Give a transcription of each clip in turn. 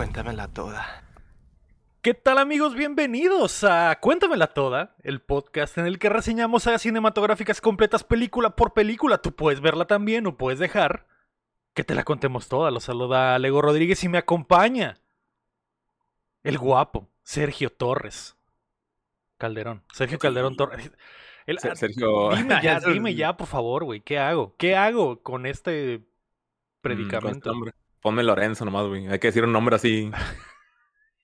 Cuéntamela toda. ¿Qué tal amigos? Bienvenidos a Cuéntamela Toda, el podcast en el que reseñamos sagas cinematográficas completas película por película. Tú puedes verla también o puedes dejar que te la contemos toda. Los saluda Lego Rodríguez y me acompaña el guapo Sergio Torres. Calderón. Sergio Calderón Torres. El- Se- Sergio. Dime ya, dime ya, por favor, güey. ¿Qué hago? ¿Qué hago con este Mm, con este predicamento? Ponme Lorenzo nomás, güey. Hay que decir un nombre así.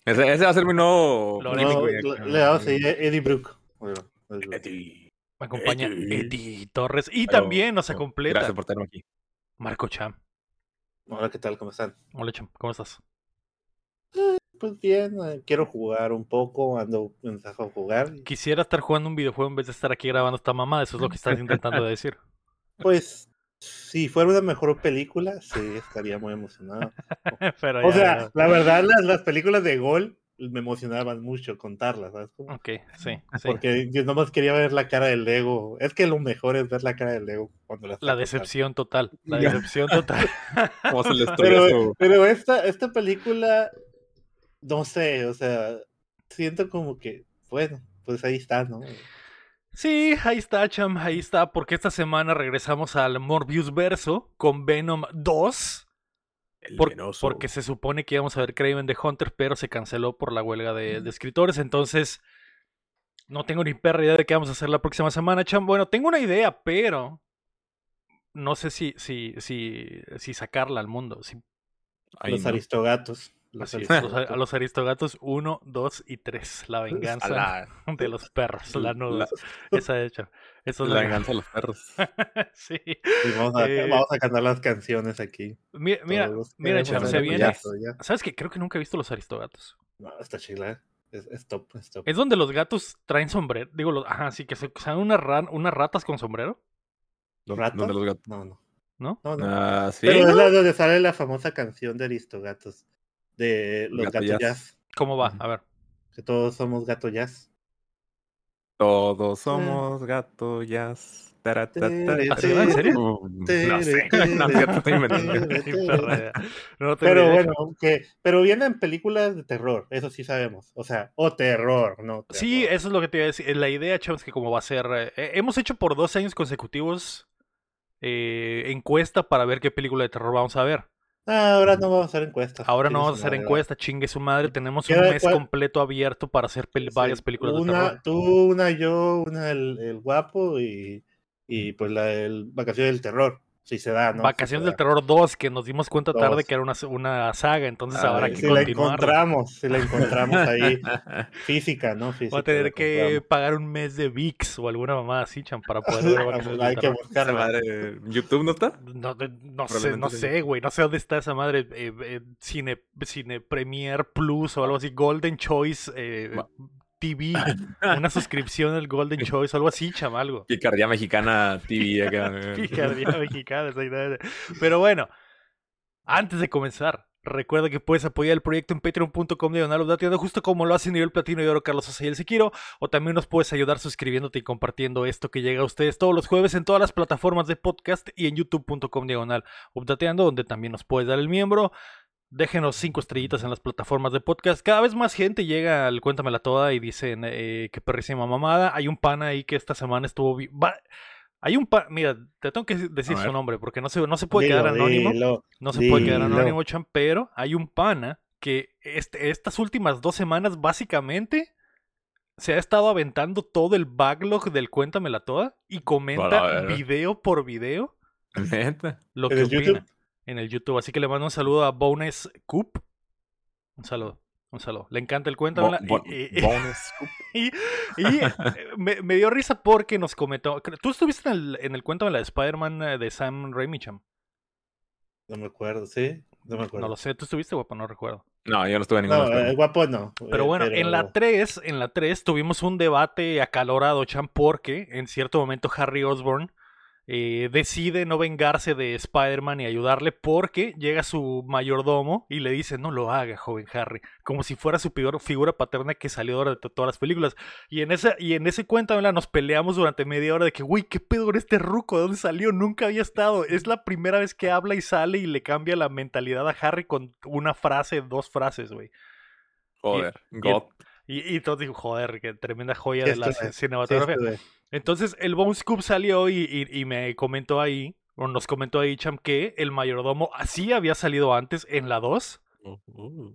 Ese, ese va a ser mi nuevo. Lorenzo, No, güey. le damos ahí Eddie Brook. Bueno, Eddie. Me acompaña Eddie. Eddie Torres. Y Pero- también nos completa Gracias por tenerme aquí. Marco Cham. Hola, ¿qué tal? ¿Cómo están? Hola Cham, ¿cómo estás? Pues bien, eh, quiero jugar un poco, ando pensando a jugar. Quisiera estar jugando un videojuego en vez de estar aquí grabando esta mamá. Eso es lo que estás intentando decir. Pues, si fuera una mejor película, sí, estaría muy emocionado. Pero O ya, sea, la verdad, las, las películas de Gol me emocionaban mucho contarlas, ¿sabes? Ok, sí, sí. Porque yo nomás quería ver la cara del Lego. Es que lo mejor es ver la cara del Lego cuando la contando. decepción total. La decepción total. ¿Cómo se les Pero, pero esta, esta película, no sé, o sea, siento como que, bueno, pues ahí está, ¿no? Sí, ahí está, Cham, ahí está. Porque esta semana regresamos al Morbius Verso con Venom 2. Por- porque se supone que íbamos a ver Craven the Hunter, pero se canceló por la huelga de, de escritores. Entonces, no tengo ni perra idea de qué vamos a hacer la próxima semana, Cham. Bueno, tengo una idea, pero no sé si, si, si, si sacarla al mundo. si- Ay, los no. aristogatos. Los a los aristogatos 1, 2 y 3. La venganza la, de los perros, la la, nuda. Esa hecha. Esa es la la venganza de los perros. sí. Y vamos, a, Eh, vamos a cantar las canciones aquí. Mira, mira, mira, Cham, se viene. payaso. ¿Sabes qué? Creo que nunca he visto los aristogatos. No, está chila. ¿eh? Es, es top, es top. Es donde los gatos traen sombrero. Digo, los, ajá, sí, que se- sean unas, ran- unas ratas con sombrero, ¿Dó- ¿Ratas? ¿Dónde los gatos? No, no. ¿no? no, no. Ah, sí. Pero ¿no? es la donde sale la famosa canción de Aristogatos. De los Gato gatos Jazz. jazz. ¿Cómo va? A ver. Que todos somos gato jazz. Todos somos gato jazz. ¿Ah? ¿En serio? No sé. No. No Pero bueno, que, pero vienen películas de terror, eso sí sabemos. O sea, o terror, no. Sí, eso es lo que te iba a decir. La idea, chavos, que como va a ser... eh, eh, hemos hecho por dos años consecutivos eh, encuesta para ver qué película de terror vamos a ver. Ah, ahora no vamos a hacer encuestas. Ahora no vamos a hacer madre, encuesta, chingue su madre. Tenemos un mes completo abierto para hacer pel- Sí, varias películas de una, terror. Tú, una, yo, una, el, el guapo y, y pues la el Vacaciones del Terror. Si se da, ¿no? Vacaciones Si del Terror 2, que nos dimos cuenta tarde que era una, una saga, entonces Ah, habrá que Si la continuar. encontramos, si la encontramos ahí, física, ¿no? Física, Voy a tener la que pagar un mes de VIX o alguna mamá así, chan, para poder ver Vacaciones del Hay que Terror. Esa buscarla. madre, ¿YouTube no está? No, de- no sé, no sí. sé, güey. No sé dónde está esa madre. eh, eh, Cine, Cine Premier Plus o algo así. Golden Choice eh, Va. TV. Una suscripción al Golden Choice algo así, cham, algo. Picardía Mexicana TV acá. Picardía mexicana, exactamente. Pero bueno, antes de comenzar, recuerda que puedes apoyar el proyecto en patreon.com diagonal justo como lo hace nivel platino y oro Carlos Asa y el Sequiro, o también nos puedes ayudar suscribiéndote y compartiendo esto que llega a ustedes todos los jueves en todas las plataformas de podcast y en youtube.com diagonal Updateando, donde también nos puedes dar el miembro. Déjenos cinco estrellitas en las plataformas de podcast. Cada vez más gente llega al Cuéntamela Toda y dicen eh, que perrísima mamada. Hay un pana ahí que esta semana estuvo... va- Hay un pana... Mira, te tengo que decir su nombre porque no se, no se puede Dilo, quedar anónimo. dilo. No se puede quedar anónimo, Chan, pero hay un pana que este- estas últimas dos semanas básicamente se ha estado aventando todo el backlog del Cuéntamela Toda y comenta video por video Neta. lo ¿En que opina YouTube? En el YouTube. Así que le mando un saludo a Bonus Coop. Un saludo, un saludo. Le encanta el Cuéntamela. Bo- y- y- bonus. y, y, eh, me, me dio risa porque nos comentó. Tú estuviste en el, en el Cuéntamela de Spider-Man eh, de Sam Raimi, Cham. No me acuerdo, ¿sí? No me acuerdo. No lo sé, tú estuviste, guapo, no recuerdo. No, yo no estuve en ninguna. No, pero- el guapo no. Pero eh, bueno, en la 3, en la 3 tuvimos un debate acalorado, Chan, porque en cierto momento Harry Osborn eh, decide no vengarse de Spider-Man y ayudarle porque llega su mayordomo y le dice, no lo haga, joven Harry, como si fuera su peor figura paterna que salió de todas las películas. Y en, esa, y en ese cuento nos peleamos durante media hora de que, güey, ¿qué pedo con este ruco? ¿De dónde salió? Nunca había estado. Es la primera vez que habla y sale y le cambia la mentalidad a Harry con una frase, dos frases, güey. Joder, God. Y, y, todos joder, qué tremenda joya de la cinematografía. Entonces el Bone Scoop salió y, me comentó ahí, o nos comentó ahí, Cham, que el mayordomo así había salido antes en la 2.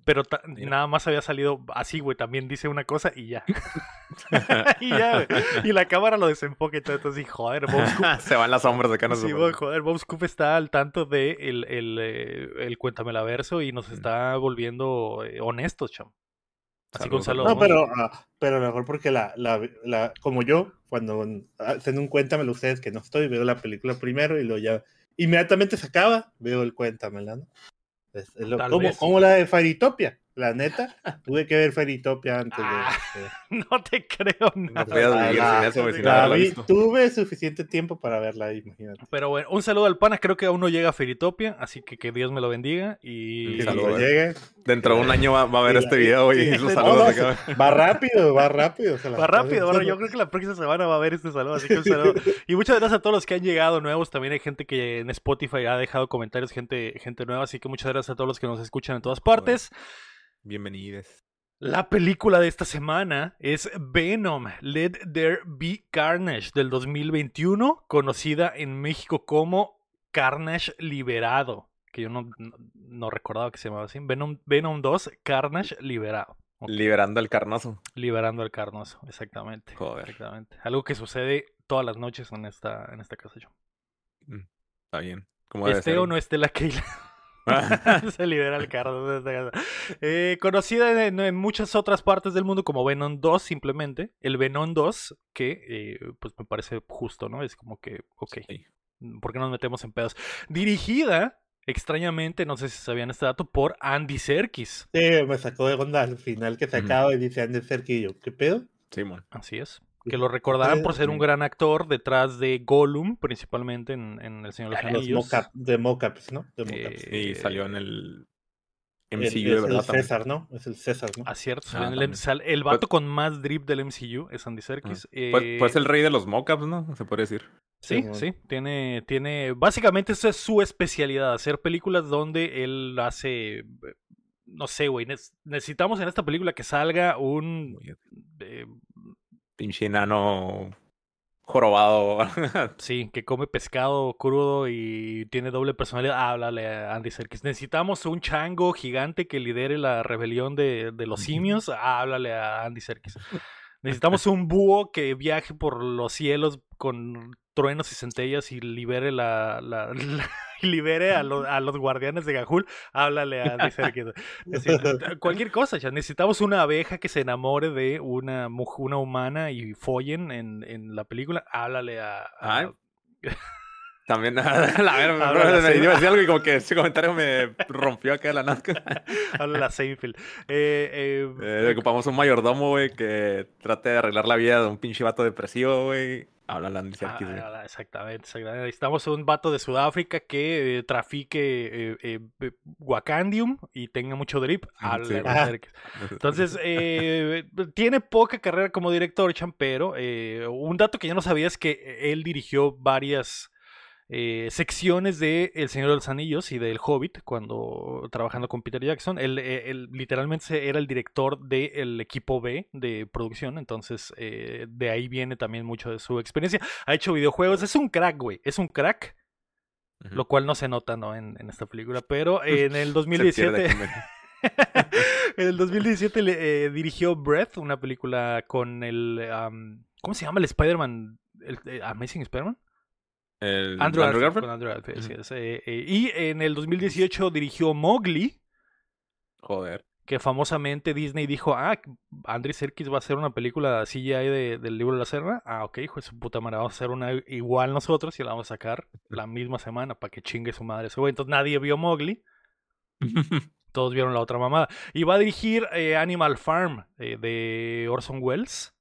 pero nada más había salido así, güey. También dice una cosa y ya. y ya, Y la cámara lo desenfoca y todo. Entonces, joder, Bob Scoop. Se van las sombras de acá. sí, joder, Bob Scoop está al tanto de el, el, eh, el, Cuéntame la verso y nos está volviendo eh, honestos, Cham. Así con saludo. No, pero, ah, pero mejor porque la, la, la, como yo, cuando hacen un cuéntamelo ustedes que no estoy, veo la película primero y luego ya inmediatamente se acaba, veo el cuéntamelo, ¿no? Es, lo, como, como, la de Fairytopia. La neta, tuve que ver Feritopia antes de, ah, No te creo nada. tuve suficiente tiempo para verla, imagínate. Pero bueno, un saludo al pana. Creo que aún no llega a Feritopia, así que que Dios me lo bendiga. Y saludo, llegue. Dentro de un año va, a ver este video y los saludos. va rápido, va rápido. va rápido. Bueno, yo creo que la próxima semana va a ver este saludo, así que un saludo. y muchas gracias a todos los que han llegado nuevos. También hay gente que en Spotify ha dejado comentarios, gente, gente nueva. Así que muchas gracias a todos los que nos escuchan en todas partes. Bienvenidos. La película de esta semana es Venom, Let There Be Carnage del 2021, conocida en México como Carnage Liberado, que yo no, no, recordaba que se llamaba así. Venom, Venom 2, Carnage Liberado. Liberando al carnoso. Liberando al carnoso, exactamente. Joder. Exactamente. Algo que sucede todas las noches en esta, en esta casa yo. Mm, está bien. ¿Esté o no esté la Keila? se libera el carro. Eh, conocida en, muchas otras partes del mundo como Venom 2, simplemente. El Venom 2, que eh, pues me parece justo, ¿no? Es como que, ok, ¿por qué nos metemos en pedos? Dirigida, extrañamente, no sé si sabían este dato, por Andy Serkis. Sí, me sacó de onda al final que se acaba y dice Andy Serkis yo, ¿qué pedo? Sí, man. Así es que lo recordarán por ser un gran actor detrás de Gollum, principalmente en, El Señor de los Anillos. de mockups, ¿no? De eh, y salió en el MCU, el, de verdad. Es el César, ¿no? Es el César, ¿no? Ah, cierto. Ah, el, el, vato con más drip del MCU es Andy Serkis. Ah. Pues, pues, el rey de los mockups, ¿no? Se puede decir. Sí, sí, tiene, tiene, básicamente esa es su especialidad, hacer películas donde él hace, no sé, güey, necesitamos en esta película que salga un, pinche enano jorobado. sí, que come pescado crudo y tiene doble personalidad. háblale a Andy Serkis. Necesitamos un chango gigante que lidere la rebelión de, de los simios. háblale a Andy Serkis. Necesitamos un búho que viaje por los cielos con truenos y centellas y libere la, la, libere a, a, los guardianes de Gajul, háblale a cualquier cosa, ya necesitamos una abeja que se enamore de una, una humana y follen en, en la película, háblale a... También, a ver, me iba a decir algo y como que ese comentario me rompió acá la nazca. Habla la Seinfeld. Eh, eh, eh, ocupamos un mayordomo, güey, que trate de arreglar la vida de un pinche vato depresivo, güey. Habla Serkis. Ah, exactamente, exactamente. Necesitamos un vato de Sudáfrica que eh, trafique eh, eh, Wakandium y tenga mucho drip. Entonces, tiene poca carrera como director, Chan, pero un dato que yo no sabía es que él dirigió varias eh, secciones de El Señor de los Anillos y del Hobbit, cuando trabajando con Peter Jackson. Él, eh, literalmente era el director del equipo B de producción, entonces eh, de ahí viene también mucho de su experiencia. Ha hecho videojuegos, es un crack, güey, es un crack. Lo cual no se nota ¿no? En, esta película, pero en el 2017... en el 2017 dirigió Breath, una película con el... ¿Cómo se llama el Spider-Man? ¿Amazing Spider-Man? Andrew, eh, eh, y en el 2018 dirigió Mowgli. Joder. Que famosamente Disney dijo, ah, Andrew Serkis va a hacer una película CGI de, del libro de la Serra. Ah, ok, hijo de su puta madre, vamos a hacer una igual nosotros y la vamos a sacar la misma semana para que chingue su madre ese güey. Entonces nadie vio Mowgli. Todos vieron la otra mamada. Y va a dirigir eh, Animal Farm de Orson Welles.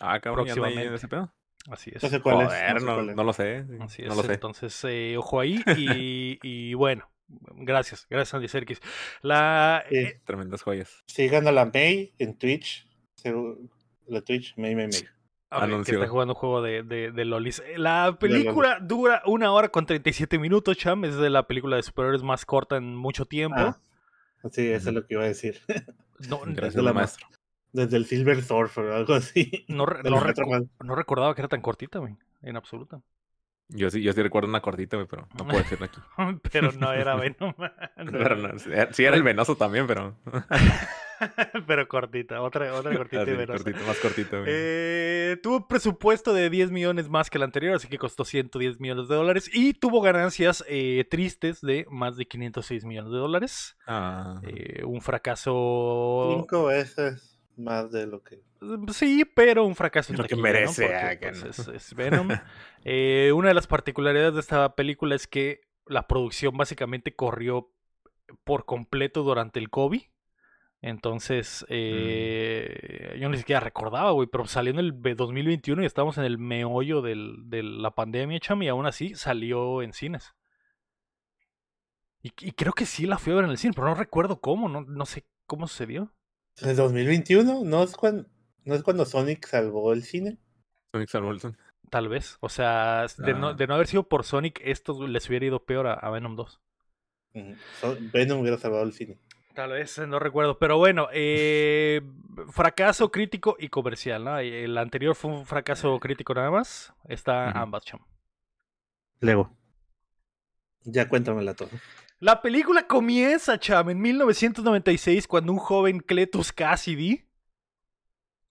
Ah, cabrón, próximamente. ese pedo? Así es. No sé cuál Joder, es. no, sé no lo sé. Así no es. lo sé. Entonces, eh, ojo ahí. Y, y bueno, gracias. Gracias, Andy Serkis. La, Sí. eh, Tremendas joyas. Sigan a la May en Twitch. La Twitch, May, May, May. ok, que Anunció. está jugando un juego de, de, de lolis. Eh, La película dura una hora con 37 minutos, Cham. Es de la película de superhéroes más corta en mucho tiempo. Ah, sí, eso es lo que iba a decir. No, Gracias, de la maestro. Desde el Silver Surfer o algo así. no, re- no recu- no recordaba que era tan cortita, güey. En absoluto. Yo sí, yo sí recuerdo una cortita, güey, pero no puedo decirlo aquí. Pero no era Venom. Pero no, sí, era el venoso también, pero. Pero cortita. Otra, otra cortita Así, y venosa. cortito, más cortito, güey. Eh, tuvo presupuesto de 10 millones más que el anterior, así que costó 110 millones de dólares. Y tuvo ganancias eh, tristes de más de 506 millones de dólares. Ah, Eh, un fracaso. Cinco veces más de lo que. Sí, pero un fracaso en Lo que taquilla, ¿no? merece, Porque, ah, pues, no. es, es Venom. Eh, una de las particularidades de esta película es que la producción básicamente corrió por completo durante el COVID. Entonces, eh, yo ni siquiera recordaba, güey, pero salió en el ve- 2021 y estamos en el meollo del- de la pandemia, cham, y aún así salió en cines. Y, y creo que sí la fui a ver en el cine, pero no recuerdo cómo, no, no sé cómo sucedió. ¿En el 2021? ¿No es, cuando, ¿No es cuando Sonic salvó el cine? Sonic Salvolson. Tal vez. O sea, de, no, Ah. de no haber sido por Sonic, esto les hubiera ido peor a, a Venom 2. Ujú. So- Venom hubiera salvado el cine. Tal vez, eh, no recuerdo. Pero bueno, eh, fracaso crítico y comercial, ¿no? El anterior fue un fracaso crítico nada más. Está Ujú. ambas, cham. Lego. Ya cuéntamela todo. La película comienza, cham, en 1996, cuando un joven Cletus Cassidy,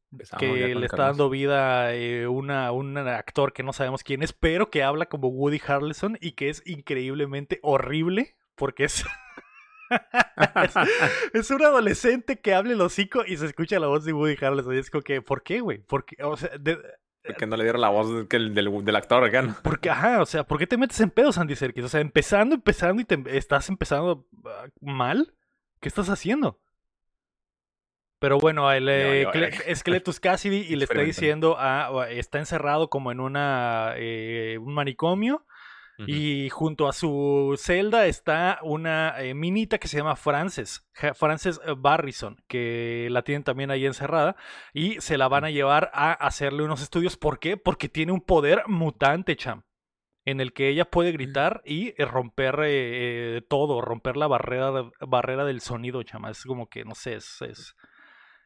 Empezamos que le está dando vida a eh, una, un actor que no sabemos quién es, pero que habla como Woody Harrelson y que es increíblemente horrible, porque es... es, es un adolescente que habla el hocico y se escucha la voz de Woody Harrelson. Y es como que, ¿por qué, güey? ¿Por qué? O sea, de- Que no le dieron la voz del, del actor acá, ¿no? porque, ajá, o sea, ¿por qué te metes en pedos, Andy Serkis? O sea, empezando, empezando y te estás empezando ah, mal. ¿Qué estás haciendo? Pero bueno, el eh, Ya valió Cle- verga. es Cletus Cassidy y le está diciendo a, o- está encerrado como en una eh, un manicomio Y junto a su celda está una eh, minita que se llama Frances, Frances Barrison, que la tienen también ahí encerrada y se la van a llevar a hacerle unos estudios. ¿Por qué? Porque tiene un poder mutante, cham, en el que ella puede gritar y eh, romper eh, todo, romper la barrera, barrera del sonido, chama. Es como que, no sé, es... es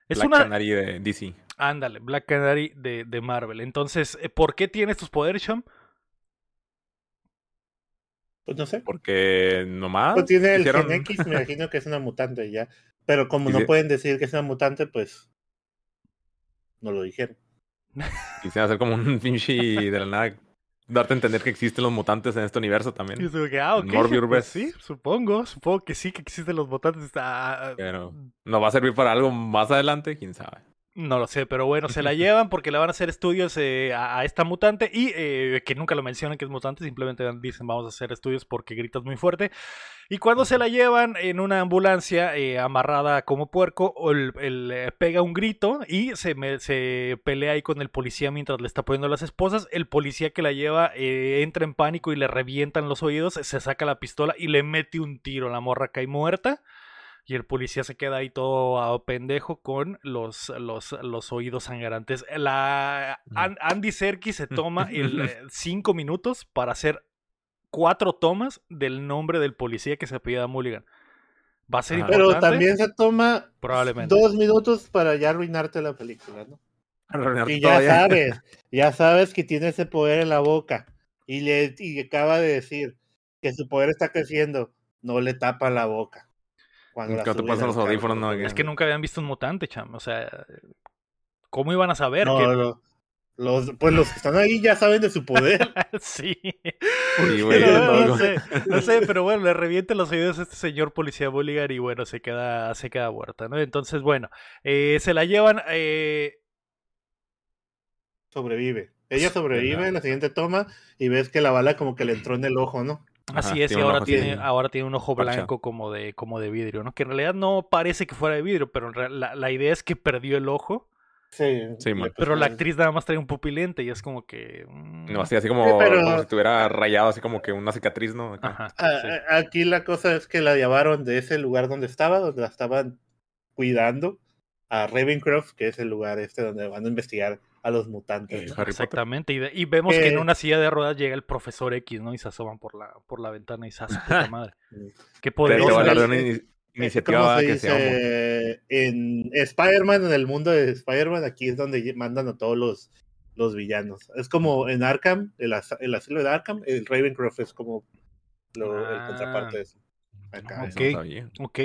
es Black una, Canary de DC. Ándale, Black Canary de, de Marvel. Entonces, ¿por qué tiene estos poderes, Cham? Pues no sé. Porque nomás. Pues tiene el hicieron- Gen X, me imagino que es una mutante ya. Pero como Y no de- pueden decir que es una mutante, pues. No lo dijeron. Quisieron hacer como un pinche de la nada. Darte a entender que existen los mutantes en este universo Y también. es como que, ah, ok. Morbius pues sí, supongo. Supongo que sí, que existen los votantes. Ah, ah, Pero no va a servir para algo más adelante, quién sabe. No lo sé, pero bueno, se la llevan porque le van a hacer estudios eh, a, a esta mutante y eh, que nunca lo mencionan que es mutante, simplemente dicen vamos a hacer estudios porque gritas muy fuerte. Y cuando se la llevan en una ambulancia eh, amarrada como puerco, el, el, eh, pega un grito y se, me- se pelea ahí con el policía mientras le está poniendo las esposas. El policía que la lleva entra en pánico y le revientan los oídos, se saca la pistola y le mete un tiro. La morra cae muerta. Y el policía se queda ahí todo a pendejo con los, los, los oídos sangrantes. La, An- Andy Serkis se toma el, eh, cinco minutos para hacer cuatro tomas del nombre del policía que se apellida Mulligan. Va a ser Ajá. importante. Pero también se toma Probablemente. dos minutos para ya arruinarte la película, ¿no? Arruinarte Y ya sabes, ya sabes que tiene ese poder en la boca. Y le y acaba de decir que su poder está creciendo. No le tapa la boca. Cuando te pasan los audífonos, no, Es que nunca habían visto un mutante, cham. O sea, ¿cómo iban a saber No, que... no. Los, pues los que están ahí ya saben de su poder. sí. Güey, no, sé, no sé, pero bueno, le revienta los oídos a este señor policía Bulligan y bueno, se queda, se queda muerta, ¿no? Entonces, bueno, eh, se la llevan, eh, Sobrevive. Ella sobrevive en la siguiente toma y ves que la bala como que le entró en el ojo, ¿no? Así Ajá, es, y ahora tiene, así, ahora tiene un ojo blanco como de, como de vidrio, ¿no? Que en realidad no parece que fuera de vidrio, pero en real- la, la idea es que perdió el ojo Sí, Sí. Pero la actriz nada más trae un pupilente y es como que. mm, No, así, así como, Sí, pero- como si tuviera rayado, así como que una cicatriz, ¿no? Acá. Ajá. Sí. Aquí la cosa es que la llevaron de ese lugar donde estaba, donde la estaban cuidando, a Ravencroft, que es el lugar este donde van a investigar a los mutantes. Eh. Exactamente. Y, de- y vemos que en una silla de ruedas llega el profesor X, ¿no? Y se asoman por la, por la ventana y se hace puta madre. Qué poderoso. Eh, iniciativa ¿Cómo se que se? En Spider-Man, en el mundo de Spider-Man, aquí es donde mandan a todos los, los villanos. Es como en Arkham, el, as- el asilo de Arkham, el Ravencroft es como lo- el Ah. contraparte de eso. Acá, Ok. Eso no sabía. Ok.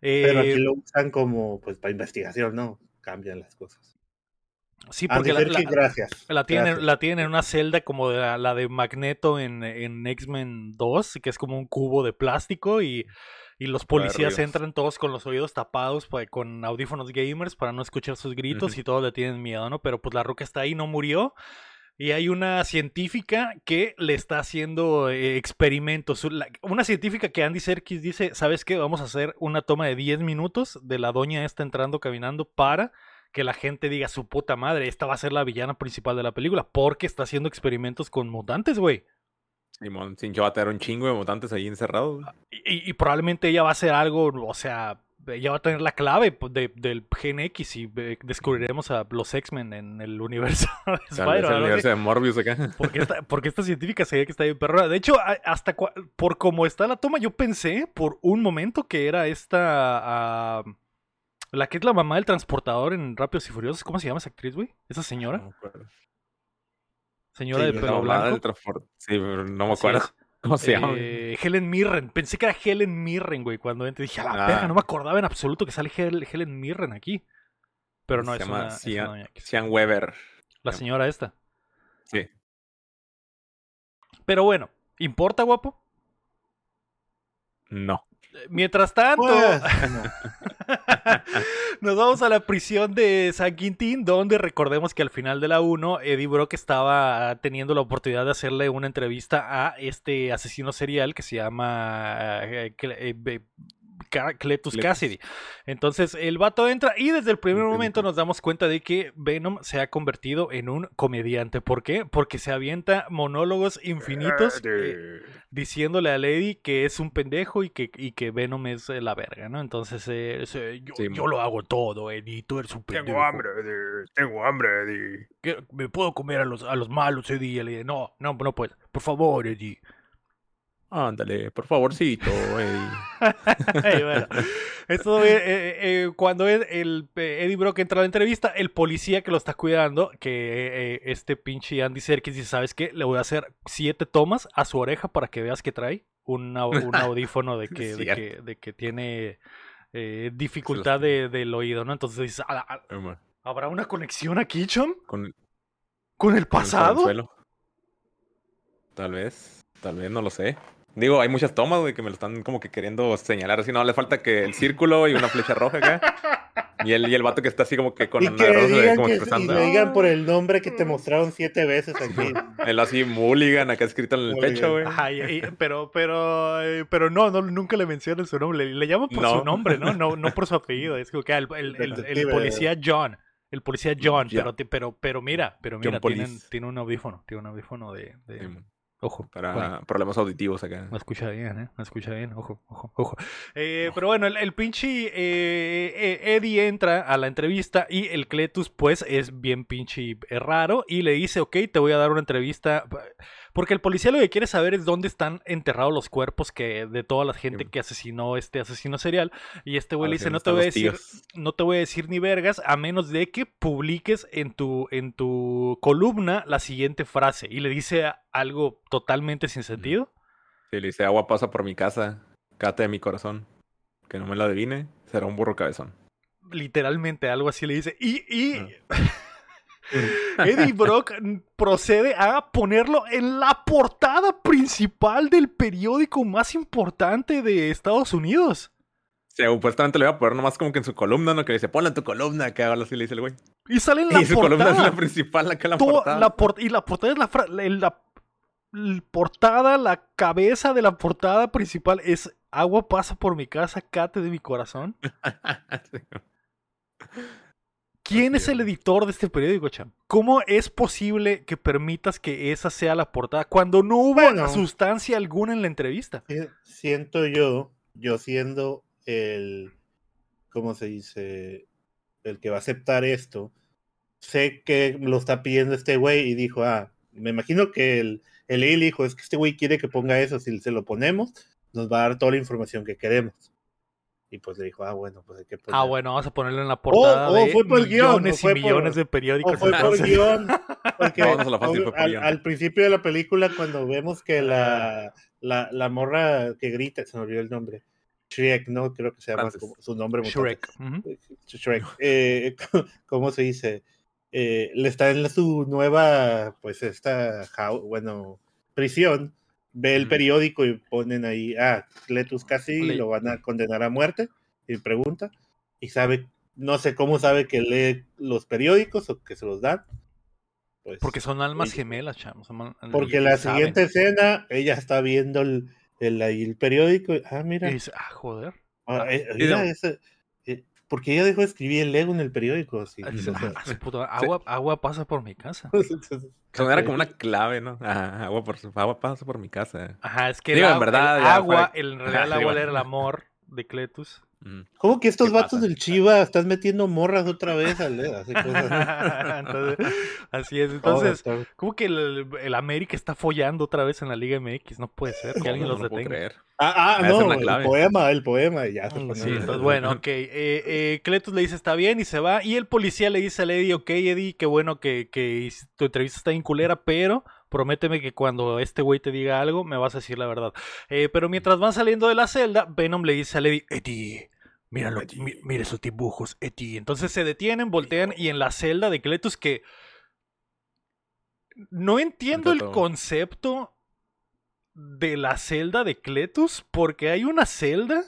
Pero Eh, aquí lo usan como pues para investigación, ¿no? Cambian las cosas. Sí, Andy porque la, Serkis, la- gracias. la tienen, gracias. la tienen en una celda como de la, la de Magneto en, en X-Men 2, que es como un cubo de plástico y, y los policías entran todos con los oídos tapados pa- con audífonos gamers para no escuchar sus gritos Ujú. y todos le tienen miedo, ¿no? Pero pues la roca está ahí, no murió. Y hay una científica que le está haciendo eh, experimentos. La- Una científica que Andy Serkis dice, ¿sabes qué? Vamos a hacer una toma de 10 minutos de la doña esta entrando caminando para que la gente diga su puta madre, esta va a ser la villana principal de la película, porque está haciendo experimentos con mutantes, güey. Simón Sincho va a tener un chingo de mutantes ahí encerrados. Y, y probablemente ella va a hacer algo, o sea, ella va a tener la clave pues, de- del Gen X y descubriremos a los X-Men en el universo de Spider-Man, el universo de Morbius acá. Porque esta, porque esta científica se ve que está bien perrona. De hecho, hasta por cómo está la toma, yo pensé por un momento que era esta. ah, la que es la mamá del transportador en Rápidos y Furiosos. ¿Cómo se llama esa actriz, güey? Esa señora. No me acuerdo. Señora Sí, de pelo blanco. Sí, pero no me acuerdo. es. ¿Cómo se llama? Eh, Helen Mirren. Pensé que era Helen Mirren, güey. Cuando entré dije, a la Ah. verga, no me acordaba en absoluto que sale Hel- Helen Mirren aquí. Pero no, se es llama una, es Cian, una doña X. Cian Weber. La señora esta. Sí. Pero bueno, ¿importa, guapo? No. Eh, Mientras tanto, Pues, no. nos vamos a la prisión de San Quintín, donde recordemos que al final de la 1, Eddie Brock estaba teniendo la oportunidad de hacerle una entrevista a este asesino serial que se llama Cletus. Cassidy. Entonces el vato entra y desde el primer momento nos damos cuenta de que Venom se ha convertido en un comediante. ¿Por qué? Porque se avienta monólogos infinitos eh, diciéndole a Lady que es un pendejo y que, y que Venom es eh, la verga, ¿no? Entonces, eh, yo, Sí, yo lo hago todo, Eddie, tú eres un pendejo. Eddie. Tengo hambre, Eddie. ¿Me puedo comer a los, a los malos, Eddie? No, no, no puedes. Por favor, Eddie. Ándale, por favorcito. Ey, bueno, esto, eh, eh, eh, cuando el, el, eh, Eddie Brock entra a la entrevista, el policía que lo está cuidando, que eh, este pinche Andy Serkis dice, ¿sabes qué? Le voy a hacer siete tomas a su oreja para que veas que trae un, un audífono de que, de que, de que tiene dificultad de- del oído, ¿no? Entonces dices, "¿Ala- ala- Hermano, ¿habrá una conexión aquí, Chom? Con, ¿Con el con el pasado? Tal vez, tal vez, no lo sé. Digo, hay muchas tomas, güey, que me lo están como que queriendo señalar. Así no, le falta que el círculo y una flecha roja acá. Y el, y el vato que está así como que con y que digan como que, y expresando. le digan por el nombre que te mostraron siete veces aquí. Él así Mulligan acá escrito en el Mulligan. pecho, güey. Ajá, y- y- pero, pero, eh, pero no, no, nunca le mencionan su nombre, le, le llaman por su No. nombre, ¿no? No, no por su apellido, es como que el, el- el- policía John, el policía John, pero, pero, pero mira, pero mira, tienen- tiene un audífono, tiene un audífono de, ojo, para bueno, problemas auditivos acá. no escucha bien, ¿eh? No escucha bien, ojo, ojo, ojo. Eh, pero bueno, el, el pinche eh, eh, Eddie entra a la entrevista y el Cletus, pues, es bien pinche raro y le dice, ok, te voy a dar una entrevista. Porque el policía lo que quiere saber es dónde están enterrados los cuerpos que de toda la gente Sí. que asesinó este asesino serial. Y este güey le sí, dice, ¿dónde no te voy a decir, tíos? no te voy a decir ni vergas a menos de que publiques en tu, en tu columna la siguiente frase. Y le dice algo totalmente sin sentido. Sí, le dice, agua pasa por mi casa, cate de mi corazón. Que no me la adivine, será un burro cabezón. Literalmente algo así le dice. Y, y Ah. Eddie Brock procede a ponerlo en la portada principal del periódico más importante de Estados Unidos. Sí, supuestamente le voy a poner nomás como que en su columna, ¿no? Que le dice, ponla en tu columna, que ahora sí le dice el güey. Y sale en la Y su columna es la principal acá en la portada. la por- y la portada es la, la- la- la portada, la cabeza de la portada principal es agua pasa por mi casa, cate de mi corazón. Sí. ¿Quién es el editor de este periódico, Cham? ¿Cómo es posible que permitas que esa sea la portada cuando no hubo sustancia alguna en la entrevista? Siento yo, yo siendo el, ¿cómo se dice? El que va a aceptar esto, sé que lo está pidiendo este güey y dijo, ah, me imagino que el, el dijo, es que este güey quiere que ponga eso, si se lo ponemos, nos va a dar toda la información que queremos. Y pues le dijo, ah, bueno, pues hay que poner. Ah, bueno, vamos a ponerlo en la portada. O, fue por el guion. Millones y millones de periódicos. O fue por el guion. Porque al, principio de la película, cuando vemos que la, la, la, morra que grita, se me olvidó el nombre. Shrek, ¿no? Creo que se llama su nombre. Shrek. Shrek. Eh, ¿Cómo se dice? Eh, le está en su nueva, pues esta, bueno, prisión ve el periódico y ponen ahí, ah, Cletus casi lo van a condenar a muerte, y pregunta, y sabe, no sé cómo sabe que lee los periódicos o que se los dan. Pues, porque son almas gemelas, chamos. Porque la siguiente escena, ella está viendo el, el, periódico, y, ah, mira. ah, joder. Ah, eh, mira, ese, porque ella dejó de escribir el Lego en el periódico. Así, agua, agua pasa por mi casa. Eso era como una clave, ¿no? agua, por, agua pasa por mi casa. Ajá, es que en verdad, agua, en realidad el agua era el amor de Cletus. ¿Cómo que estos vatos del Chiva están metiendo morras otra vez? Así, así es. Entonces, ¿cómo que el, América está follando otra vez en la Liga MX? No puede ser que alguien los detenga. Ah, ah no, el poema, el poema. Ya mm, sí, entonces, bueno, ok. Eh, eh, Cletus le dice está bien y se va. Y el policía le dice a Eddie, ok, Eddie, qué bueno que, que tu entrevista está en culera, pero prométeme que cuando este güey te diga algo, me vas a decir la verdad. Eh, pero mientras van saliendo de la celda, Venom le dice a Eddie, Eddie, Míralo, mire esos dibujos, Eti. Entonces se detienen, voltean y en la celda de Cletus que... No entiendo el concepto de la celda de Cletus porque hay una celda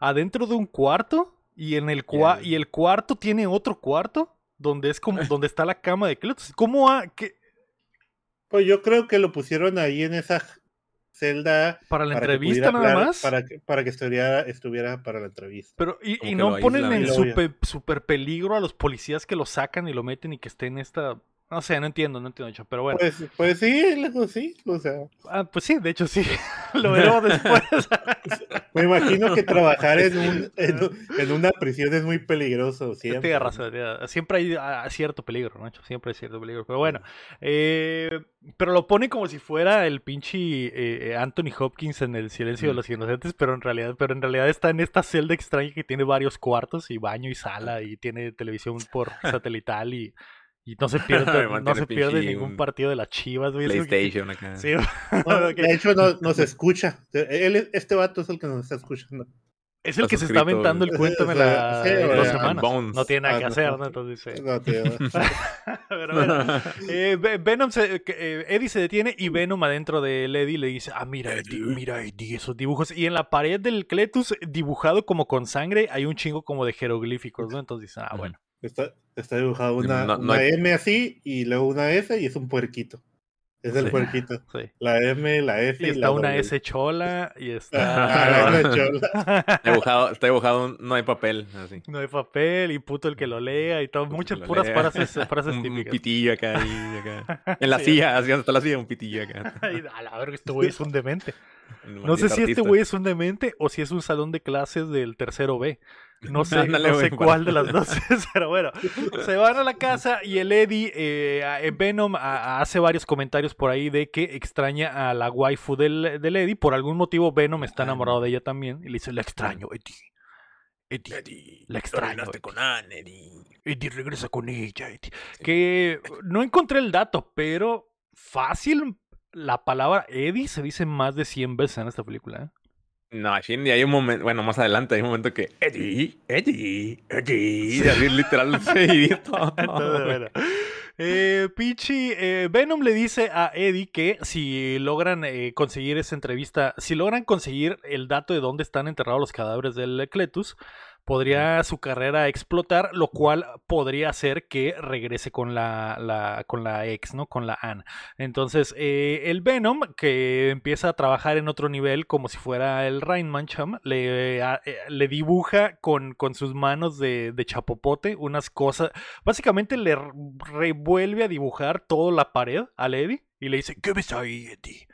adentro de un cuarto y en el y el cuarto tiene otro cuarto donde es como donde está la cama de Cletus. ¿Cómo ha que Pues yo creo que lo pusieron ahí en esa celda. ¿Para la entrevista nada más? Para que, para que estuviera, estuviera para la entrevista. Pero, ¿y, no ponen en super, super peligro a los policías que lo sacan y lo meten y que estén en esta no sé, no entiendo, no entiendo, pero bueno. Pues, pues sí, sí, o sea. Ah, pues sí, de hecho sí. Lo veremos después. Me imagino que trabajar en, un, en, una prisión es muy peligroso. Siempre, siempre hay ah, cierto peligro, ¿no? Siempre hay cierto peligro. Pero bueno, eh, pero lo pone como si fuera el pinche eh, Anthony Hopkins en El Silencio de los Inocentes, pero en realidad, pero en realidad está en esta celda extraña que tiene varios cuartos y baño y sala y tiene televisión por satelital y y no se pierde, no se pierde ningún partido de las chivas, güey. PlayStation acá. Sí. de hecho, no, se escucha. Él, este vato es el que nos está escuchando. Es el que se está aventando el cuento en la dos semanas. No tiene nada ah, que hacer, ¿no? Entonces No, tío. Pero bueno, eh, Venom se, eh, Eddie se detiene y Venom adentro de Eddie le dice, ah, mira, Eddie, mira, Eddie, esos dibujos. Y en la pared del Cletus, dibujado como con sangre, hay un chingo como de jeroglíficos, ¿no? Entonces dicen, ah, bueno. Está, está dibujado una, una M así y luego una S y es un puerquito. Es el puerquito. La M, la F. Y, está una S chola y está. Ah, chola. está, dibujado, está dibujado, no hay papel. Así. No hay papel y puto el que lo lea y todo. Muchas puras frases, frases un, típicas. Un pitillo acá, y acá. En la silla, así hasta la silla, un pitillo acá. a la verga, este güey es un demente. No sé si este güey es un demente o si es un salón de clases del tercero B. No sé, no sé cuál de las dos es, pero bueno. Se van a la casa y el Eddie, eh, eh Venom, hace varios comentarios por ahí de que extraña a la waifu del, del, Eddie. Por algún motivo, Venom está enamorado de ella también. Y le dice, la extraño, Eddie. Eddie, Eddie la extraño. Eddie. con Anne, Eddie. Eddie regresa con ella, Eddie. Que no encontré el dato, pero fácil la palabra Eddie se dice más de 100 veces en esta película. ¿eh? No, y hay un momento, bueno, más adelante hay un momento que Eddie, Eddie, Eddie, sí. así literal se todo. bueno. eh, Pichi, eh, Venom le dice a Eddie que si logran eh, conseguir esa entrevista, si logran conseguir el dato de dónde están enterrados los cadáveres del Cletus, podría su carrera explotar, lo cual podría hacer que regrese con la, con la ex, ¿no? Con la Anne. Entonces, eh, el Venom, que empieza a trabajar en otro nivel como si fuera el Reinmancham, le, eh, le dibuja con, con sus manos de, chapopote unas cosas. Básicamente le revuelve a dibujar toda la pared al Eddie y le dice, ¿qué ves ahí, Eddie?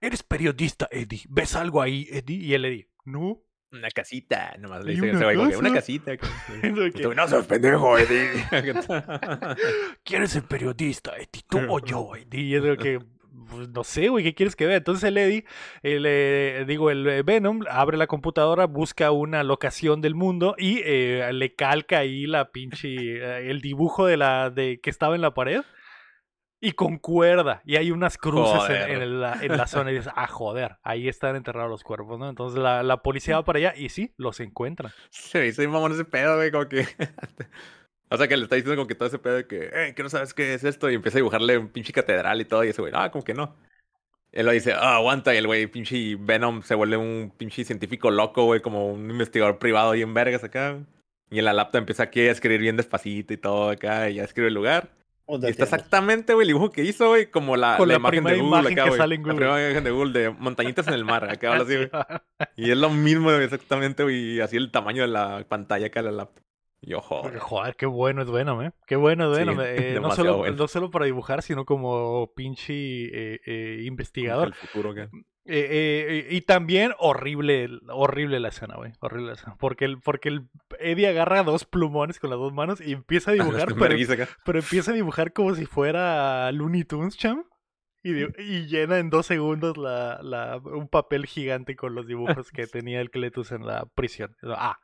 Eres periodista, Eddie. ¿Ves algo ahí, Eddie? Y el Eddie, no, una casita, nomás le dice una, ese una casita. no sos pendejo, Eddie. ¿Quién es el periodista, Eddie? ¿Tú o yo, Eddie? Y es lo que pues, no sé, güey, ¿qué quieres que vea? Entonces el Eddie, el, eh, digo, el eh, Venom abre la computadora, busca una locación del mundo y eh, le calca ahí la pinche, el dibujo de la, de que estaba en la pared y con cuerda. Y hay unas cruces en, la, zona. Y dices, ah, joder, ahí están enterrados los cuerpos, ¿no? Entonces la, policía va para allá y sí, los encuentran. Sí, soy mamón ese pedo, güey, como que. o sea, que le está diciendo como que todo ese pedo de que, eh, que no sabes qué es esto. Y empieza a dibujarle un pinche catedral y todo. Y ese güey, ah, como que no. Él lo dice, ah, aguanta. Y el güey, pinche Venom, se vuelve un pinche científico loco, güey, como un investigador privado y en vergas acá. Y en la laptop empieza aquí a escribir bien despacito y todo acá. Y ya escribe el lugar. Y está exactamente, güey, el dibujo que hizo, güey, como la, la, imagen de Google acá, güey. La primera imagen de Google de montañitas en el mar, acá así, güey. Y es lo mismo, exactamente, güey, así el tamaño de la pantalla acá de la laptop. Y ojo. Joder, qué bueno es bueno, ¿eh? Qué bueno es bueno. Eh, no, solo, no solo para dibujar, sino como pinche eh, eh, investigador. El futuro, ¿qué? Eh, eh, y también horrible, horrible la escena, güey. Horrible la escena. Porque el, porque el Eddie agarra dos plumones con las dos manos y empieza a dibujar, pero, empieza a dibujar como si fuera Looney Tunes, cham. Y, y llena en dos segundos la, la, un papel gigante con los dibujos que tenía el Cletus en la prisión. Ah.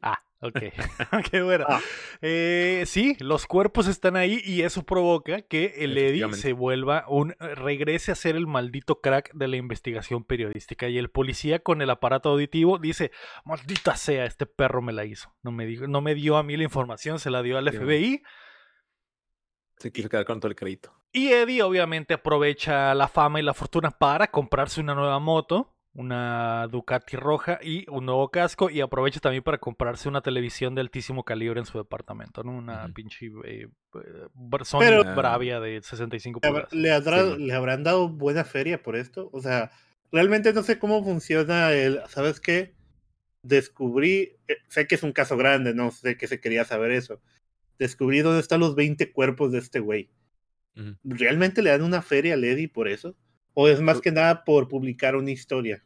Ah. Ok, qué bueno. Ah. Eh, sí, los cuerpos están ahí y eso provoca que el Eddie se vuelva un. Eh, regrese a ser el maldito crack de la investigación periodística. Y el policía con el aparato auditivo dice: Maldita sea, este perro me la hizo. No me, dijo, no me dio a mí la información, se la dio al FBI. Se quiere quedar con todo el crédito. Y Eddie, obviamente, aprovecha la fama y la fortuna para comprarse una nueva moto una Ducati roja y un nuevo casco y aprovecha también para comprarse una televisión de altísimo calibre en su departamento, ¿no? Una pinche eh, Sony Bravia de 65 pulgadas. ¿le, ¿Le habrán dado buena feria por esto? O sea, realmente no sé cómo funciona el, ¿sabes qué? Descubrí, eh, sé que es un caso grande, no sé que se quería saber eso. Descubrí dónde están los 20 cuerpos de este güey. ¿Realmente le dan una feria a Lady por eso? ¿O es más que nada por publicar una historia?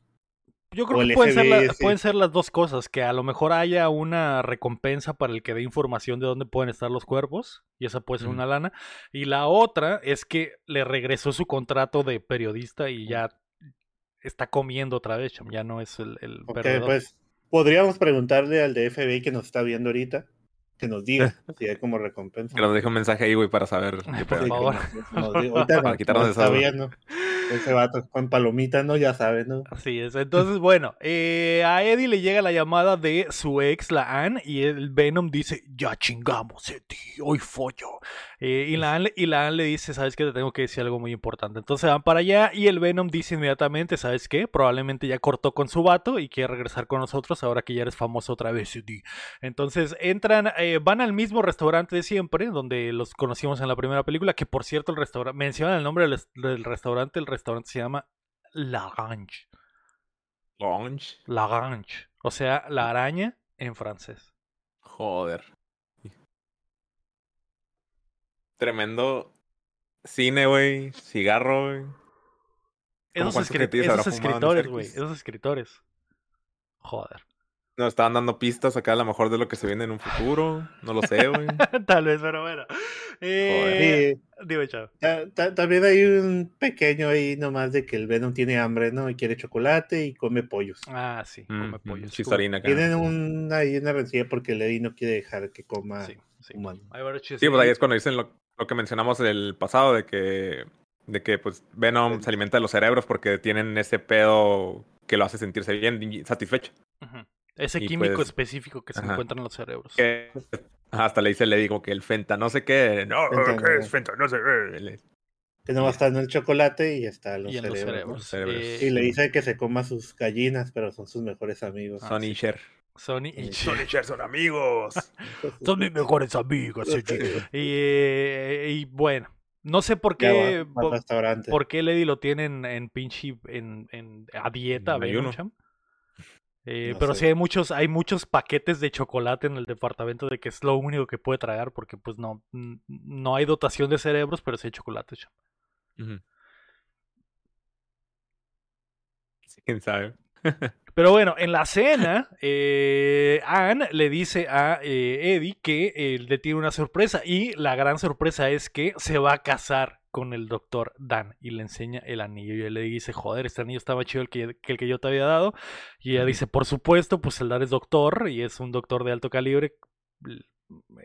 Yo creo que pueden ser, las dos cosas, que a lo mejor haya una recompensa para el que dé información de dónde pueden estar los cuerpos, y esa puede ser una lana, y la otra es que le regresó su contrato de periodista y ya está comiendo otra vez, ya no es el, el pues podríamos preguntarle al de FBI que nos está viendo ahorita, que nos diga si hay como recompensa. Que nos deje un mensaje ahí, güey, para saber. por favor. para quitarnos esa ese vato con palomitas, ¿no? Ya sabes, ¿no? Así es. Entonces, bueno, eh, a Eddie le llega la llamada de su ex, la Anne, y el Venom dice, ya chingamos, Eddie, hoy follo. Eh, y, la y la le dice, ¿sabes qué? Te tengo que decir algo muy importante. Entonces van para allá y el Venom dice inmediatamente, ¿sabes qué? Probablemente ya cortó con su vato y quiere regresar con nosotros ahora que ya eres famoso otra vez. Entonces entran, eh, van al mismo restaurante de siempre, donde los conocimos en la primera película, que por cierto el restaurante, mencionan el nombre del, del restaurante, el restaurante se llama La Grange. O sea, la araña en francés. Joder. Tremendo cine, güey. Cigarro, güey. Esos, esos escritores, güey. Esos escritores. Joder. Nos estaban dando pistas acá a lo mejor de lo que se viene en un futuro. No lo sé, güey. Tal vez, pero bueno. Eh, dime, chao. También hay un pequeño ahí nomás de que el Venom tiene hambre, ¿no? Y quiere chocolate y come pollos. Ah, sí, come pollos. Chistorina acá. Tienen un, ahí una rencilla porque Lady no quiere dejar que coma sí, humano. Sí, pues ahí es cuando dicen lo, lo que mencionamos el pasado de que de que pues Venom se alimenta de los cerebros porque tienen ese pedo que lo hace sentirse bien, satisfecho. Ese químico pues, específico que se encuentra en los cerebros. hasta le dice, le digo que el fenta, no sé qué. No, ¿qué es fenta? No sé qué. Que no va a estar en el chocolate y está en los, cerebros, eh, Y le dice que se coma sus gallinas, pero son sus mejores amigos. Son Isher. Sony y Sony y Cher son amigos. son mis mejores amigos. y, y, bueno, no sé por qué. por, qué Lady lo tienen en pinche en, en, a dieta, eh, pero sí hay muchos, hay muchos paquetes de chocolate en el departamento de que es lo único que puede tragar, porque pues no, no hay dotación de cerebros, pero sí hay chocolate. quién sabe. Pero bueno, en la cena, eh, Anne le dice a eh, Eddie que eh, le tiene una sorpresa y la gran sorpresa es que se va a casar con el doctor Dan y le enseña el anillo. Y él le dice, joder, este anillo estaba chido el que, el que yo te había dado y ella dice, por supuesto, pues el Dan es doctor y es un doctor de alto calibre,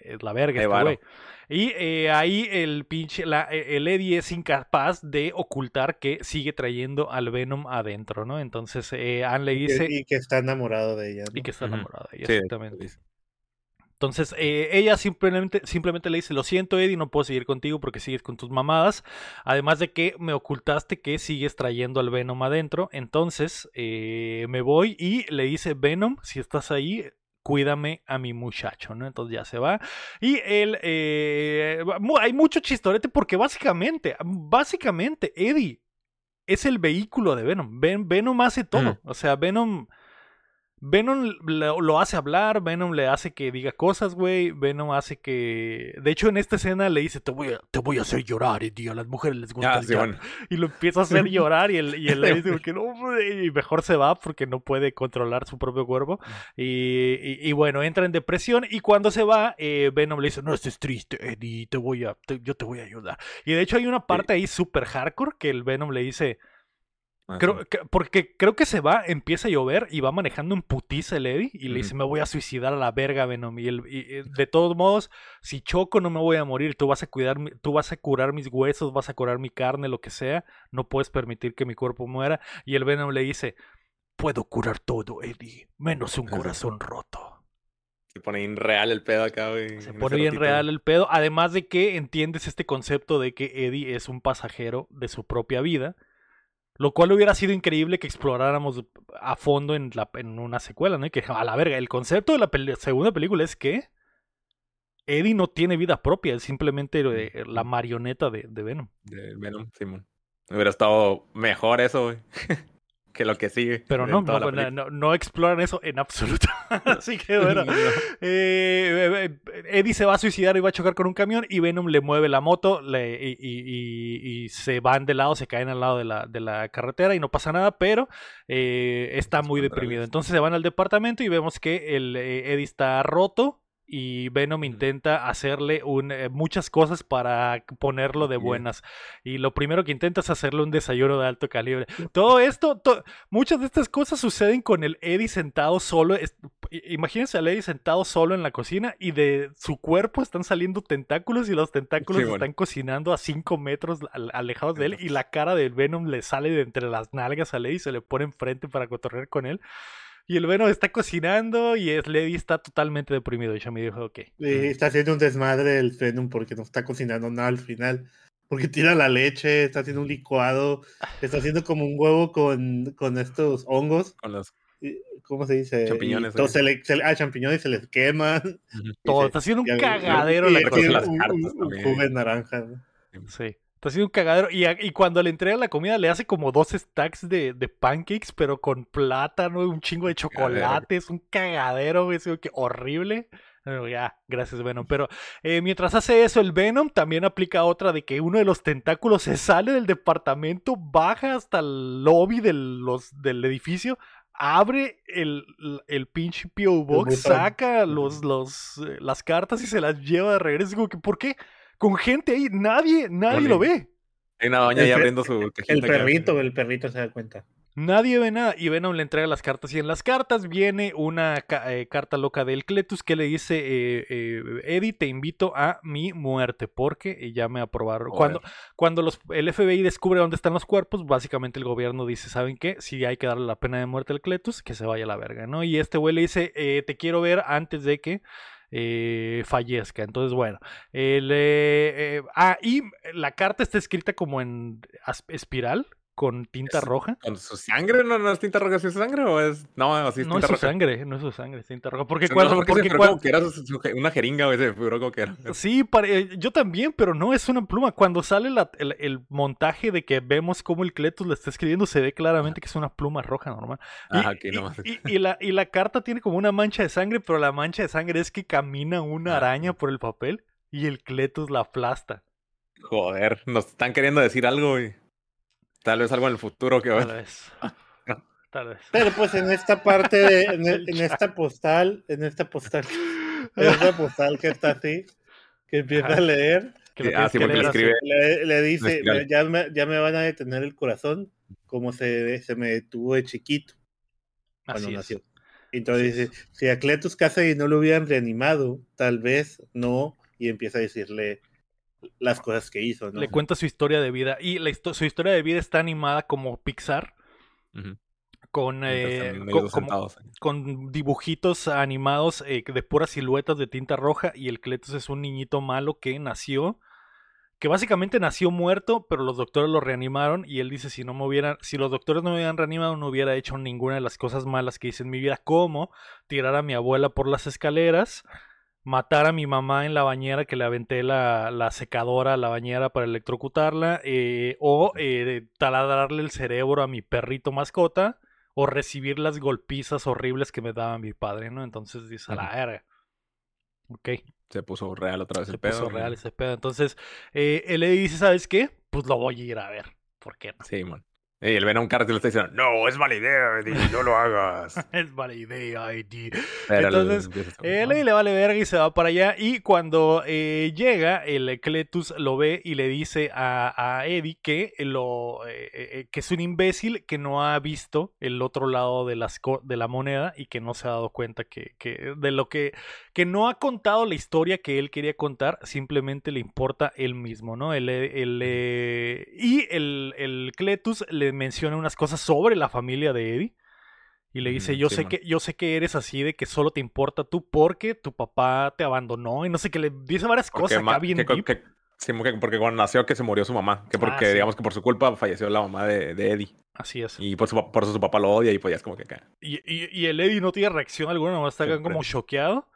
es la verga este güey. Y eh, ahí el pinche, la, e, el Eddie es incapaz de ocultar que sigue trayendo al Venom adentro, ¿no? Entonces eh, Anne le dice... Y que, está enamorado de ella. Y que está enamorado de ella, exactamente. Entonces, eh, ella simplemente, simplemente le dice, lo siento Eddie, no puedo seguir contigo porque sigues con tus mamadas. Además de que me ocultaste que sigues trayendo al Venom adentro. Entonces, eh, me voy y le dice, Venom, si estás ahí, cuídame a mi muchacho, ¿no? Entonces ya se va. Y él, eh, hay mucho chistorete porque básicamente, básicamente, Eddie es el vehículo de Venom. Venom hace todo. O sea, Venom Venom lo, hace hablar, Venom le hace que diga cosas, güey. Venom hace que. De hecho, en esta escena le dice: Te voy a, te voy a hacer llorar, y a las mujeres les gusta. Ah, y lo empieza a hacer llorar, y él, y él le dice: que no, Y mejor se va porque no puede controlar su propio cuerpo. Y, y, bueno, entra en depresión. Y cuando se va, eh, Venom le dice: No estés triste, Eddie, te voy a, yo te voy a ayudar. Y de hecho, hay una parte ahí súper hardcore que el Venom le dice. Creo, porque creo que se va, empieza a llover y va manejando en putiza el Eddie y le dice, me voy a suicidar a la verga, Venom. Y, de todos modos, si choco no me voy a morir, tú vas a cuidar, tú vas a curar mis huesos, vas a curar mi carne, lo que sea, no puedes permitir que mi cuerpo muera. Y el Venom le dice, puedo curar todo, Eddie, menos un corazón roto. Se pone bien real el pedo acá, güey. Se pone bien real el pedo. Además de que entiendes este concepto de que Eddie es un pasajero de su propia vida lo cual hubiera sido increíble que exploráramos a fondo en, la, en una secuela, ¿no? Y que a la verga, el concepto de la segunda película es que Eddie no tiene vida propia, es simplemente eh, la marioneta de, de Venom. De Venom, Simón. Hubiera estado mejor eso, güey. que lo que sigue. Pero no, no, no, exploran eso en absoluto. Así que bueno. Eh, Eddie se va a suicidar y va a chocar con un camión y Venom le mueve la moto le, y, se van de lado, se caen al lado de la, de la carretera y no pasa nada, pero eh, está muy deprimido. Entonces se van al departamento y vemos que el, eh, Eddie está roto y Venom intenta hacerle un, eh, muchas cosas para ponerlo de buenas. Y lo primero que intenta es hacerle un desayuno de alto calibre. Todo esto, muchas de estas cosas suceden con el Eddie sentado solo. imagínense al Eddie sentado solo en la cocina y de su cuerpo están saliendo tentáculos y los tentáculos están cocinando a 5 metros alejados de él y la cara del Venom le sale de entre las nalgas a Eddie y se le pone enfrente para cotorrear con él. Y el Venom está cocinando y es Lady está totalmente deprimido. Y yo me dijo, ok. está haciendo un desmadre el Venom porque no está cocinando nada al final. Porque tira la leche, está haciendo un licuado, está haciendo como un huevo con, con estos hongos. Con los ¿cómo se dice? Champiñones. Todo se le, ah, champiñones se les queman. Todo, está haciendo un cagadero la cosa. Un, un, jugo de naranja. Sí. Está haciendo un cagadero. Y, cuando le entrega la comida, le hace como dos stacks de, pancakes, pero con plátano, un chingo de chocolate. Es un cagadero, güey. Que horrible. ya, gracias, Venom. Pero eh, mientras hace eso, el Venom también aplica otra de que uno de los tentáculos se sale del departamento, baja hasta el lobby del, los, del edificio, abre el, el pinche P.O. Box, saca los, los, eh, las cartas y se las lleva de regreso. Como que, ¿por qué? Con gente ahí, nadie, nadie lo ve. Hay una doña ahí abriendo su El perrito, el perrito se da cuenta. Nadie ve nada y Venom le entrega las cartas y en las cartas viene una eh, carta loca del Cletus que le dice eh, eh, Eddie te invito a mi muerte porque ya me aprobaron cuando, cuando los, el FBI descubre dónde están los cuerpos básicamente el gobierno dice saben qué si hay que darle la pena de muerte al Cletus que se vaya a la verga no y este güey le dice te quiero ver antes de que eh, fallezca. Entonces, bueno. Eh, eh, ah, y la carta está escrita como en espiral, con tinta roja. ¿Con su sangre? ¿No, no es tinta roja? ¿Es su sangre o es.? No, así es no tinta es su roja. sangre, no es su sangre, es tinta roja. Porque No, cuando. no, porque porque se cuando- como que era su- su- una jeringa, güey. Se figuró como que era. Sí, pare- yo también, pero no es una pluma. Cuando sale la- el, el montaje de que vemos cómo el Cletus le está escribiendo, se ve claramente que es una pluma roja normal. Y, Ah, ok, y- no más. y- y la, y la carta tiene como una mancha de sangre, pero la mancha de sangre es que camina una araña por el papel y el Cletus la aplasta. Joder, nos están queriendo decir algo, güey. Tal vez algo en el futuro que Tal va vez. Tal vez. Pero pues en esta parte de, en, El en esta postal, en esta postal, en esta postal que está así, que empieza Ajá. a leer, Que Ah, sí, que le escribe. le, le dice, ya me, ya me van a detener el corazón, como se, se me detuvo de chiquito cuando Así es. nació. Entonces Así dice, si a Cletus Cassidy no lo hubieran reanimado, tal vez no, y empieza a decirle las cosas que hizo, ¿no? Le cuenta su historia de vida. Y la histo- su historia de vida está animada como Pixar. Con, eh, están ellos co- dos como- sentados. con dibujitos animados eh, de puras siluetas de tinta roja y el Cletus es un niñito malo que nació, que básicamente nació muerto, pero los doctores lo reanimaron y él dice si no me hubieran, si los doctores no me hubieran reanimado no hubiera hecho ninguna de las cosas malas que hice en mi vida, como tirar a mi abuela por las escaleras, matar a mi mamá en la bañera que le aventé la, la secadora a la bañera para electrocutarla, eh, o eh, taladrarle el cerebro a mi perrito mascota, o recibir las golpizas horribles que me daba mi padre, ¿no? Entonces dice, a la verga. Ok, Se puso real otra vez se el pedo. puso güey. real ese pedo. Entonces, eh, él le dice, ¿sabes qué? Pues lo voy a ir a ver. ¿Por qué no? Sí, man. Y el Venom Carter le está diciendo, no, es mala idea, Eddie, no lo hagas. es mala idea, ID. Pero él Entonces, a- Eh, Ley le vale verga y se va para allá. Y cuando eh, llega, el Cletus lo ve y le dice a, a Eddie que, lo, eh, que es un imbécil que no ha visto el otro lado de, las de la moneda y que no se ha dado cuenta que, que de lo que, que no ha contado la historia que él quería contar, simplemente le importa él mismo, ¿no? El, el, eh, y el, el Cletus le menciona unas cosas sobre la familia de Eddie. Y le dice, yo sí, sé man. que, yo sé que eres así de que solo te importa tú porque tu papá te abandonó y no sé que le dice varias Porque cosas acá bien que- deep. que- sí, porque porque cuando nació que se murió su mamá. Que porque, Ah, sí. digamos que por su culpa falleció la mamá de, de Eddie. Así es. Y por, su, por eso su papá lo odia y pues ya es como que acá. Y, y- y el Eddie no tiene reacción alguna, nomás está como choqueado.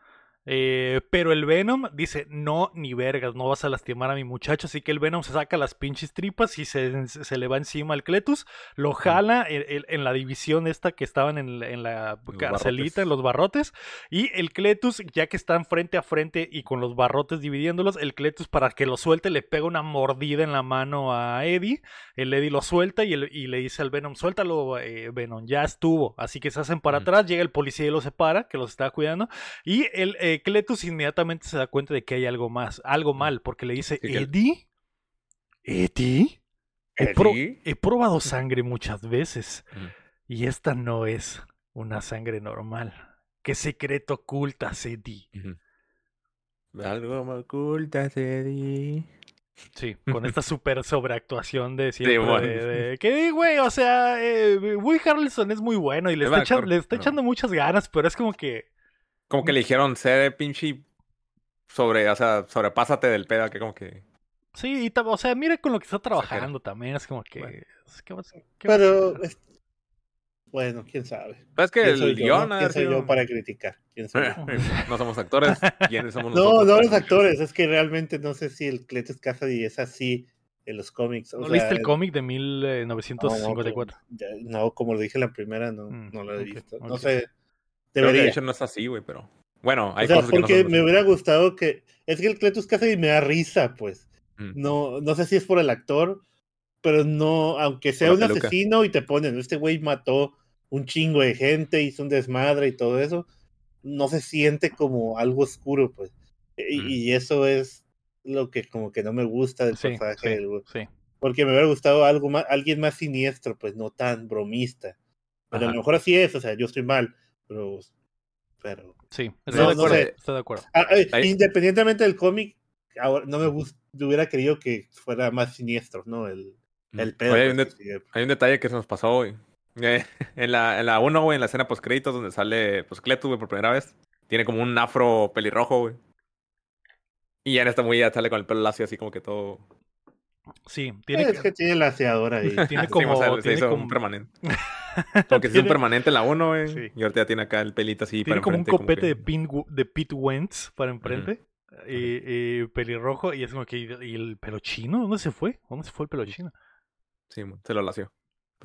Eh, pero el Venom dice, no, ni vergas, no vas a lastimar a mi muchacho. Así que el Venom se saca las pinches tripas y se, se le va encima al Cletus. Lo jala en, en- en la división esta que estaban en, la- en la Los carcelita, en los barrotes. Y el Cletus, ya que están frente a frente y con los barrotes dividiéndolos, el Cletus para que lo suelte le pega una mordida en la mano a Eddie. El Eddie lo suelta y, el- y le dice al Venom, suéltalo, eh, Venom, ya estuvo. Así que se hacen para atrás, llega el policía y los separa, que los está cuidando. Y el eh, Cletus inmediatamente se da cuenta de que hay algo más, algo mal, porque le dice, Sí, Eddie, Eddie, he, he probado sangre muchas veces Ujú. y esta no es una sangre normal. ¿Qué secreto ocultas, Eddie? Algo me ocultas, Eddie. Sí, con esta super sobreactuación de siempre. bueno. de, de- que, güey, o sea, eh, Woody Harrelson es muy bueno y le Es está, le echando muchas ganas, pero es como que. Como que le dijeron, sé pinche sobre, o sea, sobrepásate del pedo, que como que... Sí, y o sea, mira con lo que está trabajando también. Es como que. Bueno. es- ¿qué vas- qué vas a Pero, es- bueno, quién sabe. Pero es que ¿Quién soy el guion no? ¿Quién soy sido- yo para criticar? ¿Quién soy yo? no somos actores, ¿quiénes somos No, nosotros? no para los actores, es que realmente no sé si el Cletus Cassidy es así en los cómics. o ¿No sea, leíste el el- cómic de no, no, 1954? pero ya- No, como lo dije en la primera, no, Mm, no lo he ok, visto. No ok. sé, que debería. de hecho no es así, güey, pero... Bueno, hay o sea, cosas que no porque son me hubiera gustado que... Es que el Cletus Cassidy me da risa, pues. Mm. No, no sé si es por el actor, pero no, aunque sea un peluca. asesino y te ponen, este güey mató un chingo de gente, hizo un desmadre y todo eso, no se siente como algo oscuro, pues. Y, Mm. y eso es lo que como que no me gusta del Sí, personaje sí, del güey. sí. Porque me hubiera gustado algo más, alguien más siniestro, pues no tan bromista. Pero a lo mejor así es, o sea, yo estoy mal, pero... pero Sí, estoy No, de no acuerdo. sé. Estoy de acuerdo. Ah, eh, Independientemente del cómic, ahora no me gust- hubiera querido que fuera más siniestro, ¿no? El, el Mm. pedo. Oye, hay, un pues, de- sí, hay un detalle que se nos pasó, güey. Eh, en la, en la 1, güey, en la escena post-créditos donde sale, pues, Cletus, güey, por primera vez. Tiene como un afro pelirrojo, güey. Y ya en esta muy ya sale con el pelo lacio así como que todo... Sí, tiene es que, tiene la aseadora ahí. Tiene como, se hizo un permanente. Porque se hizo un permanente en la 1, güey. Y ahorita ya tiene acá el pelito así tiene como un copete de, pin, de Pete Wentz para enfrente. y, pelirrojo. Y es como que. ¿Y el pelo chino? ¿Dónde se fue? ¿Dónde se fue el pelo chino? Sí, se lo lació.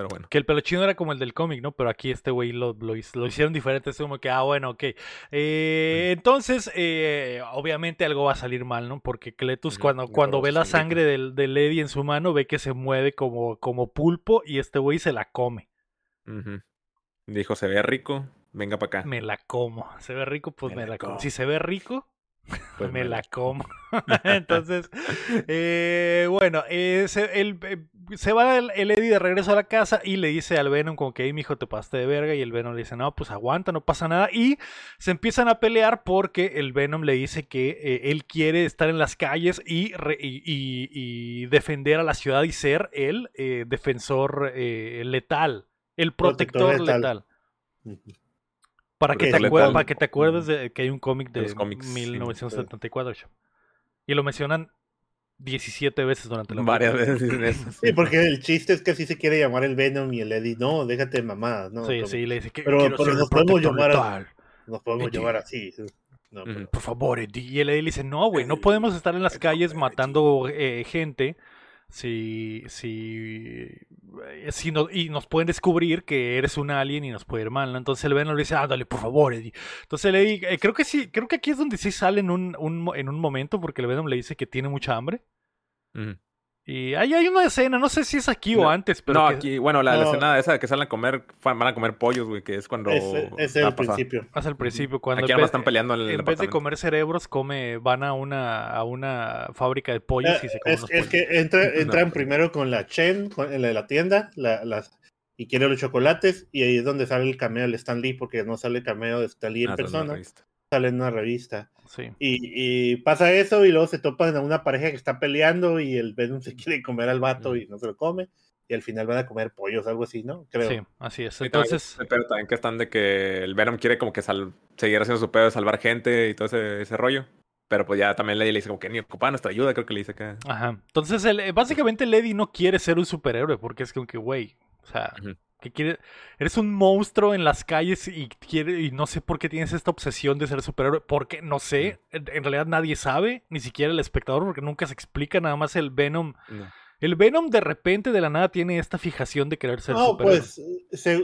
Pero bueno. Que el pelo chino era como el del cómic, ¿no? Pero aquí este güey lo, lo, hicieron diferente. Es como que, ah, bueno, ok. Eh, entonces, eh, obviamente algo va a salir mal, ¿no? Porque Cletus, cuando, cuando ve la sangre del, del Eddie en su mano, ve que se mueve como, como pulpo y este güey se la come. Dijo, se ve rico, venga para acá. Me la como. Se ve rico, pues me, la, como. Si se ve rico, pues me, la como. Entonces, eh, bueno, eh, se, el, eh, se, va el, Eddie de regreso a la casa y le dice al Venom como que, hey, mijo, te pasaste de verga. Y el Venom le dice, no, pues aguanta, no pasa nada. Y se empiezan a pelear porque el Venom le dice que él quiere estar en las calles y, y, defender a la ciudad y ser el defensor letal, el protector, letal. Para que, te acuerdes, para que te acuerdes de que hay un cómic de, 1974. Y lo mencionan 17 veces durante la Varias veces. Sí. porque el chiste es que así se quiere llamar el Venom y el Eddie. No, déjate mamá. ¿no? Sí, sí, le dice que. Pero, pero nos podemos llamar. Nos podemos llamar así. Por favor, Eddie. Y el Eddie le dice: No, güey, no podemos estar en las calles matando eh, gente si, si, si no, y nos pueden descubrir que eres un alien y nos puede ir mal, ¿no? Entonces el Venom le dice, ah, dale, por favor, Eddie. Entonces le eh, creo que sí, creo que aquí es donde sí sale en un, un, en un momento, porque el Venom le dice que tiene mucha hambre. Y ahí hay una escena, no sé si es aquí o antes, pero. No, aquí, bueno, la, escena esa de que salen a comer, van a comer pollos, güey, que es cuando. Es, es el principio. Es el principio, cuando. Aquí están peleando en, en vez de comer cerebros, come, van a una, a una fábrica de pollos y se comen Es, es que entra, entran primero con la Chen, en la, la tienda, la, las, y quiere los chocolates, y ahí es donde sale el cameo de Stan Lee, porque no sale el cameo de Stan Lee en ah, persona sale en una revista. Sí. Y, pasa eso y luego se topan a una pareja que está peleando y el Venom se quiere comer al vato y no se lo come. Y al final van a comer pollos, algo así, ¿no? Creo. Sí, así es. Entonces... Pero también que están de que el Venom quiere como que seguir haciendo su pedo de salvar gente y todo ese, ese rollo. Pero pues ya también Lady le dice como que ni ocupa nuestra ayuda, creo que le dice que... Ajá. Entonces, el, básicamente Lady no quiere ser un superhéroe porque es como que, güey, o sea, que quiere, eres un monstruo en las calles y quiere y no sé por qué tienes esta obsesión de ser superhéroe, porque no sé, en, realidad nadie sabe, ni siquiera el espectador porque nunca se explica, nada más el Venom. El Venom de repente de la nada tiene esta fijación de querer ser no, pues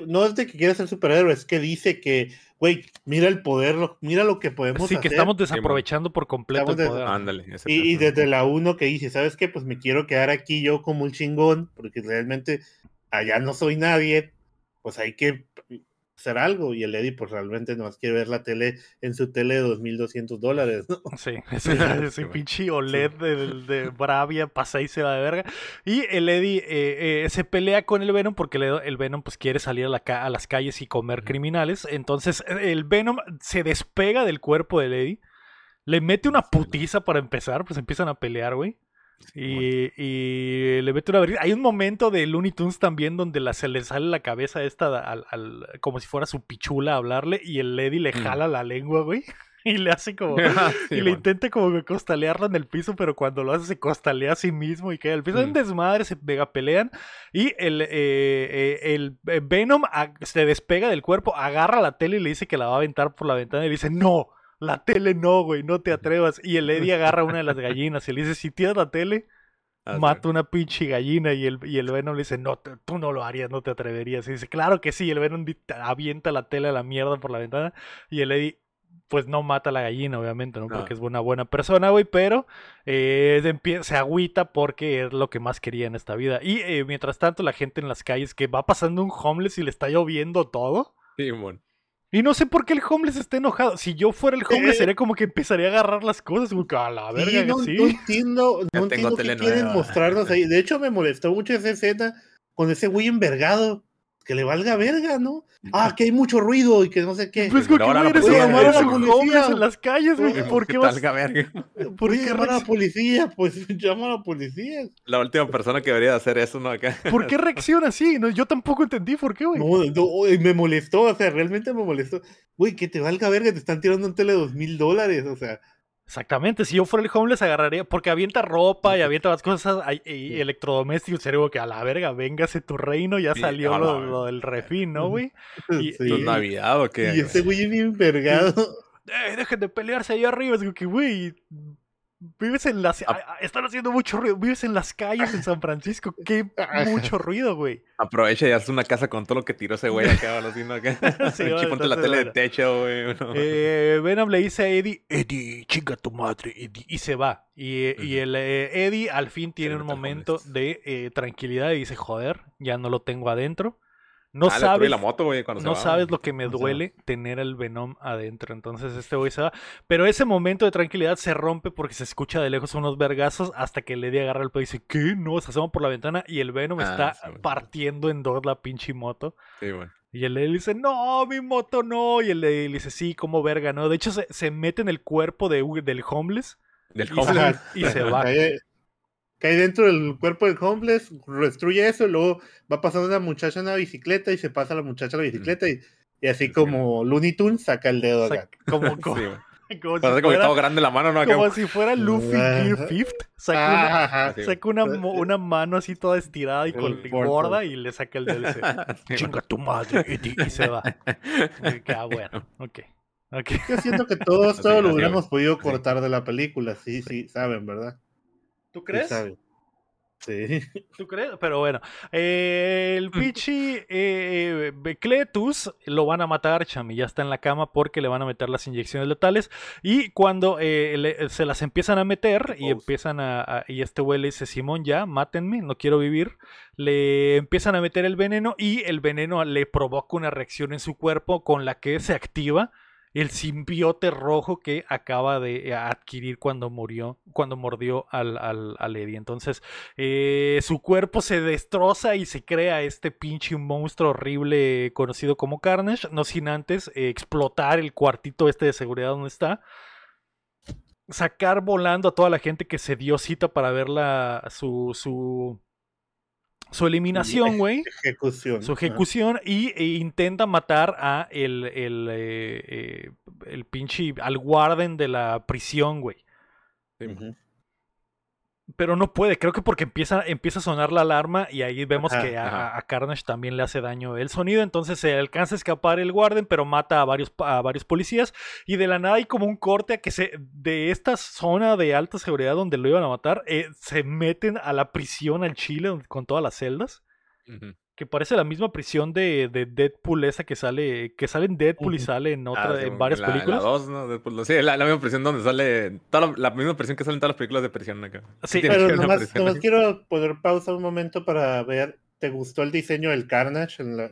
no es de que quiera ser superhéroe, es que dice que, güey, mira el poder, mira lo que podemos hacer. Sí, que estamos desaprovechando por completo el poder. Ándale, y, y, desde la uno que dice, ¿sabes qué? Pues me quiero quedar aquí yo como un chingón, porque realmente allá no soy nadie, pues hay que hacer algo. Y el Eddie, pues realmente no quiere ver la tele en su tele de 2.200 dólares, ¿no? Sí, ese, pinche OLED de, Bravia pasa y se va de verga. Y el Eddie eh, eh, se pelea con el Venom porque el Venom pues quiere salir a, la a las calles y comer criminales. Entonces el Venom se despega del cuerpo del Eddie. Le mete una putiza para empezar, pues empiezan a pelear, güey. Y, y, le mete una vergüenza. Hay un momento de Looney Tunes también donde la, se le sale la cabeza esta al, al, como si fuera su pichula a hablarle y el Lady le mm. jala la lengua, güey. Y le hace como. y le intenta como costalearla en el piso, pero cuando lo hace se costalea a sí mismo y queda el piso. en mm. desmadre, se pega, pelean. Y el, eh, eh, el Venom se despega del cuerpo, agarra la tele y le dice que la va a aventar por la ventana y le dice: ¡No! La tele no, güey, no te atrevas. Y el Eddie agarra una de las gallinas y le dice, si tienes la tele, ah, mata una pinche gallina. Y el, y el Venom le dice, no, tú no lo harías, no te atreverías. Y dice, claro que sí. Y el Venom avienta la tele a la mierda por la ventana. Y el Eddie, pues no mata a la gallina, obviamente, ¿no? Porque es una buena persona, güey, pero eh, se agüita porque es lo que más quería en esta vida. Y eh, mientras tanto, la gente en las calles que va pasando un homeless y le está lloviendo todo. Sí, bueno. Y no sé por qué el homeless está enojado. Si yo fuera el homeless, eh, sería como que empezaría a agarrar las cosas. a la verga, no, ¿sí? no, entiendo, no entiendo qué quieren mostrarnos ahí. De hecho, me molestó mucho esa escena con ese güey envergado que le valga verga, ¿no? Ah, que hay mucho ruido y que no sé qué. Pues, ¿por qué no eres llamar a los en las calles, güey? ¿Por qué vas? verga? ¿Por qué llamar a la policía? Pues llama a la policía. La última persona que debería hacer eso, ¿no? Acá. ¿Por qué reacciona así? No, yo tampoco entendí por qué, güey. No, no, me molestó, o sea, realmente me molestó. Güey, que te valga verga, te están tirando un tele dos mil dólares, o sea. Exactamente, si yo fuera el homeless agarraría, porque avienta ropa y avienta las cosas y electrodomésticos, sería que a la verga, véngase tu reino, ya salió lo, del refín, ¿no, güey? Y, sí. Navidad o qué? Y ese güey bien vergado. Eh, dejen de pelearse ahí arriba, es que, güey, Vives en las. Están haciendo mucho ruido. Vives en las calles en San Francisco. Qué mucho ruido, güey. Aprovecha y haz una casa con todo lo que tiró ese güey acá. haciendo acá. sí, ponte la tele de techo, güey. Eh, Venom le dice a Eddie: Eddie, chinga tu madre, Eddie. Y se va. Y, y el eh, Eddie al fin tiene un momento de eh, tranquilidad y dice: Joder, ya no lo tengo adentro. No ah, sabes, la moto, no sabes lo que me duele tener el Venom adentro. Entonces este güey se va. Pero ese momento de tranquilidad se rompe porque se escucha de lejos unos vergazos hasta que Lady agarra el pedo y dice, ¿qué? No, se asoma por la ventana y el Venom ah, está partiendo en dos la pinche moto. Sí, bueno. Y el Lady dice, no, mi moto no. Y el Lady dice, sí, como verga, ¿no? De hecho, se, mete en el cuerpo de, del homeless. Del homeless. y se va cae dentro del cuerpo del homeless, destruye eso, y luego va pasando una muchacha en una bicicleta y se pasa la muchacha a la bicicleta y, y así como Looney Tunes saca el dedo acá. Como, como, como, si fuera, grande la mano, ¿no? Como si fuera Luffy Gear Fifth. Saca, una, saca una, una, mano así toda estirada y con, gorda y le saca el dedo y dice, chinga tu madre, y, se va. Y ah, bueno, ok. Okay. Yo siento que todos, todos lo hubiéramos podido cortar de la película, sí, sí, saben, ¿verdad? ¿Tú crees? Sí. ¿Tú crees? Pero bueno, el Pichi eh, Cletus lo van a matar, Chami. Ya está en la cama porque le van a meter las inyecciones letales. Y cuando eh, se las empiezan a meter y empiezan a, Y este güey le dice: Simón, ya, mátenme, no quiero vivir. Le empiezan a meter el veneno y el veneno le provoca una reacción en su cuerpo con la que se activa el simbiote rojo que acaba de adquirir cuando murió, cuando mordió al, al, Eddie. Entonces, eh, su cuerpo se destroza y se crea este pinche monstruo horrible conocido como Carnage, no sin antes eh, explotar el cuartito este de seguridad donde está sacar volando a toda la gente que se dio cita para ver la, su, su, su eliminación, güey. Ejecución. Su ejecución y e intenta matar a el, el, eh, eh, el pinche, al guarden de la prisión, güey. Pero no puede, creo que porque empieza, empieza a sonar la alarma y ahí vemos que a, Carnage también le hace daño el sonido, entonces se alcanza a escapar el guarden, pero mata a varios, a varios policías y de la nada hay como un corte a que se de esta zona de alta seguridad donde lo iban a matar, eh, se meten a la prisión al Chile con todas las celdas que parece la misma prisión de, de, Deadpool esa que sale que sale en Deadpool y sale en otra ah, en varias películas. La dos, ¿no? Deadpool, sí, la, la, misma prisión donde sale toda la, misma prisión que sale en todas las películas de prisión acá. Sí, pero nomás, nomás quiero poner pausa un momento para ver, ¿te gustó el diseño del Carnage? En la,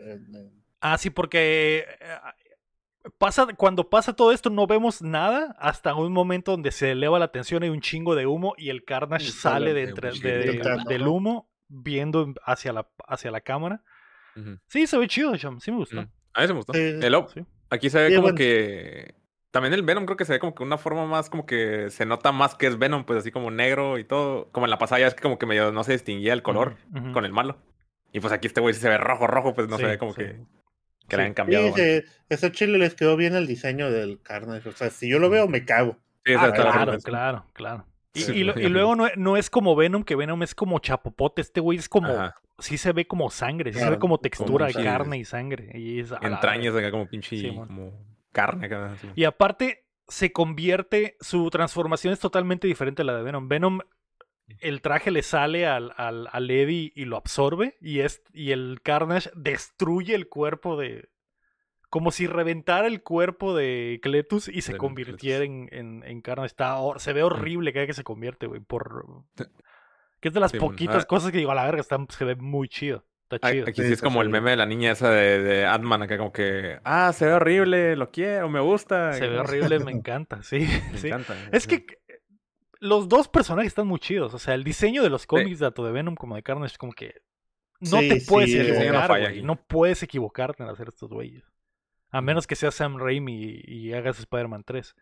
Ah, sí, porque eh, pasa cuando pasa todo esto no vemos nada hasta un momento donde se eleva la tensión y un chingo de humo y el Carnage sale de entre, del humo viendo hacia la, hacia la cámara. Sí, se ve chido, Sí me gustó. A mí se me gustó. Aquí se ve como que. También el Venom creo que se ve como que una forma más, como que se nota más que es Venom, pues así como negro y todo. Como en la pasada ya es que como que medio no se distinguía el color con el malo. Y pues aquí este güey se ve rojo, rojo, pues no se ve como que, que le hayan cambiado. Sí, ese chile les quedó bien el diseño del Carnage. O sea, si yo lo veo, me cago. Ah, claro, claro, claro. Y, luego no, es como Venom, que Venom es como chapopote. Este güey es como. Sí se ve como sangre, sí se ve como textura de carne y sangre. Y Entrañas acá como pinche. como carne acá. Y aparte, se convierte. Su transformación es totalmente diferente a la de Venom. Venom. El traje le sale al, al, al Eddie y lo absorbe. Y, es, y el Carnage destruye el cuerpo de, como si reventara el cuerpo de Cletus y se convirtiera en, en, carne. Está, se ve horrible cada que se convierte, güey. Por... Que es de las poquitas ah. cosas que digo, a la verga, está, se ve muy chido. Está chido. Aquí sí, es como el meme de la niña esa de, de Adman, acá como que, ah, se ve horrible, lo quiero, me gusta. Se ve horrible, me encanta, sí. Me encanta. Es que los dos personajes están muy chidos. O sea, el diseño de los cómics, tanto de Venom como de Carnage, es como que no te puedes equivocar, no, no puedes equivocarte en hacer estos güeyes. A menos que sea Sam Raimi y, hagas Spider-Man 3.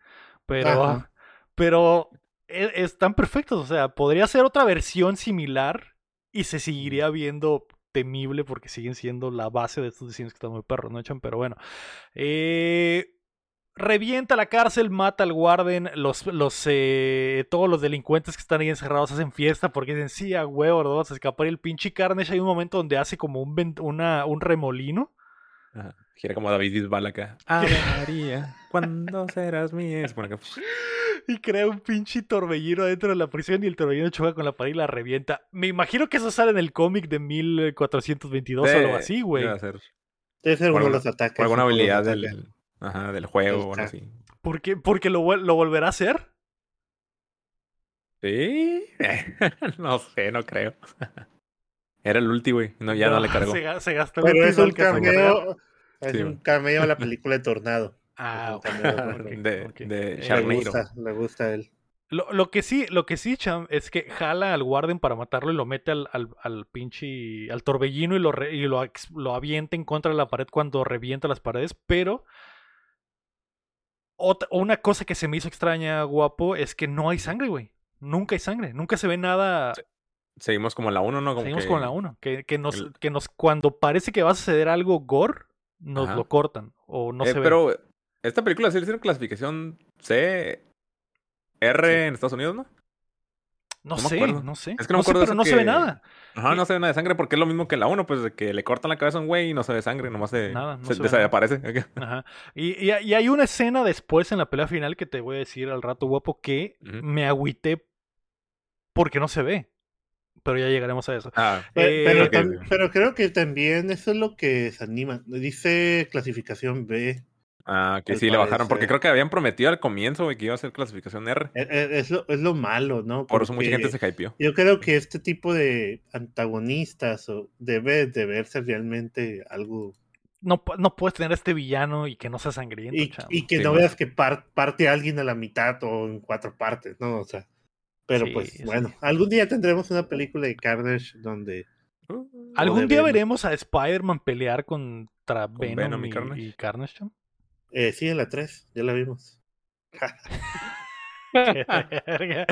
Pero, pero e, están perfectos. O sea, podría ser otra versión similar y se seguiría viendo temible porque siguen siendo la base de estos diseños que están muy perros, ¿no, Echan? Pero bueno. Eh, revienta la cárcel, mata al guarden, los, los, eh, todos los delincuentes que están ahí encerrados hacen fiesta porque dicen, sí, a huevo, vamos a escapar. Y el pinche Carnage hay un momento donde hace como un, una, un remolino. Gira como David Bisbal acá. Ave María, ¿cuándo serás mía? y crea un pinche torbellino dentro de la prisión y el torbellino choca con la pared y la revienta. Me imagino que eso sale en el cómic de 1422 o algo así, güey. Debe ser. Debe ser uno de los ataques. alguna habilidad del, ajá, del juego o algo así. ¿Por qué? ¿Porque lo, lo volverá a hacer? Sí. no sé, no creo. Era el último, güey. No, ya no, le cargó. Se, se gastó Pero es un cameo. Es un cameo a la película de Tornado. Ah, de, de Le gusta, le gusta a él. Lo, lo, que sí, lo que sí, Cham, es que jala al guarden para matarlo y lo mete al, al, al pinche. al torbellino y, lo, y lo, lo, avienta en contra de la pared cuando revienta las paredes. Pero. Otra, una cosa que se me hizo extraña, guapo, es que no hay sangre, güey. Nunca hay sangre. Nunca se ve nada. Seguimos como en la 1, ¿no? Como Seguimos que... como en la 1. Que, que, nos, el... que nos. Cuando parece que va a suceder algo gore, nos Ajá. lo cortan. O no eh, se ve. Pero esta película sí le hicieron clasificación C. R sí. en Estados Unidos, ¿no? No, no sé, no sé. Es que no, no me acuerdo sé, pero no que... se ve nada. Ajá, no se ve nada de sangre porque es lo mismo que la 1, pues de que le cortan la cabeza a un güey y no se ve sangre, nomás se, nada, no se, se desaparece. Ajá. Y, y, y, hay una escena después en la pelea final que te voy a decir al rato, guapo, que uh -huh. me agüité porque no se ve. Pero ya llegaremos a eso. Ah, eh, pero, pero, pero, creo que también eso es lo que se anima. Dice clasificación B. Ah, que sí, le bajaron, porque creo que habían prometido al comienzo que iba a ser clasificación R. Es, es, lo, es lo, malo, ¿no? Por eso mucha gente se hypeó. Yo creo que este tipo de antagonistas o debe de verse realmente algo. No, no puedes tener a este villano y que no sea sangriento. Y, y que sí, no veas que par, parte a alguien a la mitad o en cuatro partes, ¿no? O sea. Pero sí, pues, sí. bueno, algún día tendremos una película de Carnage donde. Uh, ¿Algún día veremos a Spider-Man pelear contra ¿Con Venom, Venom, y, Carnage? Y Carnage eh, sí, en la 3, ya la vimos. eh,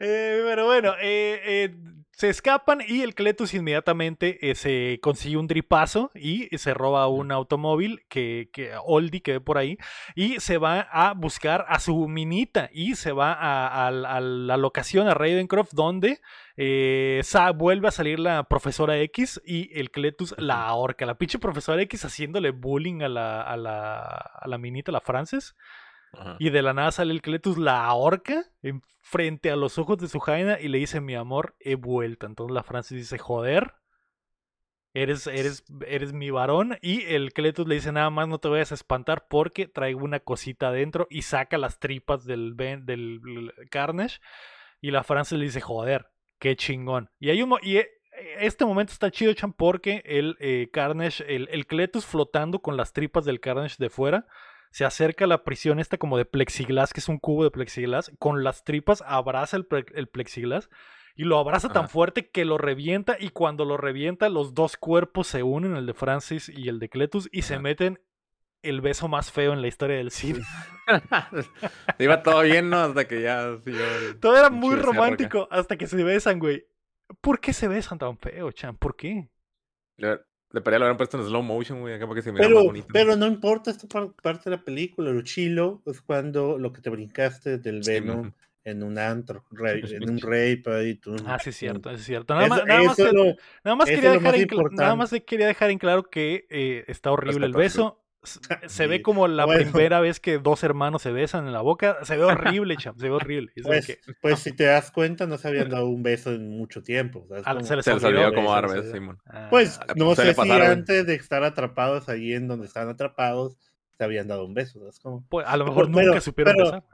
pero bueno, eh, eh, se escapan y el Cletus inmediatamente eh, se consigue un dripazo y se roba un automóvil que, que Oldie que ve por ahí y se va a buscar a su minita y se va a, a, a la locación a Ravencroft donde eh, vuelve a salir la profesora X y el Cletus la ahorca. La pinche profesora X haciéndole bullying a la, a la, a la minita, la Frances. Y de la nada sale el Cletus, la ahorca en frente a los ojos de su Jaina y le dice, mi amor, he vuelto. Entonces la Francis dice, joder, eres, eres, eres mi varón. Y el Cletus le dice, nada más no te vayas a espantar porque traigo una cosita adentro y saca las tripas del, del, del Carnage. Y la Francis le dice, joder, qué chingón. Y hay un... Y este momento está chido, Chan, porque el eh, Carnage, el, el Cletus flotando con las tripas del Carnage de fuera se acerca a la prisión esta como de plexiglas, que es un cubo de plexiglas, con las tripas abraza el, el plexiglas y lo abraza Ajá. tan fuerte que lo revienta y cuando lo revienta los dos cuerpos se unen, el de Francis y el de Cletus, y Ajá. se meten el beso más feo en la historia del cine. Iba todo bien, ¿no? Hasta que ya... Yo, todo era muy romántico hasta que se besan, güey. ¿Por qué se besan tan feo, Chan? ¿Por qué? De pelea lo habrían puesto en slow motion, güey, acá porque se pero, más bonito. Pero no importa esta parte de la película, lo chilo es cuando lo que te brincaste del Venom sí, en un antro, rey, en un rape ahí. Tú, ah, sí, es cierto, es cierto. Nada, eso, más, nada, más, lo, nada más, quería dejar en, nada más quería dejar en claro que eh, está horrible el beso. Se ve como la bueno. primera vez que dos hermanos se besan en la boca. Se ve horrible, cham, se ve horrible. Pues, que... pues, si te das cuenta, no se habían dado un beso en mucho tiempo. Ah, se les olvidó como dar besos, Simón. Ah, pues no sé si antes de estar atrapados ahí en donde estaban atrapados, se habían dado un beso. ¿sabes? Como... Pues, a lo mejor pero, nunca supieron pero, besar.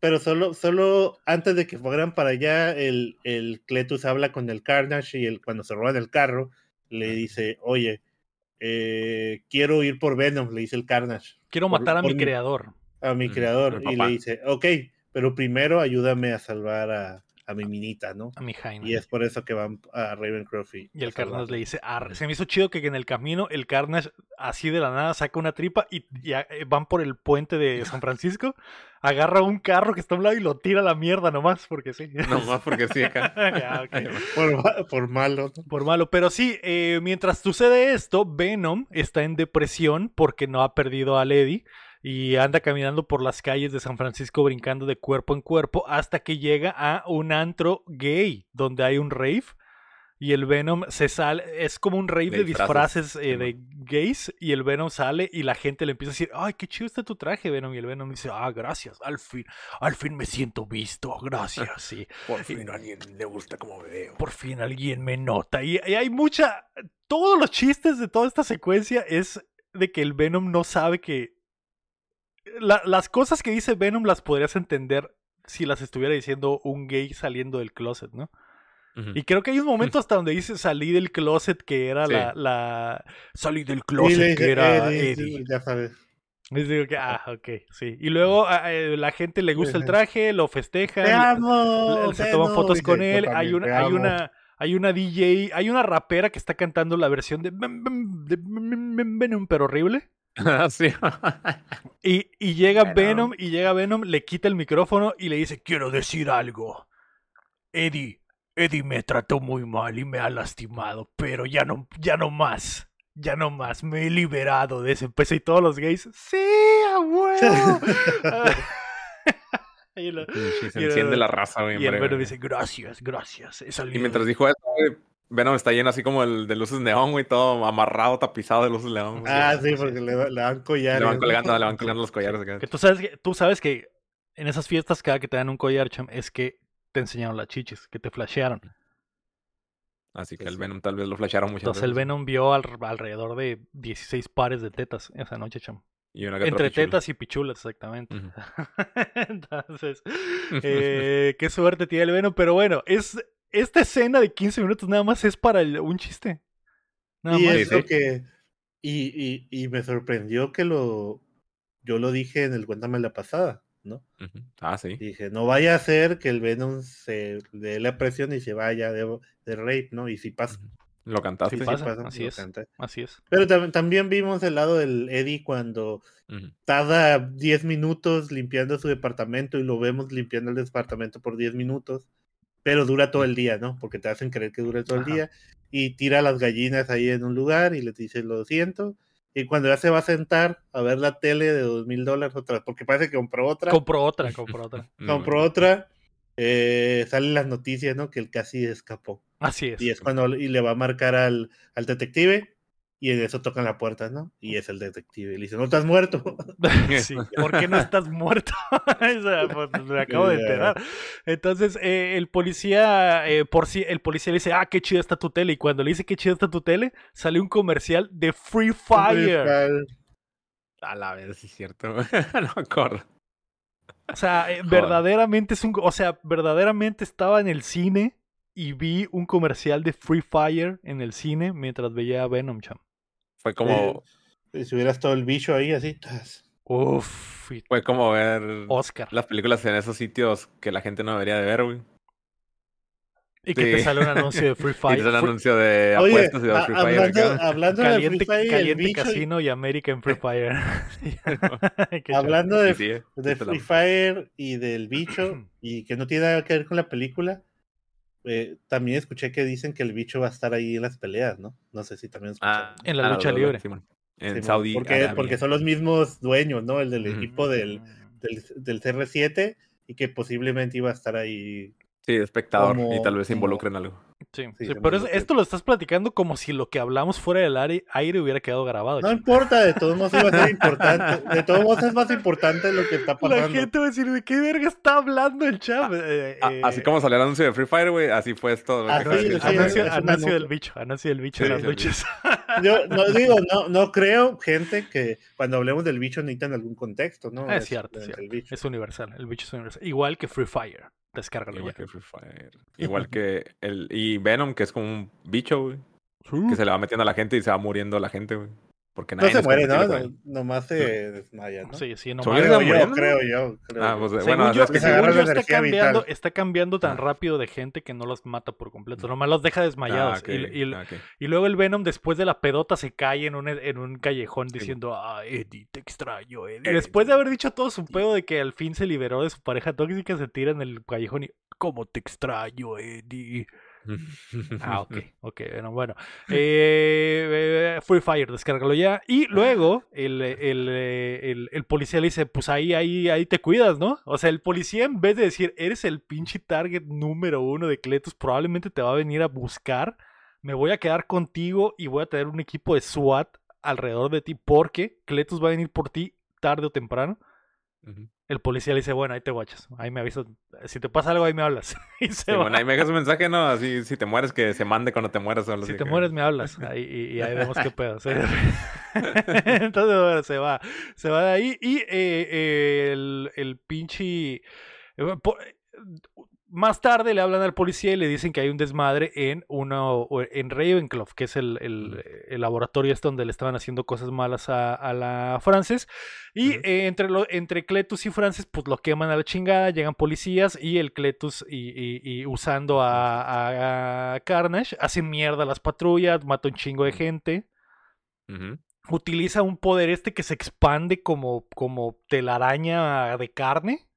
Pero solo, solo antes de que fueran para allá, el, el Cletus habla con el Carnage y el, cuando se roban el carro, le dice, oye, eh, quiero ir por Venom, le dice el Carnage. Quiero por, matar a mi creador. A mi creador. y le dice, ok, pero primero ayúdame a salvar a, a mi minita, ¿no? A mi Jaime. Y es por eso que van a Ravencroft. Y, y el Carnage le dice, Arre. se me hizo chido que en el camino el Carnage así de la nada saca una tripa y, y van por el puente de San Francisco, agarra un carro que está a un lado y lo tira a la mierda nomás porque sí. Nomás porque sí acá. ya, okay. por, por, malo. Por malo, pero sí, eh, mientras sucede esto, Venom está en depresión porque no ha perdido a Lady. Y anda caminando por las calles de San Francisco brincando de cuerpo en cuerpo hasta que llega a un antro gay donde hay un rave y el Venom se sale, es como un rave de, disfraces, eh, de gays y el Venom sale y la gente le empieza a decir, ay, qué chido está tu traje, Venom. Y el Venom dice, ah, gracias, al fin, al fin me siento visto, gracias, sí. por fin a alguien le gusta como me veo. Por fin alguien me nota. Y, hay mucha, todos los chistes de toda esta secuencia es de que el Venom no sabe que... las cosas que dice Venom las podrías entender si las estuviera diciendo un gay saliendo del closet, ¿no? Y creo que hay un momento hasta donde dice salí del closet que era la, la, Salí del closet que era Eddie. Ya sabes. Digo que, ah, ok, sí. Y luego a, la gente le gusta el traje, lo festeja, se toman fotos con él. Hay una, hay una, hay una DJ, hay una rapera que está cantando la versión de, Venom, pero horrible. sí. y, y llega Venom, y llega Venom, le quita el micrófono y le dice, quiero decir algo. Eddie, Eddie me trató muy mal y me ha lastimado, pero ya no, ya no más. Ya no más, me he liberado de ese peso y todos los gays, sí, abuelo. y se enciende la raza. Y el Venom dice, gracias, gracias. y mientras dijo eso, Venom está lleno así como el de luces neón, güey, todo amarrado, tapizado de luces neón. Ah, sí, porque le, dan collares. Le van colgando, le van colgando los collares. Que tú, sabes que, tú sabes que en esas fiestas cada que te dan un collar, cham, es que te enseñaron las chichis, que te flashearon. Así que el Venom tal vez lo flashearon mucho. Entonces el Venom vio alrededor de 16 pares de tetas esa noche, cham. Entre tetas y pichulas, exactamente. Entonces, eh, qué suerte tiene el Venom. Pero bueno, es esta escena de 15 minutos nada más es para un chiste. Nada y Eso que, y, y, y, me sorprendió que lo. Yo lo dije en el Cuéntame la pasada. ¿no? Ah, sí. dije, no vaya a ser que el Venom se dé la presión y se vaya de, de rape, ¿no? Y si pasa. Lo cantaste. así, es. así es. Pero también vimos el lado del Eddie cuando tarda 10 minutos limpiando su departamento y lo vemos limpiando el departamento por 10 minutos, pero dura todo el día, ¿no? Porque te hacen creer que dura todo el día y tira las gallinas ahí en un lugar y les dice lo siento y cuando ya se va a sentar a ver la tele de dos mil dólares otra porque parece que compró otra. Compró otra, compró otra. compró otra. Eh, salen las noticias, ¿no? Que él casi escapó. Así es. Y es cuando y le va a marcar al, al detective y en eso tocan la puerta, ¿no? Y es el detective. Y le dice, ¿no estás muerto? sí, ¿por qué no estás muerto? Pues, me acabo de enterar. Entonces, eh, el policía, eh, por si, el policía le dice, ah, qué chida está tu tele. Y cuando le dice qué chida está tu tele, sale un comercial de Free Fire. A la vez, sí es cierto. no me acuerdo. O sea, eh, verdaderamente es un, o sea, verdaderamente estaba en el cine y vi un comercial de Free Fire en el cine mientras veía a Venom Cham. Fue como. si hubieras todo el bicho ahí así. Uf. Fue como ver. Oscar. Las películas en esos sitios que la gente no debería de ver, güey. Y que te sale un anuncio de Free Fire. Y te sale un anuncio de apuestas y de Free Fire. Hablando caliente, de Free Fire. Caliente Casino y... América en Free Fire. hablando de, de Free Fire y del bicho, y que no tiene nada que ver con la película. Eh, también escuché que dicen que el bicho va a estar ahí en las peleas, ¿no? No sé si también escuché. Ah, en la lucha libre. en Saudi. Porque, porque son los mismos dueños, ¿no? El del equipo del, del, del, CR7 y que posiblemente iba a estar ahí Sí, espectador y tal vez se involucre en algo. Sí, pero esto lo estás platicando como si lo que hablamos fuera del aire, hubiera quedado grabado. No importa, de todos modos iba a ser importante. De todos modos es más importante lo que está pasando. La gente va a decir, ¿de qué verga está hablando el chat? Eh, eh, así como salió el anuncio de Free Fire, güey, así fue esto. anuncio, del bicho, anuncio del bicho de las luchas. Yo no digo, no, no creo, gente, que cuando hablemos del bicho necesitan algún contexto, ¿no? Es, cierto, es, cierto. es universal, el bicho es universal. Igual que Free Fire. Descárgalo Igual que Free Fire. Igual que el. Y Venom, que es como un bicho, güey. Que se le va metiendo a la gente y se va muriendo la gente, güey. Porque no se muere, ¿no? no nomás se desmaya, ¿no? Sí, sí, nomás. Creo yo, creo yo. Creo ah, pues, bueno, yo, es que según yo está, cambiando, está cambiando tan ah. rápido de gente que no los mata por completo. Nomás los deja desmayados. Ah, y, y, y, luego el Venom, después de la pedota, se cae en un, en un callejón diciendo, ah, Eddie, te extraño, Eddie. Y después de haber dicho todo su pedo de que al fin se liberó de su pareja tóxica, se tira en el callejón y, ¿cómo te extraño, Eddie? Ah, ok, ok, bueno, bueno. Eh, Free Fire, descárgalo ya. Y luego el, el, el, policía le dice, pues ahí, ahí, ahí te cuidas, ¿no? O sea, el policía en vez de decir, eres el pinche target número uno de Cletus, probablemente te va a venir a buscar. Me voy a quedar contigo y voy a tener un equipo de SWAT alrededor de ti porque Cletus va a venir por ti tarde o temprano. El policía le dice, bueno, ahí te guachas, ahí me avisas, si te pasa algo ahí me hablas. y se Bueno, ahí me dejas un mensaje, ¿no? Así, si te mueres, que se mande cuando te mueras. si te mueres, me hablas, ahí, y, ahí vemos qué pedo. Entonces, bueno, se va, se va de ahí y eh, eh, el, el pinche... Eh, más tarde le hablan al policía y le dicen que hay un desmadre en uno en Ravenclaw, que es el, el, laboratorio este donde le estaban haciendo cosas malas a, la Frances. Y eh, entre, lo, entre Cletus y Frances, pues lo queman a la chingada, llegan policías y el Cletus y, usando a, Carnage hace mierda a las patrullas, mata un chingo de gente. Utiliza un poder este que se expande como, como telaraña de carne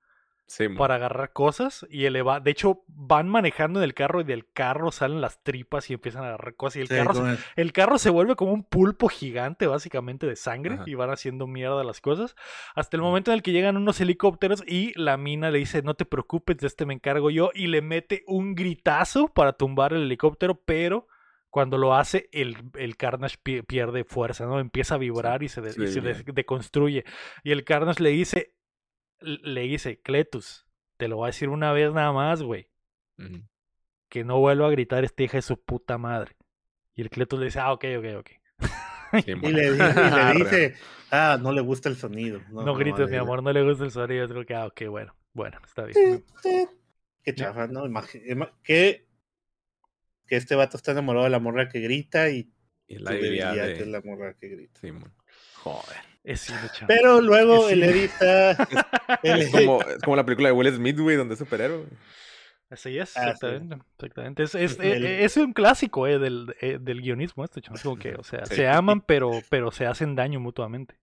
para agarrar cosas y elevar. De hecho, van manejando en el carro y del carro salen las tripas y empiezan a agarrar cosas. Y el, carro, el... carro se vuelve como un pulpo gigante, básicamente, de sangre y van haciendo mierda las cosas. Hasta el momento en el que llegan unos helicópteros y la mina le dice: No te preocupes, de este me encargo yo. Y le mete un gritazo para tumbar el helicóptero, pero cuando lo hace, el, el Carnage pierde fuerza, ¿no? Empieza a vibrar y se, deconstruye. Y el Carnage le dice, le dice, Cletus, te lo voy a decir una vez nada más, güey. Que no vuelva a gritar esta hija de su puta madre. Y el Cletus le dice, ah, ok, ok, ok. y, le, dice, ah, no le gusta el sonido. No, grites, mi amor, no le gusta el sonido. creo que, ah, ok, bueno, bueno, está bien. Qué chafa, ¿no? que, que este vato está enamorado de la morra que grita y, y la idea de... la morra que grita. Joder. Es Pero luego el edita. Es, como, es, como, la película de Will Smith, güey, donde es superhéroe. Así es, ah, exactamente. exactamente. Es, es, es, un clásico eh, del, eh, del guionismo, esto, como que, o sea, se aman, pero, pero se hacen daño mutuamente.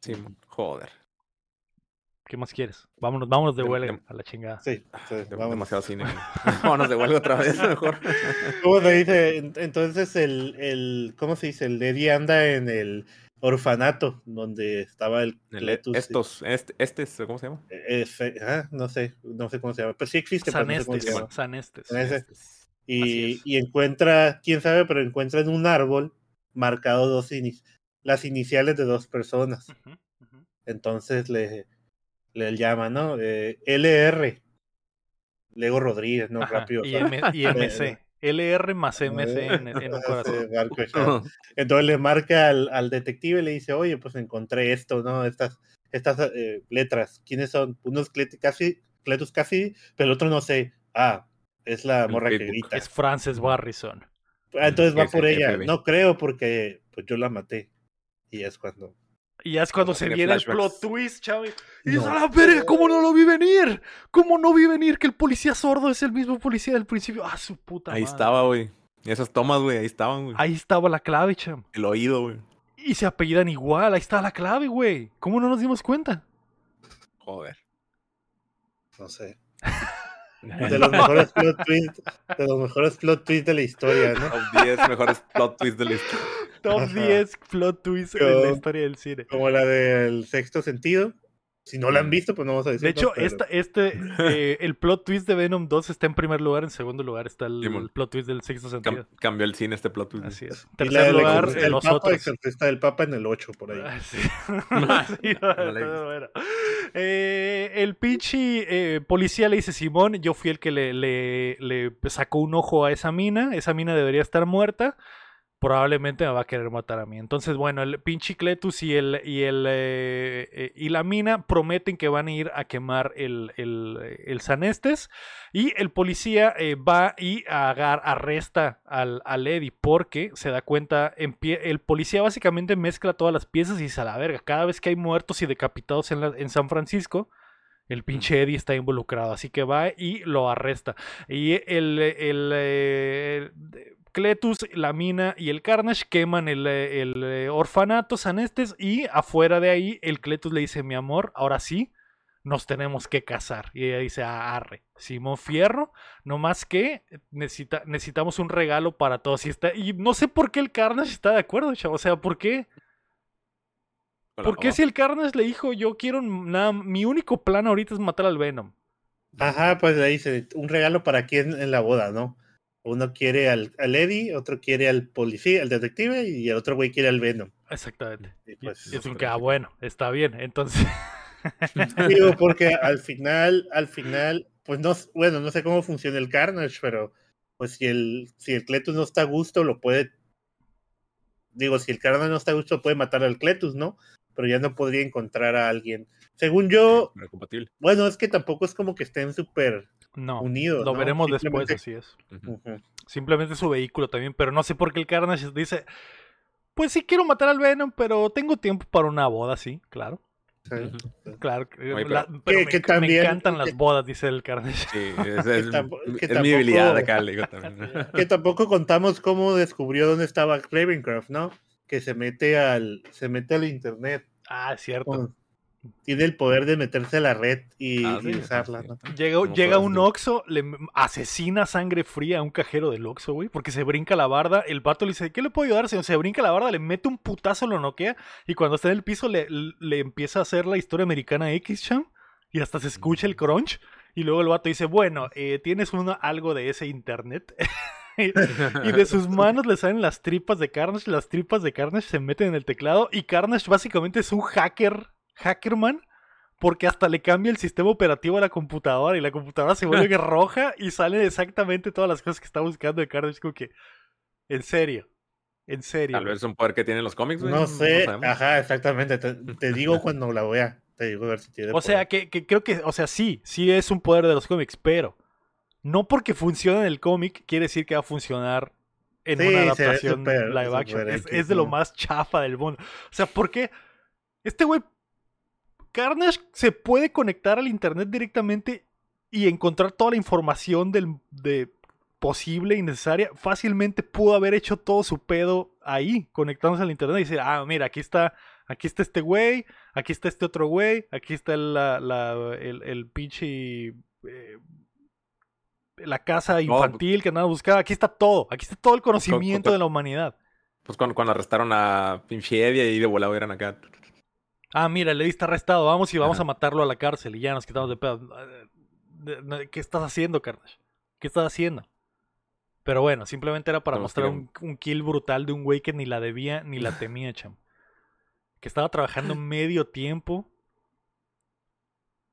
Sí, joder. ¿Qué más quieres? Vámonos, vámonos de huelga a la chingada. Sí, sí vamos. demasiado cine. vámonos de huelga otra vez, mejor. ¿Cómo se dice? Entonces, el, el, ¿cómo se dice? El Eddie anda en el orfanato donde estaba el Cletus. Estos, este, este, ¿cómo se llama? Eh, ah, no sé, no sé cómo se llama, pero sí existe. Sanestes, Y, y, encuentra, quién sabe, pero encuentra en un árbol marcado dos las iniciales de dos personas. Entonces le, le llama, ¿no? Eh, LR. Lego Rodríguez, ¿no? Rápido. Y, y MC. LR más MC en, en un corazón. Entonces le marca al, detective y le dice, oye, pues encontré esto, ¿no? Estas, estas eh, letras. ¿Quiénes son? Unos casi, Cletus casi, pero el otro no sé. Ah, es la morra que grita. Es Frances Barrison. Ah, entonces va por ella. No creo porque pues yo la maté. Y es cuando y ya es cuando se viene el plot twist, Chavi. Y no. la verga, ¿cómo no lo vi venir? ¿Cómo no vi venir que el policía sordo es el mismo policía del principio? Ah, su puta Ahí estaba, güey. Y esas tomas, güey, ahí estaban, güey. Ahí estaba la clave, cham. El oído, güey. Y se apellidan igual, ahí está la clave, güey. ¿Cómo no nos dimos cuenta? Joder. No sé. De los mejores plot twists, de los mejores plot twists de la historia, ¿no? Los 10 mejores plot twists de la historia. Top 10 plot twists de la historia del cine. Como la del sexto sentido. Si no la han mm. visto, pues no vamos a decir. De hecho, esta, este, eh, el plot twist de Venom 2 está en primer lugar. En segundo lugar está el, plot twist del sexto sentido. cambió el cine este plot twist. Así es. En tercer lugar, el, los Papa otros. Está el Papa en el 8 por ahí. Ah, sí. sí bueno. eh, el pinche eh, policía le dice: Simón, yo fui el que le, le, le sacó un ojo a esa mina. Esa mina debería estar muerta probablemente me va a querer matar a mí. Entonces, bueno, el pinche Cletus y el y el eh, eh, y la mina prometen que van a ir a quemar el, el, el Sanestes y el policía eh, va y agar, arresta al, al, Eddie porque se da cuenta, el policía básicamente mezcla todas las piezas y se a la verga. Cada vez que hay muertos y decapitados en, en San Francisco, el pinche Eddie está involucrado, así que va y lo arresta. Y el, el, Cletus, la mina y el Carnage queman el, el, orfanato Sanestes y afuera de ahí el Cletus le dice, mi amor, ahora sí, nos tenemos que casar. Y ella dice, ah, arre, Simón Fierro, no más que necesita, necesitamos un regalo para todos. Y, está, y no sé por qué el Carnage está de acuerdo, chavo. O sea, ¿por qué? ¿Por qué si el Carnage le dijo, yo quiero nada, mi único plan ahorita es matar al Venom? Ajá, pues le dice, un regalo para quién en la boda, ¿no? Uno quiere al, al Eddie, otro quiere al policía, al detective, y el otro güey quiere al Venom. Exactamente. Y, pues, es un que, ah, bueno, está bien. Entonces. Digo, porque al final, al final, pues no, bueno, no sé cómo funciona el Carnage, pero pues si el, si el Cletus no está a gusto, lo puede. Digo, si el Carnage no está a gusto, puede matar al Cletus, ¿no? Pero ya no podría encontrar a alguien. Según yo. Bueno, es que tampoco es como que estén súper no, unidos. Lo veremos después, así es. Simplemente su vehículo también, pero no sé por qué el Carnage dice. Pues sí quiero matar al Venom, pero tengo tiempo para una boda, sí, claro. Claro, pero, que, me, encantan las bodas, dice el Carnage. Sí, es, mi habilidad acá, le digo también. Que tampoco contamos cómo descubrió dónde estaba Ravencroft, ¿no? Que se mete al, se mete al internet. Ah, es cierto tiene el poder de meterse a la red y, ah, usarla. Llega, un Oxo, le asesina sangre fría a un cajero del Oxo, güey, porque se brinca la barda. El vato le dice, ¿qué le puedo ayudar? Se, se brinca la barda, le mete un putazo, lo noquea y cuando está en el piso le, le empieza a hacer la historia americana X, cham, y hasta se escucha el crunch. Y luego el vato dice, bueno, eh, ¿tienes uno, algo de ese internet? y de sus manos le salen las tripas de Carnage, las tripas de Carnage se meten en el teclado y Carnage básicamente es un hacker Hackerman porque hasta le cambia el sistema operativo a la computadora y la computadora se vuelve roja y salen exactamente todas las cosas que está buscando de Carnage. Como que, en serio, en serio. Tal vez es un poder que tienen los cómics, No sé, ajá, exactamente. Te, digo cuando la vea. Te digo a ver si tiene. O sea, que, creo que, o sea, sí, sí es un poder de los cómics, pero no porque funcione en el cómic quiere decir que va a funcionar en una adaptación live action. Es, es, de lo más chafa del mundo. O sea, ¿por qué? Este güey Carnage se puede conectar al internet directamente y encontrar toda la información del, de posible y necesaria. Fácilmente pudo haber hecho todo su pedo ahí, conectándose al internet y decir, ah, mira, aquí está, aquí está este güey, aquí está este otro güey, aquí está la, el, el pinche... Eh, la casa infantil que andaba buscando, aquí está todo, aquí está todo el conocimiento de la humanidad. Pues cuando, cuando arrestaron a pinche Eddie y de volado eran acá. Ah, mira, le diste arrestado, vamos y vamos a matarlo a la cárcel y ya nos quitamos de pedo. ¿Qué estás haciendo, Carnage? ¿Qué estás haciendo? Pero bueno, simplemente era para mostrar un, kill brutal de un güey que ni la debía ni la temía, cham. Que estaba trabajando medio tiempo.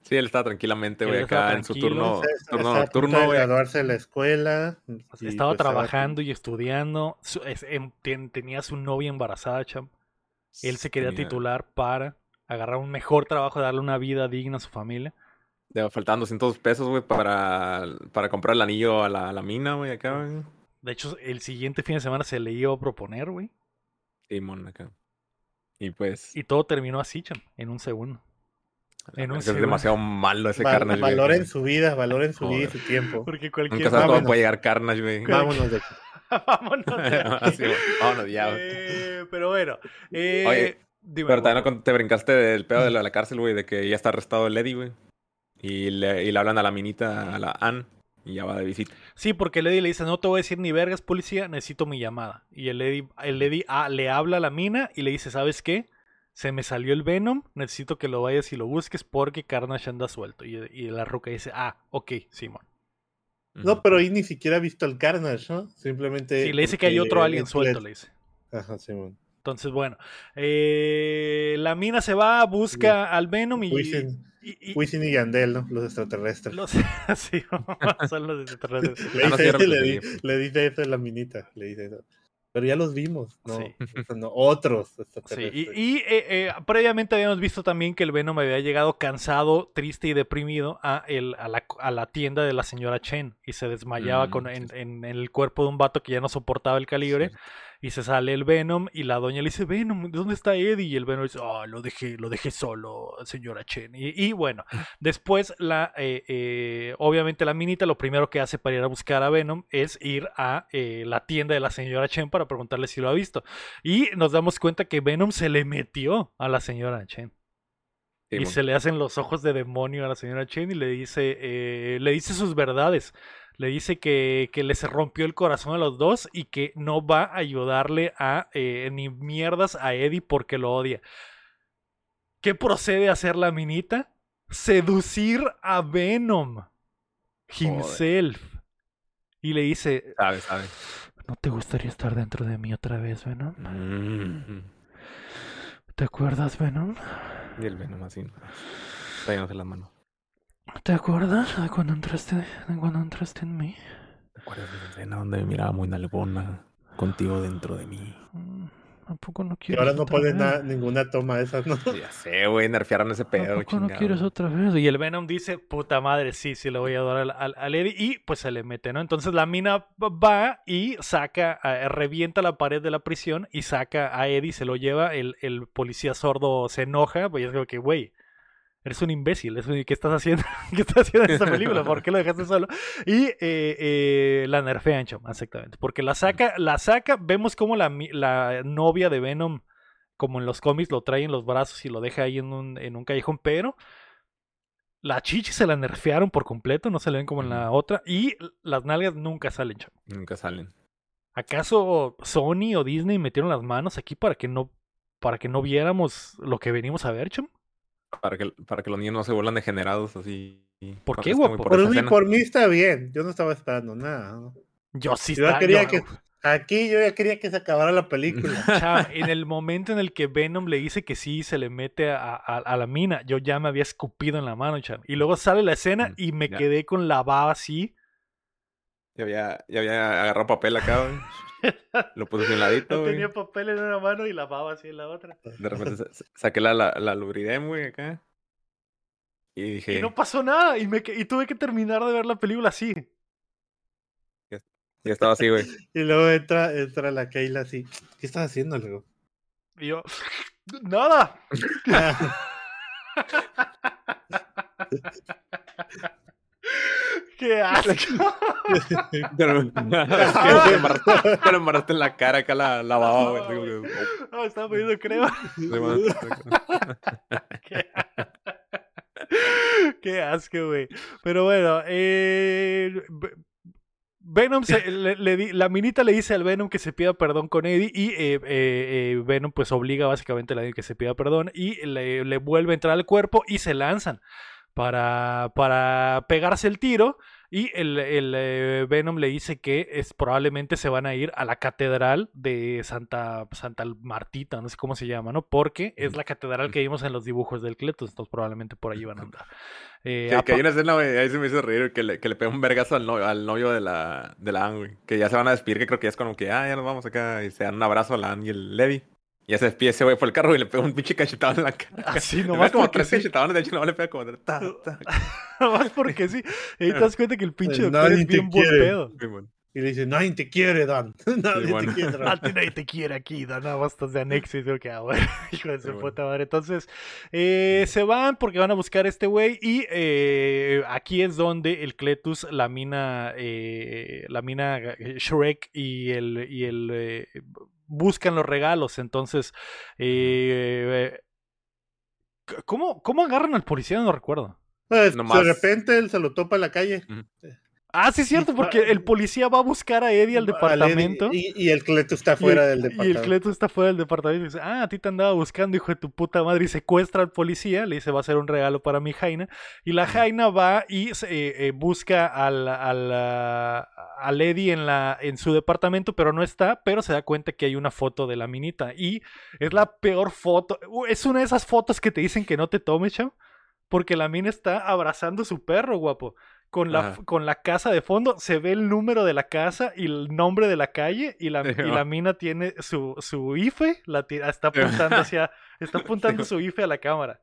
Sí, él estaba tranquilamente, güey, acá en su turno, turno nocturno, güey. graduarse de la escuela. Estaba pues, trabajando y estudiando. Em, tenía su novia embarazada, cham. Él se quería titular para agarrar un mejor trabajo, darle una vida digna a su familia. faltaban 200 pesos, güey, para, para comprar el anillo a la, mina, güey, acá, güey. De hecho, el siguiente fin de semana se le iba a proponer, güey. Simón, acá. Y pues. Y todo terminó así, chan, en un segundo. En un es demasiado malo ese Carnage. Valoren su vida, valoren su vida y su tiempo. Porque cualquier. Nunca puede llegar Carnage, güey. Vámonos de aquí. vámonos. De vámonos ya, eh, pero bueno. Eh, Oye, pero también te brincaste del pedo de la, cárcel, güey, de que ya está arrestado el Eddie, güey. Y le, y le hablan a la minita, a la Ann, y ya va de visita. Sí, porque el Eddie le dice, no te voy a decir ni vergas, policía, necesito mi llamada. Y el Eddie, el Eddie ah, le habla a la mina y le dice, ¿sabes qué? Se me salió el Venom, necesito que lo vayas y lo busques porque Carnage anda suelto. Y, y la roca dice, ah, ok, Simón. No, pero ahí ni siquiera ha visto al Carnage, ¿no? Simplemente... Sí, le dice que hay otro alien suelto, le dice. Ajá, Simón. Entonces, bueno, eh, la mina se va, busca al Venom y... Wisin y, Yandel, ¿no? Los extraterrestres. Los, sí, son los extraterrestres. le, dice eso, le, le, dice eso a la minita, le dice eso. Pero ya los vimos, ¿no? no otros. Sí. Y, eh, eh, previamente habíamos visto también que el Venom había llegado cansado, triste y deprimido a, el, a, la, a la tienda de la señora Chen y se desmayaba mm, con, en, en, el cuerpo de un vato que ya no soportaba el calibre. Y se sale el Venom y la doña le dice, Venom, ¿dónde está Eddie? Y el Venom dice, oh, lo dejé, lo dejé solo, señora Chen. Y, bueno, después la, eh, eh, obviamente la minita lo primero que hace para ir a buscar a Venom es ir a eh, la tienda de la señora Chen para preguntarle si lo ha visto. Y nos damos cuenta que Venom se le metió a la señora Chen. Y se le hacen los ojos de demonio a la señora Chen y le dice, eh, le dice sus verdades. Le dice que, que les rompió el corazón a los dos y que no va a ayudarle a eh, ni mierdas a Eddie porque lo odia. ¿Qué procede a hacer la minita? Seducir a Venom himself. Y le dice, sabe, sabe. ¿No te gustaría estar dentro de mí otra vez, Venom? Mm. ¿Te acuerdas, Venom? Y el Venom así, trayéndose la mano. ¿Te acuerdas de cuando entraste, de cuando entraste en mí? ¿Te acuerdas de la escena donde me miraba muy nalgona contigo dentro de mí? Tampoco no quieres. Y ahora no pones ninguna toma de esas, ¿no? Ya sé, güey, nerfearon ese pedo. Tampoco no quieres otra vez. Y el Venom dice, puta madre, sí, sí, le voy a dar al, al, Eddie. Y pues se le mete, ¿no? Entonces la mina va y saca, revienta la pared de la prisión y saca a Eddie, se lo lleva. El, el policía sordo se enoja, pues es como que, güey, eres un imbécil, ¿qué estás haciendo? ¿Qué estás haciendo en esta película? ¿Por qué lo dejaste solo? Y eh, eh, la nerfean, chama, exactamente. Porque la saca, la saca, vemos como la, la, novia de Venom, como en los cómics, lo trae en los brazos y lo deja ahí en un, en un callejón, pero la chichi se la nerfearon por completo, no se le ven como en la otra, y las nalgas nunca salen, chama. Nunca salen. ¿Acaso Sony o Disney metieron las manos aquí para que no, para que no viéramos lo que venimos a ver, chama? Para que, para que los niños no se vuelvan degenerados así. ¿Por qué, guapo? Por, mí, por, mí, está bien. Yo no estaba esperando nada. Yo sí yo quería que Aquí yo ya quería que se acabara la película. en el momento en el que Venom le dice que sí se le mete a, a, la mina, yo ya me había escupido en la mano, cham. Y luego sale la escena mm, y me quedé con la baba así. Ya había, ya había agarrado papel acá, Lo puse en un ladito, Tenía papel en una mano y la baba así en la otra. De repente saqué la, la, la güey, acá. Y dije. Y no pasó nada. Y, me, y tuve que terminar de ver la película así. Ya, estaba así, güey. y luego entra, entra la Keila así. ¿Qué estás haciendo, luego? Y yo. ¡Nada! ¡Qué asco! te, lo, embarraste, en la cara acá la, la baba, güey. No, estaba poniendo crema. Qué, asco, güey. Pero bueno, eh, Venom, se, le, la minita le dice al Venom que se pida perdón con Eddie y eh, eh, eh, Venom pues obliga básicamente a Eddie que se pida perdón y le, le vuelve a entrar al cuerpo y se lanzan para, para pegarse el tiro. Y el, el eh, Venom le dice que es, probablemente se van a ir a la catedral de Santa, Santa Martita, no sé cómo se llama, ¿no? Porque es la catedral que vimos en los dibujos del Cletus, entonces probablemente por ahí van a andar. Eh, que, hay una escena, ahí se me hizo reír, que le, que le pega un vergazo al novio, al novio de la, de la que ya se van a despedir, que creo que ya es como que, ah, ya nos vamos acá, y se dan un abrazo a la Anne y el Levi. Y se despide ese güey por el carro y le pega un pinche cachetado en la cara. Así, nomás. como tres cachetadones, de hecho, no le pega como. Ta, ta. nomás porque sí. Y ahí te das cuenta que el pinche doctor es bien buen pedo. Y le dice, nadie te quiere, Dan. Nadie te quiere. nadie te quiere aquí, Dan. Nada más estás de anexo y digo que, ah, bueno, hijo de su puta madre. Entonces, eh, se van porque van a buscar a este güey. Y eh, aquí es donde el Cletus, la mina, eh, la mina eh, Shrek y el, y el eh, buscan los regalos. Entonces, eh, ¿cómo, ¿cómo agarran al policía? No recuerdo. Pues, de repente él se lo topa en la calle. Ah, sí, es cierto, porque el policía va a buscar a Eddie al departamento. y, el Cleto está fuera del departamento. Y el Cleto está fuera del departamento y dice, ah, a ti te andaba buscando, hijo de tu puta madre, y secuestra al policía, le dice, va a ser un regalo para mi Jaina. Y la Jaina va y eh, eh, busca al, al, al, Eddie en, la, en su departamento, pero no está, pero se da cuenta que hay una foto de la minita. Y es la peor foto, es una de esas fotos que te dicen que no te tomes, chao. Porque la mina está abrazando a su perro, guapo con la, con la casa de fondo, se ve el número de la casa y el nombre de la calle y la, y la mina tiene su, su IFE, la está apuntando hacia, está apuntando su IFE a la cámara.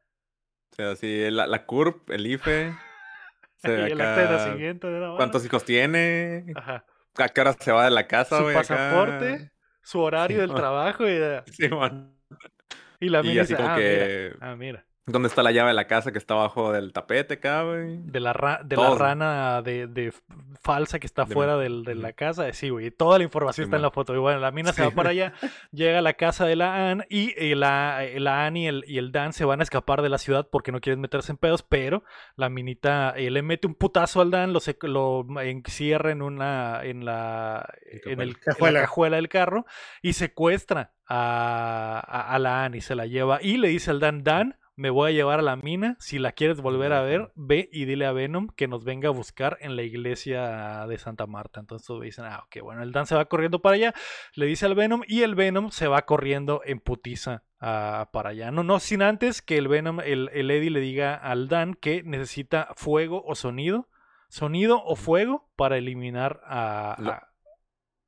O sea, sí, la, la CURP, el IFE. y el acta de nacimiento de ¿Cuántos hijos tiene? Ajá. ¿A qué hora se va de la casa, Su pasaporte, su horario del trabajo y... Sí, man. Y la mina dice, ah, mira, ah, mira. ¿Dónde está la llave de la casa que está abajo del tapete acá, güey? De la, de la rana de, falsa que está fuera de la casa. Sí, güey. Toda la información está en la foto. Y bueno, la mina se va para allá, llega a la casa de la Anne y eh, la, eh, la Anne y el, y el, Dan se van a escapar de la ciudad porque no quieren meterse en pedos, pero la minita eh, le mete un putazo al Dan, lo, lo encierra en una en la, en, el, la cajuela del carro y secuestra a, a, a la Anne y se la lleva y le dice al Dan, Dan, me voy a llevar a la mina. Si la quieres volver a ver, ve y dile a Venom que nos venga a buscar en la iglesia de Santa Marta. Entonces dicen, ah, ok, bueno, el Dan se va corriendo para allá, le dice al Venom y el Venom se va corriendo en putiza ah, para allá. No, no, sin antes que el Venom, el, el Eddie le diga al Dan que necesita fuego o sonido. Sonido o fuego para eliminar a,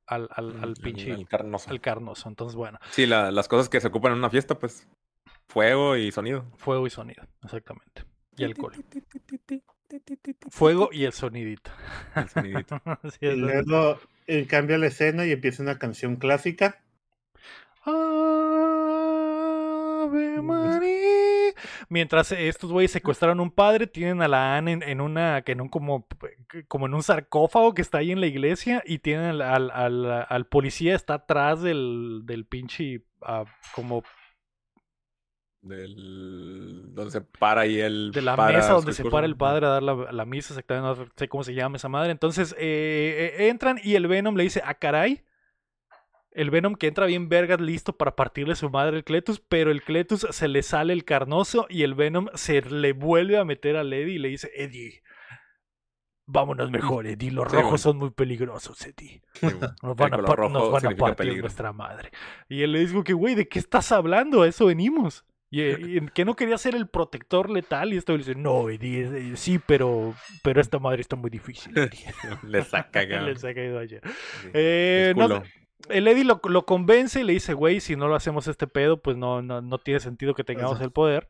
al, al, pinche. El carnoso. Al carnoso. Entonces, bueno. Sí, las cosas que se ocupan en una fiesta, pues Fuego y sonido. Fuego y sonido, exactamente. Y alcohol. Fuego y el sonidito. El sonidito. y luego él cambia la escena y empieza una canción clásica. Ave María. Mientras estos güeyes secuestraron a un padre, tienen a la Anne en, una, que en un como, como en un sarcófago que está ahí en la iglesia y tienen al, al, al, policía está atrás del, del pinche uh, como del donde se para y el de la mesa donde se para el padre a dar la, misa exactamente no sé cómo se llama esa madre. Entonces eh, eh, entran y el Venom le dice a ah, caray el Venom que entra bien vergas listo para partirle su madre el Cletus pero el Cletus se le sale el carnoso y el Venom se le vuelve a meter a Eddie y le dice Eddie vámonos mejor Eddie los rojos son muy peligrosos Eddie. Nos van, a, nos van a partir nuestra madre y él le dice que güey de qué estás hablando a eso venimos y, que no quería ser el protector letal y esto le dice, no, sí, pero, pero esta madre está muy difícil. le saca, Le saca ayer. Eh, el Eddie lo, lo, convence y le dice, güey, si no lo hacemos este pedo, pues no, no, no tiene sentido que tengamos el poder.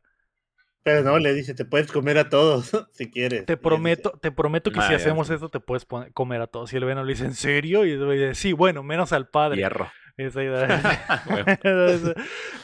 Pero no, le dice, te puedes comer a todos si quieres. Te prometo, te prometo que si hacemos esto te puedes comer a todos. Y el Venom le dice, ¿en serio? Y él dice, sí, bueno, menos al padre. Hierro. Esa idea.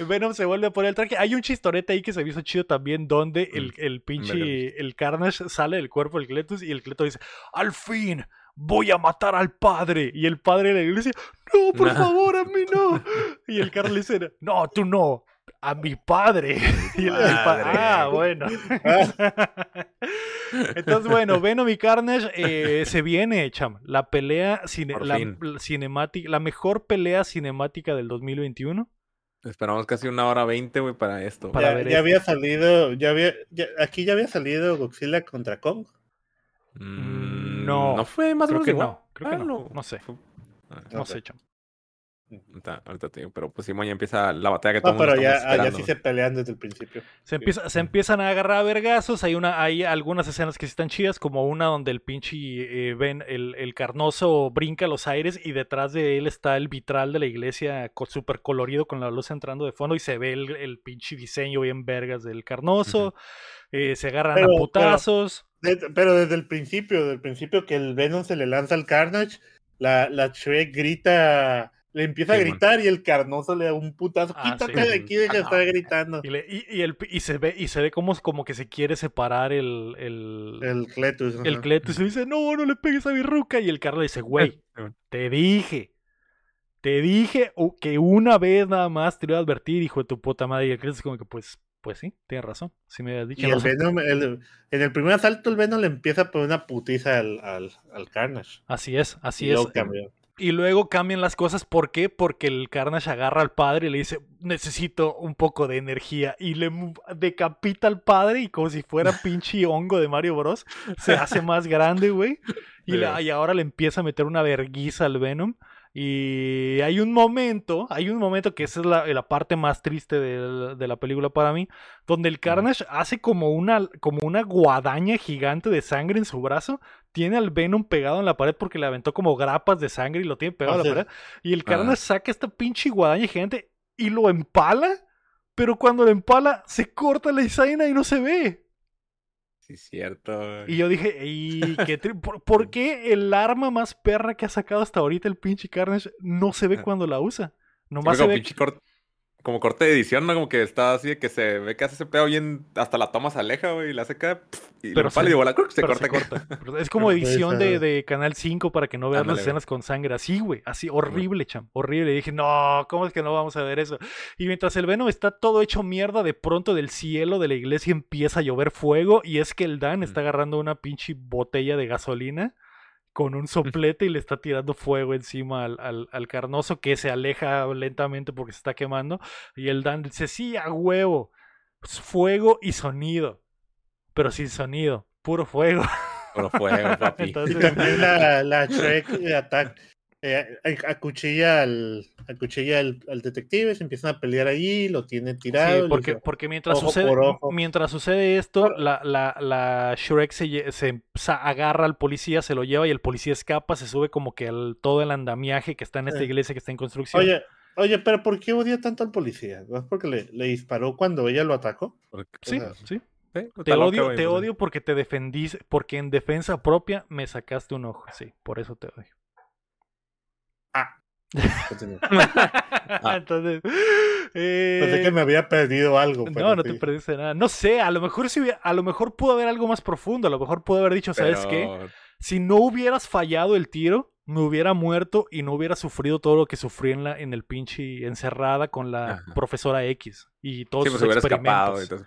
Venom se vuelve a poner el traje. Hay un chistorete ahí que se me hizo chido también, donde el, mm, el pinche, el Carnage sale del cuerpo del Cletus y el Cletus dice, al fin, voy a matar al padre. Y el padre de la iglesia, no, por favor, a mí no. Y el Carnage dice, no, tú no, a mi padre. Y el, ah, bueno. Entonces, bueno, Venom y Carnage eh, se viene, cham. La pelea la, cinemática, la mejor pelea cinemática del 2021. Esperamos casi una hora veinte, güey, para esto. ya, había salido, ya había, aquí ya había salido Godzilla contra Kong. Mm, no. No fue más creo que no. Creo que no. No sé. No sé, cham. Ahorita, te digo, pero pues Simón ya empieza la batalla que todo No, pero ya, ya sí se pelean desde el principio. Se, empieza, se empiezan a agarrar a vergazos. Hay, una, hay algunas escenas que sí están chidas, como una donde el pinche eh, ven el, el, carnoso brinca los aires y detrás de él está el vitral de la iglesia súper colorido con la luz entrando de fondo y se ve el, el pinche diseño bien vergas del carnoso. Eh, se agarran a putazos. Pero, desde el principio, desde el principio que el Venom se le lanza al Carnage, la, la Shrek grita le empieza a gritar y el carnoso le da un putazo. Ah, Quítate de aquí, deja de estar gritando. Y, y, el, y, se ve, y se ve como, como que se quiere separar el. El, el Cletus. El Cletus. Y dice, no, no le pegues a mi ruca. Y el Carlos dice, güey, te dije. Te dije que una vez nada más te iba a advertir, hijo de tu puta madre. Y el Cletus, como que, pues, pues sí, tienes razón. Si me habías dicho. Y el Venom, en el primer asalto, el Venom le empieza a poner una putiza al, al, al Carnage. Así es, así es. Y luego cambian las cosas. ¿Por qué? Porque el Carnage agarra al padre y le dice, necesito un poco de energía. Y le decapita al padre y como si fuera pinche hongo de Mario Bros. Se hace más grande, güey. Y, y, ahora le empieza a meter una verguiza al Venom. Y hay un momento, hay un momento que esa es la, parte más triste de, la película para mí, donde el Carnage hace como una, como una guadaña gigante de sangre en su brazo, tiene al Venom pegado en la pared porque le aventó como grapas de sangre y lo tiene pegado en la pared, y el Carnage saca esta pinche guadaña gigante y lo empala, pero cuando lo empala se corta la escena y no se ve. Sí, cierto. Y yo dije, ¿y qué ¿por, qué el arma más perra que ha sacado hasta ahorita el pinche Carnage no se ve cuando la usa? Nomás se ve... como corte de edición, ¿no? Como que está así de que se ve que hace ese pedo bien, hasta la toma se aleja, güey, y la hace caer, y pero se, y bola, se corta. Se corta. es como edición de, de, Canal 5 para que no veas las escenas con sangre, así, güey, así, horrible, cham, horrible. Y dije, no, ¿cómo es que no vamos a ver eso? Y mientras el Venom está todo hecho mierda, de pronto del cielo de la iglesia empieza a llover fuego, y es que el Dan está agarrando una pinche botella de gasolina con un soplete y le está tirando fuego encima al, al, carnoso que se aleja lentamente porque se está quemando. Y el Dan dice, sí, a huevo. Fuego y sonido. Pero sin sonido. Puro fuego. Puro fuego, papi. Entonces, y también la, la Shrek Attack eh, acuchilla, al, acuchilla al, al, detective, se empiezan a pelear ahí, lo tiene tirado. Sí, porque, porque mientras, sucede, mientras sucede esto, la, la, la Shrek se, se, agarra al policía, se lo lleva y el policía escapa, se sube como que al, todo el andamiaje que está en esta iglesia que está en construcción. Oye, oye, pero ¿por qué odia tanto al policía? ¿Es porque le, le disparó cuando ella lo atacó? Sí, sí. Te odio, te odio porque te defendís, porque en defensa propia me sacaste un ojo. Sí, por eso te odio. Ah. ah. Entonces. Eh... Pensé que me había perdido algo. no, no te perdiste nada. No sé, a lo mejor si a lo mejor pudo haber algo más profundo. A lo mejor pudo haber dicho, ¿sabes qué? Si no hubieras fallado el tiro, me hubiera muerto y no hubiera sufrido todo lo que sufrí en, la, en el pinche encerrada con la profesora X y todos sus pues, experimentos.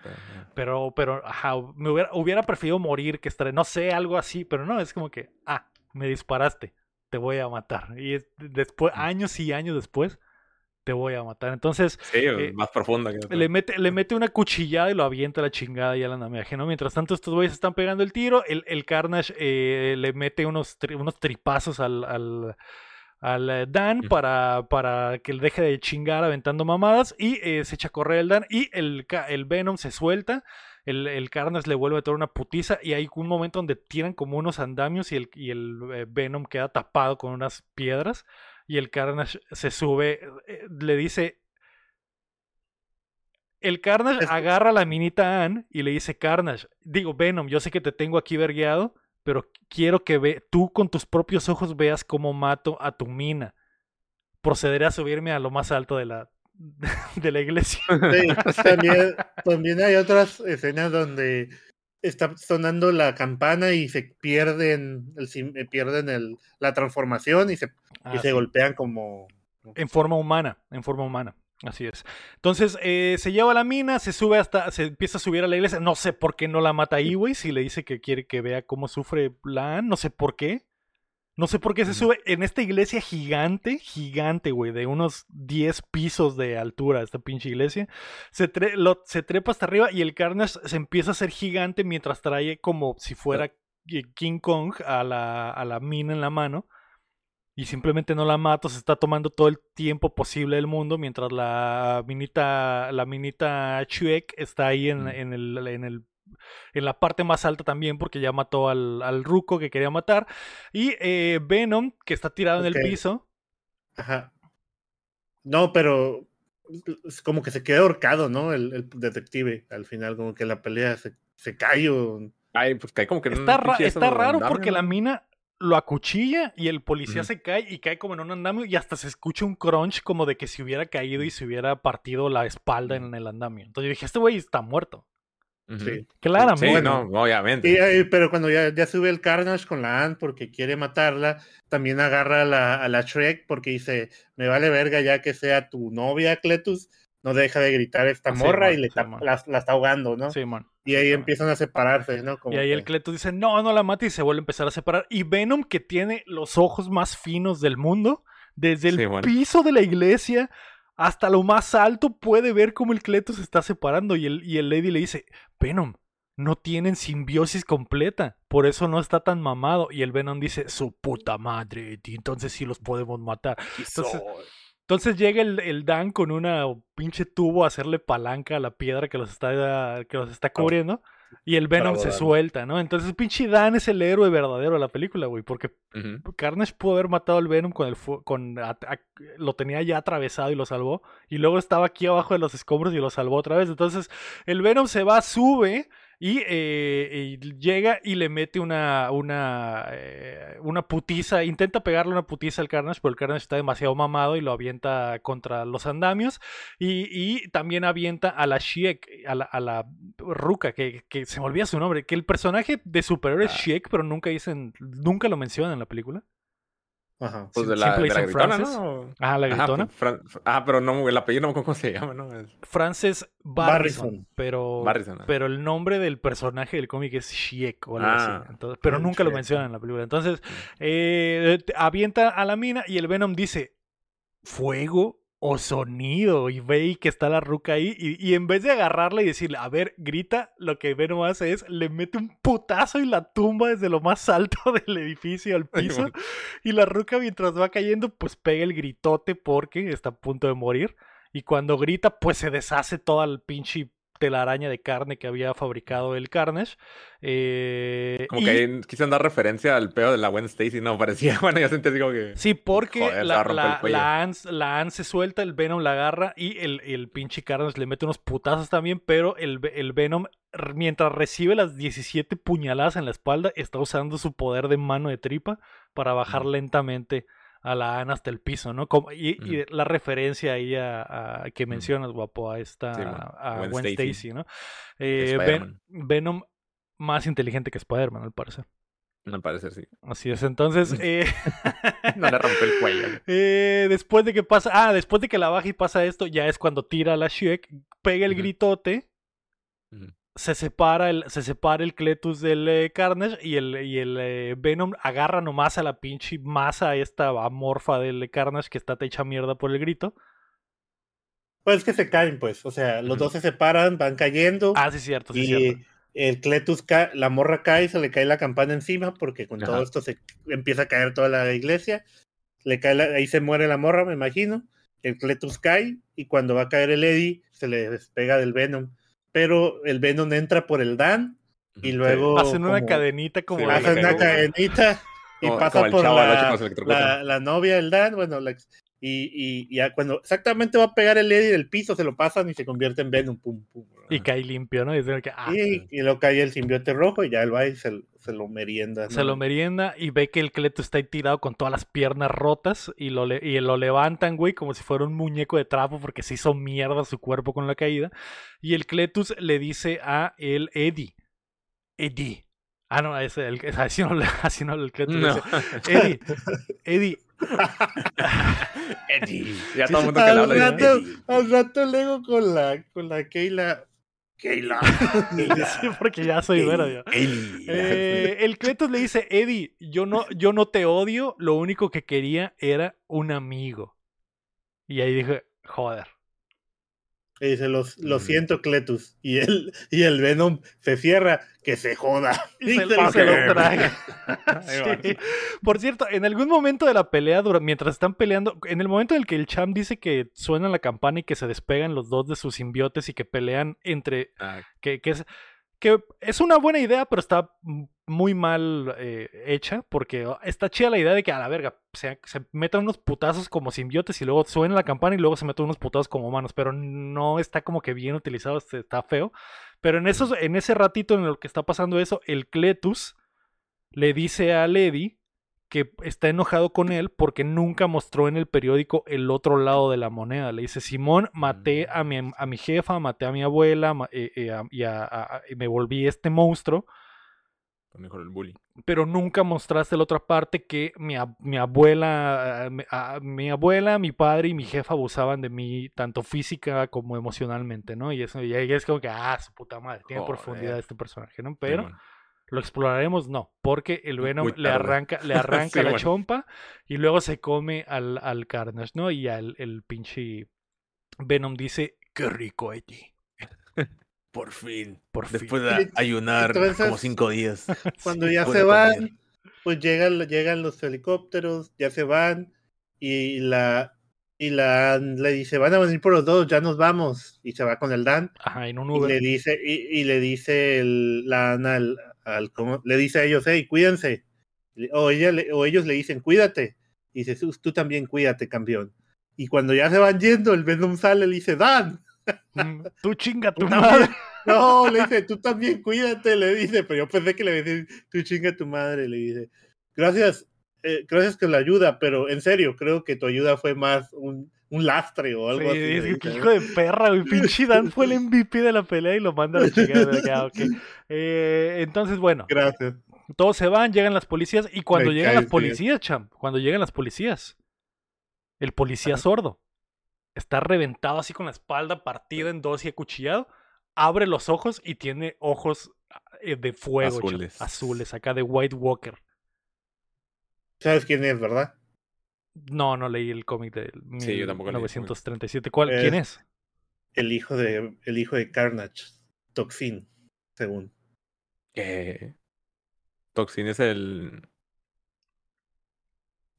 pero, pero, ajá, me hubiera, hubiera preferido morir que estar, no sé, algo así, pero no, es como que, ah, me disparaste te voy a matar. Y después, años y años después, te voy a matar. Entonces. Sí, eh, más profunda que le mete, le mete una cuchillada y lo avienta a la chingada y al andamiaje, ¿no? Mientras tanto, estos güeyes están pegando el tiro. El, el Carnage eh, le mete unos, unos tripazos al, al, al eh, Dan para, para que él deje de chingar aventando mamadas. Y se echa a correr el Dan. Y el, el Venom se suelta el, el Carnage le vuelve a dar una putiza y hay un momento donde tiran como unos andamios y el, y el eh, Venom queda tapado con unas piedras y el Carnage se sube, eh, le dice... El Carnage agarra a la minita Ann y le dice, Carnage, digo, Venom, yo sé que te tengo aquí vergueado, pero quiero que ve, tú con tus propios ojos veas cómo mato a tu mina. Procederé a subirme a lo más alto de la, de la iglesia. Sí, también, hay otras escenas donde está sonando la campana y se pierden, el, eh, pierden el, la transformación y se, y ah, se golpean como... En forma humana, en forma humana. Así es. Entonces eh, se lleva a la mina, se sube hasta, se empieza a subir a la iglesia. No sé por qué no la mata ahí, güey. Si le dice que quiere que vea cómo sufre la no sé por qué. No sé por qué se sube en esta iglesia gigante, gigante, güey, de unos 10 pisos de altura, esta pinche iglesia. Se, se trepa hasta arriba y el Carnage se empieza a hacer gigante mientras trae como si fuera King Kong a la, a la mina en la mano. Y simplemente no la mata, se está tomando todo el tiempo posible del mundo mientras la minita, la minita Chuek está ahí en, en, el, en el en la parte más alta también porque ya mató al, al ruco que quería matar. Y eh, Venom, que está tirado en el piso. Ajá. No, pero es como que se queda ahorcado, ¿no? El, detective al final, como que la pelea se, se cae o... Ay, pues cae como que Está, está raro porque la mina lo acuchilla y el policía se cae y cae como en un andamio y hasta se escucha un crunch como de que se hubiera caído y se hubiera partido la espalda en el andamio. Entonces yo dije, este güey está muerto. Sí. Claramente. no, obviamente. Eh, pero cuando ya, ya, sube el Carnage con la Ant porque quiere matarla, también agarra a la, a la Shrek porque dice, me vale verga ya que sea tu novia, Cletus, no deja de gritar esta morra y le la, está ahogando, ¿no? Sí, man. Y ahí empiezan a separarse, ¿no? y ahí el Cletus dice, no, no la mate y se vuelve a empezar a separar. Y Venom, que tiene los ojos más finos del mundo, desde el piso de la iglesia hasta lo más alto puede ver cómo el Cleto se está separando y el, y el Lady le dice, Venom, no tienen simbiosis completa, por eso no está tan mamado. Y el Venom dice, su puta madre, y entonces sí los podemos matar. Entonces, entonces llega el, el, Dan con una pinche tubo a hacerle palanca a la piedra que los está, que los está cubriendo. Y el Venom se suelta, ¿no? Entonces, pinche Dan es el héroe verdadero de la película, güey. Porque Carnage pudo haber matado al Venom con el con lo tenía ya atravesado y lo salvó. Y luego estaba aquí abajo de los escombros y lo salvó otra vez. Entonces, el Venom se va, sube. Y, eh, llega y le mete una, una, eh, una putiza, intenta pegarle una putiza al Carnage, pero el Carnage está demasiado mamado y lo avienta contra los andamios. Y, también avienta a la Shiek, a la, a la Ruka, que, que, se me olvida su nombre, que el personaje de superhéroe es ah. Shiek, pero nunca dicen, nunca lo mencionan en la película. Ajá. Pues de la, de la gritona, ¿no? Ah, la gritona. ah, pero no, el apellido no me acuerdo cómo se llama, ¿no? Frances Barrison, Pero, Barrison, pero el nombre del personaje del cómic es Shiek o algo así. Ah. Entonces, pero nunca lo mencionan en la película. Entonces, eh, avienta a la mina y el Venom dice: Fuego o sonido y ve que está la ruca ahí y, en vez de agarrarla y decirle, a ver, grita, lo que Venom hace es le mete un putazo y la tumba desde lo más alto del edificio al piso y la ruca mientras va cayendo pues pega el gritote porque está a punto de morir y cuando grita pues se deshace toda el pinche telaraña de carne que había fabricado el Carnage. Eh, como que quisieron dar referencia al pedo de la Gwen Stacy, no, parecía, bueno, ya sentí como que... Sí, porque la, la, la, Anne, se suelta, el Venom la agarra y el, el pinche Carnage le mete unos putazos también, pero el, el Venom, mientras recibe las 17 puñaladas en la espalda, está usando su poder de mano de tripa para bajar lentamente a la Ana hasta el piso, ¿no? Como, y, la referencia ahí a, que mencionas, guapo, a esta a Gwen, Stacy, ¿no? Eh, Venom más inteligente que Spider-Man, al parecer. Al parecer, sí. Así es, entonces. Eh... no le rompe el cuello. Eh, después de que pasa. Ah, después de que la baja y pasa esto, ya es cuando tira a la Shrek, pega el gritote se separa el, se separa el Cletus del eh, Carnage y el, y el eh, Venom agarra nomás a la pinche masa esta amorfa del Carnage que está hecha mierda por el grito. Pues que se caen, pues. O sea, los dos se separan, van cayendo. Ah, sí, cierto, sí, y cierto. El Cletus cae, la morra cae, y se le cae la campana encima, porque con todo esto se empieza a caer toda la iglesia. Le cae ahí se muere la morra, me imagino. El Cletus cae, y cuando va a caer el Eddie, se le despega del Venom pero el Venom entra por el Dan y luego... Hacen una cadenita como... hacen una cadenita y pasa por la, la, novia del Dan, bueno, y, y, ya cuando exactamente va a pegar el Eddie del piso, se lo pasan y se convierte en Venom, pum, pum. Y cae limpio, ¿no? Y, ah, y, luego cae el simbiote rojo y ya el va y se, lo merienda. Se lo merienda y ve que el Cleto está ahí tirado con todas las piernas rotas y lo, y lo levantan, güey, como si fuera un muñeco de trapo porque se hizo mierda su cuerpo con la caída. Y el Cletus le dice a el Eddie, Eddie. Ah, no, ese, el, así no, así no el Cletus no. dice, Eddie, Eddie, Eddie. Ya todo el mundo que al habla rato, Al rato Lego con la, con la Keila. Keila. sí, porque ya soy bueno. Eh, el Cletus le dice, Eddie, yo no, yo no te odio, lo único que quería era un amigo. Y ahí dije, joder. Y dice, lo, lo siento, Cletus. Y el, y el Venom se cierra, que se joda. Y, se, lo traga. Por cierto, en algún momento de la pelea, mientras están peleando, en el momento en el que el Cham dice que suena la campana y que se despegan los dos de sus simbiotes y que pelean entre... Ah. Que, que es que es una buena idea, pero está muy mal eh, hecha, porque oh, está chida la idea de que a la verga se, se, metan unos putazos como simbiotes y luego suena la campana y luego se meten unos putazos como humanos, pero no está como que bien utilizado, este, está feo. Pero en, esos, en ese ratito en el que está pasando eso, el Cletus le dice a Lady que está enojado con él porque nunca mostró en el periódico el otro lado de la moneda. Le dice, Simón, maté mm. a mi, a mi jefa, maté a mi abuela eh, eh, y, me volví este monstruo. Mejor el bullying. Pero nunca mostraste la otra parte que mi, mi abuela, mi, abuela, mi padre y mi jefa abusaban de mí tanto física como emocionalmente, ¿no? Y eso y es como que, ah, su puta madre, tiene profundidad este personaje, ¿no? Pero... ¿Lo exploraremos? No, porque el Venom le arranca, le arranca la chompa y luego se come al, al Carnage, ¿no? Y al, el pinche Venom dice, qué rico Eddie. Por fin. Por Después de ayunar como cinco días. Cuando ya se van, pues llegan, llegan los helicópteros, ya se van y la y la le dice, van a venir por los dos, ya nos vamos. Y se va con el Dan. Ajá, en un Uber. Y le dice, y, le dice el, la Ana al, le dice a ellos, hey, cuídense. O, ella, o ellos le dicen, cuídate. Y dice, tú también cuídate, campeón. Y cuando ya se van yendo, el Venom sale y le dice, Dan. Mm, tú chinga tu madre. No, le dice, tú también cuídate, le dice, pero yo pensé que le decía, tú chinga tu madre, le dice. Gracias, eh, gracias que la ayuda, pero en serio, creo que tu ayuda fue más un, un lastre o algo así. Es que hijo de perra, güey. Pinche Dan fue el MVP de la pelea y lo manda a la chingada. okay. eh, entonces, bueno. Gracias. Todos se van, llegan las policías y cuando llegan las policías, champ, cuando llegan las policías, el policía sordo está reventado así con la espalda partida en dos y acuchillado, abre los ojos y tiene ojos eh, de fuego, azules, azules acá de White Walker. ¿Sabes quién es, verdad? No, no leí el cómic de sí, 1937. ¿Cuál, ¿Quién es? El hijo de el hijo de Carnage, Toxin, según. ¿Qué? Toxin es el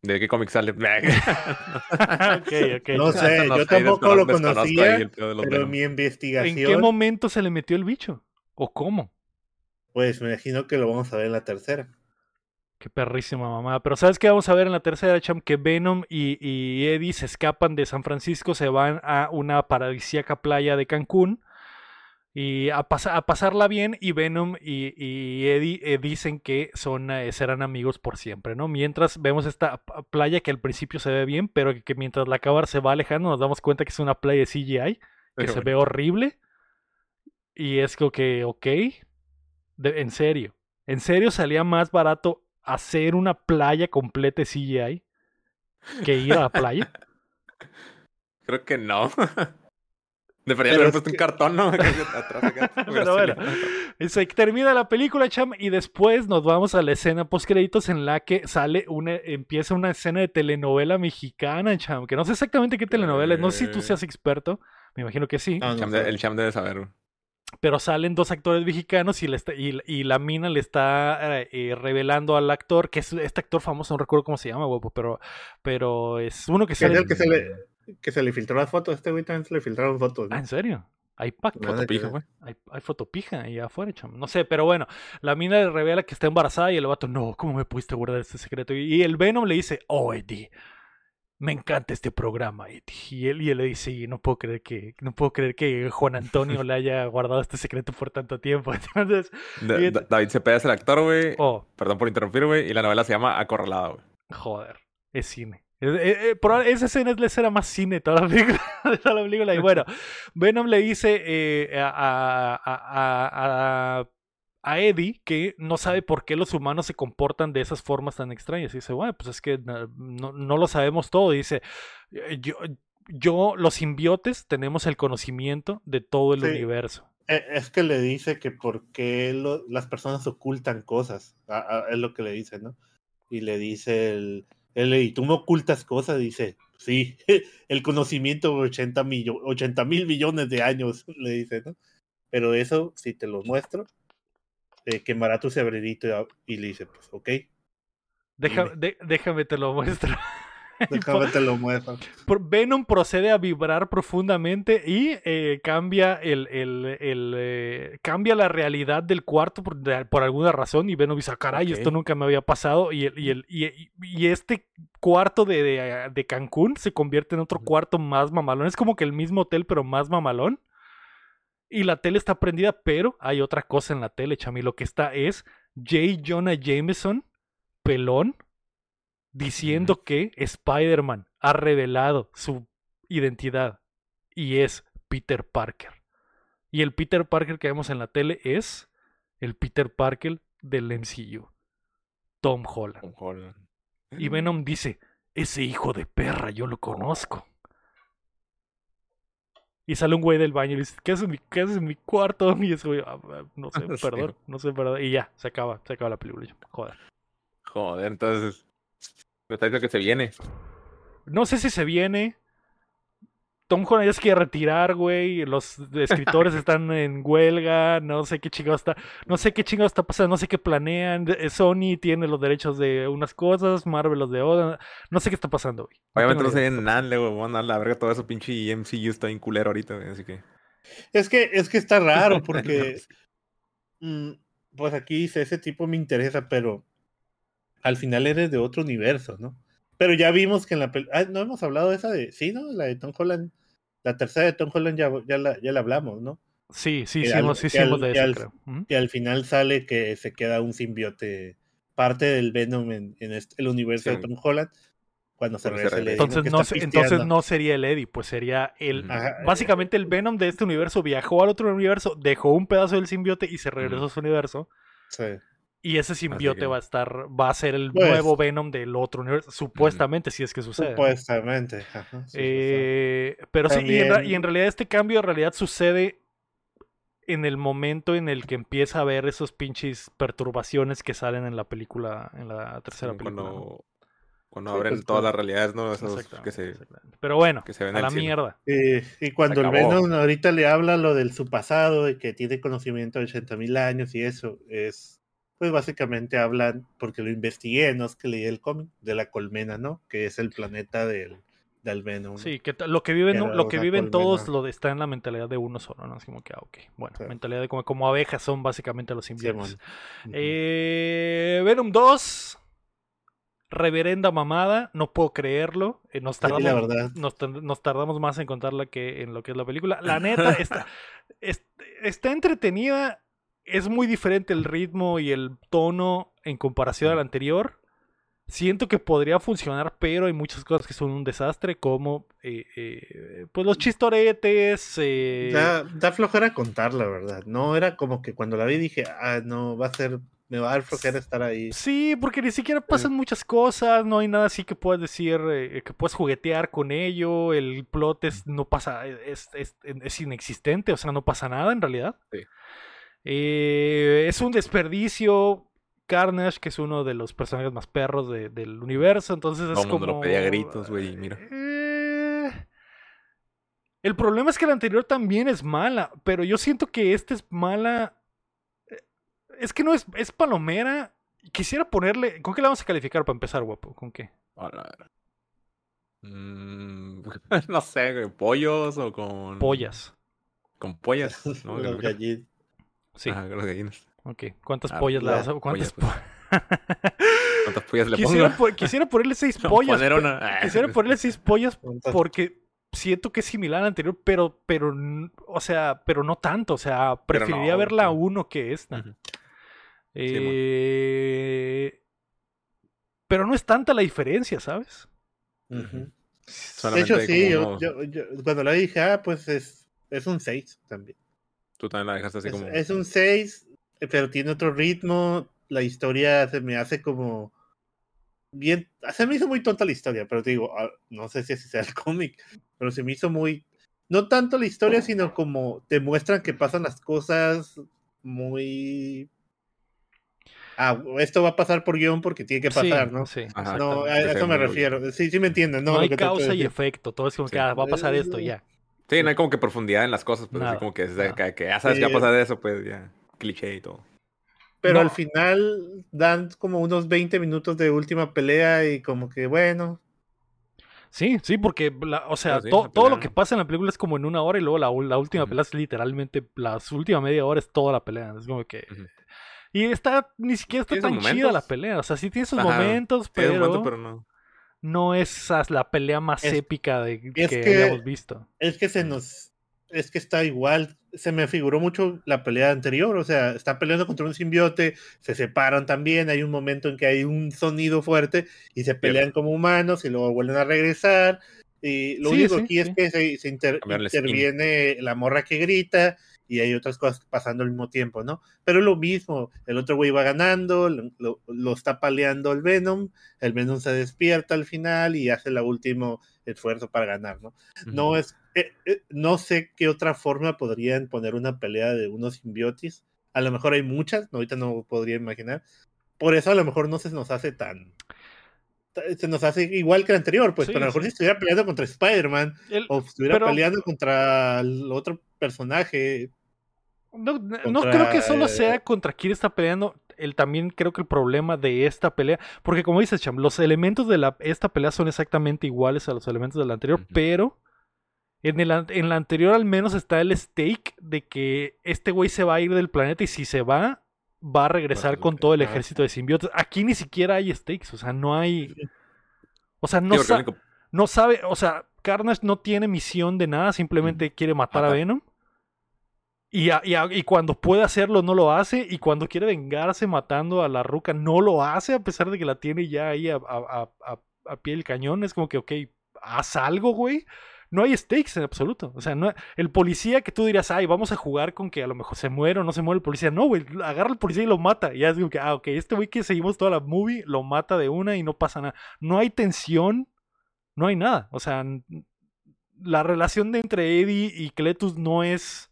¿De qué cómic sale? okay, okay. No sé, yo tampoco lo conocía, pero mi investigación... ¿En qué momento se le metió el bicho? ¿O cómo? Pues me imagino que lo vamos a ver en la tercera. Qué perrísima mamá. Pero ¿sabes qué vamos a ver en la tercera, Cham? Que Venom y, y, Eddie se escapan de San Francisco, se van a una paradisíaca playa de Cancún y a, a pasarla bien y Venom y, y Eddie eh, dicen que son, eh, serán amigos por siempre, ¿no? Mientras vemos esta playa que al principio se ve bien, pero que, mientras la acabar se va alejando nos damos cuenta que es una playa de CGI, que se ve horrible. Y es como que, ok, en serio, en serio salía más barato hacer una playa completa de CGI que ir a la playa? Creo que no. Debería haber puesto un cartón, ¿no? Pero bueno, se termina la película, Cham, y después nos vamos a la escena post créditos en la que sale una, empieza una escena de telenovela mexicana, Cham, que no sé exactamente qué telenovela es, no sé si tú seas experto, me imagino que sí. el Cham debe saber pero salen dos actores mexicanos y, le y, la mina le está eh, eh, revelando al actor, que es este actor famoso, no recuerdo cómo se llama, huevo, pero, pero es uno que sale... que se le, que se le filtró las fotos, este güey también se le filtraron fotos. Ah, ¿en serio? Hay fotopija, güey. Hay, hay, fotopija ahí afuera, chamo. No sé, pero bueno, la mina le revela que está embarazada y el vato, no, ¿cómo me pudiste guardar este secreto? Y, el Venom le dice, oh, Eddie, me encanta este programa. Y él, y él le dice, no puedo creer que, no puedo creer que Juan Antonio le haya guardado este secreto por tanto tiempo. Entonces, David Cepeda es el actor, güey. Oh. Perdón por interrumpir, güey. Y la novela se llama Acorralada, güey. Joder, es cine. Eh, eh, esa escena es la escena más cine de toda la película. Toda la película. Y bueno, Venom le dice eh, a, a, a, a Eddie que no sabe por qué los humanos se comportan de esas formas tan extrañas. Y dice, bueno, pues es que no, no lo sabemos todo. dice, eh, yo, yo, los simbiotes tenemos el conocimiento de todo el universo. E, es que le dice que por qué las personas ocultan cosas. es lo que le dice, ¿no? Y le dice el, el y tú no ocultas cosas, dice, sí, el conocimiento de 80 mil millones de años, le dice, ¿no? Pero eso, si te lo muestro, eh, quemará tu cerebrito y le dice, pues ok. déjame te lo muestro. Déjame te lo muestro. Venom procede a vibrar profundamente y eh, cambia el, el, el eh, cambia la realidad del cuarto por, por, alguna razón y Venom dice, ah, caray, esto nunca me había pasado y, el, y, el, y, y este cuarto de, de, de, Cancún se convierte en otro cuarto más mamalón. Es como que el mismo hotel pero más mamalón y la tele está prendida, pero hay otra cosa en la tele, chami. Lo que está es J. Jonah Jameson, pelón, diciendo que Spider-Man ha revelado su identidad y es Peter Parker. Y el Peter Parker que vemos en la tele es el Peter Parker del MCU, Tom Holland. Tom Holland. Y Venom dice, ese hijo de perra yo lo conozco. Y sale un güey del baño y dice, ¿qué haces en mi, qué haces en mi cuarto? Y ese güey, ah, ah, no sé, perdón, no sé, perdón. Y ya, se acaba, se acaba la película. Joder. Joder, entonces, me está diciendo que se viene. No sé si se viene. Tom Holland ya se quiere retirar, güey. Los escritores están en huelga. No sé qué chingado está. No sé qué chingado está pasando. No sé qué planean. Sony tiene los derechos de unas cosas. Marvel los de otra. No sé qué está pasando, güey. Obviamente no, sé en nada, güey. Van a la verga todo eso. Pinche MCU está en culero ahorita, güey. Así que. Es que, es que está raro porque. Mm, pues aquí dice: ese tipo me interesa, pero al final eres de otro universo, ¿no? Pero ya vimos que en la película. Ah, no hemos hablado de esa de. Sí, ¿no? La de Tom Holland la tercera de Tom Holland ya, ya, la, ya la hablamos, ¿no? Sí, sí, sí, sí, hicimos de eso, creo. Y al final sale que se queda un simbiote, parte del Venom en, el universo de Tom Holland. Cuando se regresa el Eddie. Entonces, no, entonces no sería el Eddie, pues sería el. básicamente el Venom de este universo viajó al otro universo, dejó un pedazo del simbiote y se regresó a su universo. Sí. Y ese simbiote va a estar, va a ser el pues nuevo Venom del otro universo, supuestamente, si es que sucede. Supuestamente. Eh, pero sí, y en, realidad este cambio en realidad sucede en el momento en el que empieza a ver esos pinches perturbaciones que salen en la película, en la tercera película. Cuando, cuando abren pues, todas las realidades, ¿no? que se, Pero bueno, que se ven a la mierda. y cuando el Venom ahorita le habla lo de su pasado, de que tiene conocimiento de 80 mil años y eso, es pues básicamente hablan, porque lo investigué, no es que leí el cómic, de la colmena, ¿no? Que es el planeta del, del Venom. Sí, que lo que viven, lo que viven todos lo está en la mentalidad de uno solo, ¿no? Es como que, ah, ok. Bueno, mentalidad de como, como abejas son básicamente los inviernos. eh, Venom 2. Reverenda mamada, no puedo creerlo. Eh, nos, tardamos, nos, tardamos más en contarla que en lo que es la película. La neta, está, está entretenida es muy diferente el ritmo y el tono en comparación al anterior. Siento que podría funcionar, pero hay muchas cosas que son un desastre, como eh, eh, pues los chistoretes. Eh... Da, da, flojera contar, la verdad. No era como que cuando la vi dije, ah, no, va a ser, me va a dar flojera estar ahí. Sí, porque ni siquiera pasan muchas cosas, no hay nada así que puedas decir, eh, que puedas juguetear con ello, el plot es, no pasa, es, es, es inexistente, o sea, no pasa nada en realidad. Sí. Eh, es un desperdicio. Carnage, que es uno de los personajes más perros del universo, entonces es como... lo pedía gritos, güey, mira. Eh, el problema es que la anterior también es mala, pero yo siento que esta es mala... Eh, es que no es, es palomera. Quisiera ponerle... ¿Con qué la vamos a calificar para empezar, guapo? ¿Con qué? Mm, no sé, ¿pollos o con...? Pollas. Con pollas, ¿no? Sí. Ajá, los gallinas. Ok. ¿Cuántas ah, pollas le das? ¿Cuántas, pollas, pues. ¿Cuántas pollas le quisiera, pongo? quisiera ponerle seis pollas. Quisiera ponerle seis pollas porque siento que es similar al anterior, pero, pero, o sea, pero no tanto. O sea, preferiría ver la uno que esta. eh... Pero no es tanta la diferencia, ¿sabes? De hecho, sí, yo, cuando la dije, ah, pues es, es un 6 también. Tú también la dejaste así es, como. Es un 6, eh, pero tiene otro ritmo. La historia se me hace como. Bien. Se me hizo muy tonta la historia, pero te digo, ah, no sé si así sea el cómic, pero se me hizo muy. No tanto la historia, sino como te muestran que pasan las cosas muy ah, esto va a pasar por guion porque tiene que pasar, ¿no? Sí, no, a eso me refiero. Sí, sí me entienden, ¿no? No hay causa y efecto, todo es como que ah, va a pasar esto, ya. Sí, no hay como que profundidad en las cosas, pues así como que, que, ya sabes qué va a pasar de eso, pues ya, cliché y todo. Pero al final dan como unos 20 minutos de última pelea y como que bueno. Sí, sí, porque, o sea, todo lo que pasa en la película es como en una hora y luego la, última pelea es literalmente, la última media hora es toda la pelea. Es como que... Y está, ni siquiera está tan chida la pelea. O sea, sí tiene sus momentos, pero... pero no no es la pelea más épica de, que, habíamos visto. Es que se nos. Es que está igual. Se me figuró mucho la pelea anterior. O sea, está peleando contra un simbiote, se separan también. Hay un momento en que hay un sonido fuerte y se pelean como humanos y luego vuelven a regresar. Y lo único aquí es que se, interviene la morra que grita y hay otras cosas pasando al mismo tiempo, ¿no? Pero lo mismo, el otro güey va ganando, lo, está paleando el Venom, el Venom se despierta al final y hace el último esfuerzo para ganar, ¿no? No es, eh, eh, no sé qué otra forma podrían poner una pelea de unos simbiotis, a lo mejor hay muchas, ahorita no podría imaginar, por eso a lo mejor no se nos hace tan se nos hace igual que el anterior, pues, pero a lo mejor si estuviera peleando contra Spider-Man o estuviera peleando contra el otro personaje, no, creo que solo sea contra quien está peleando. El, también creo que el problema de esta pelea, porque como dices, Cham, los elementos de la, esta pelea son exactamente iguales a los elementos de la anterior, pero en, el, en la anterior al menos está el stake de que este güey se va a ir del planeta y si se va, va a regresar con todo el ejército de simbiotes. Aquí ni siquiera hay stakes, o sea, no hay... O sea, no, no sabe, o sea, Carnage no tiene misión de nada, simplemente quiere matar a Venom. Y, cuando puede hacerlo no lo hace. Y cuando quiere vengarse matando a la ruca no lo hace. A pesar de que la tiene ya ahí a, pie del cañón. Es como que, ok, haz algo, güey no hay stakes en absoluto. O sea, no, el policía que tú dirías, ay, vamos a jugar con que a lo mejor se muere o no se muere el policía. No, güey, agarra al policía y lo mata. Y ya es como que, ah, ok, este güey que seguimos toda la movie lo mata de una y no pasa nada. No hay tensión, no hay nada. O sea, la relación de entre Eddie y Cletus no es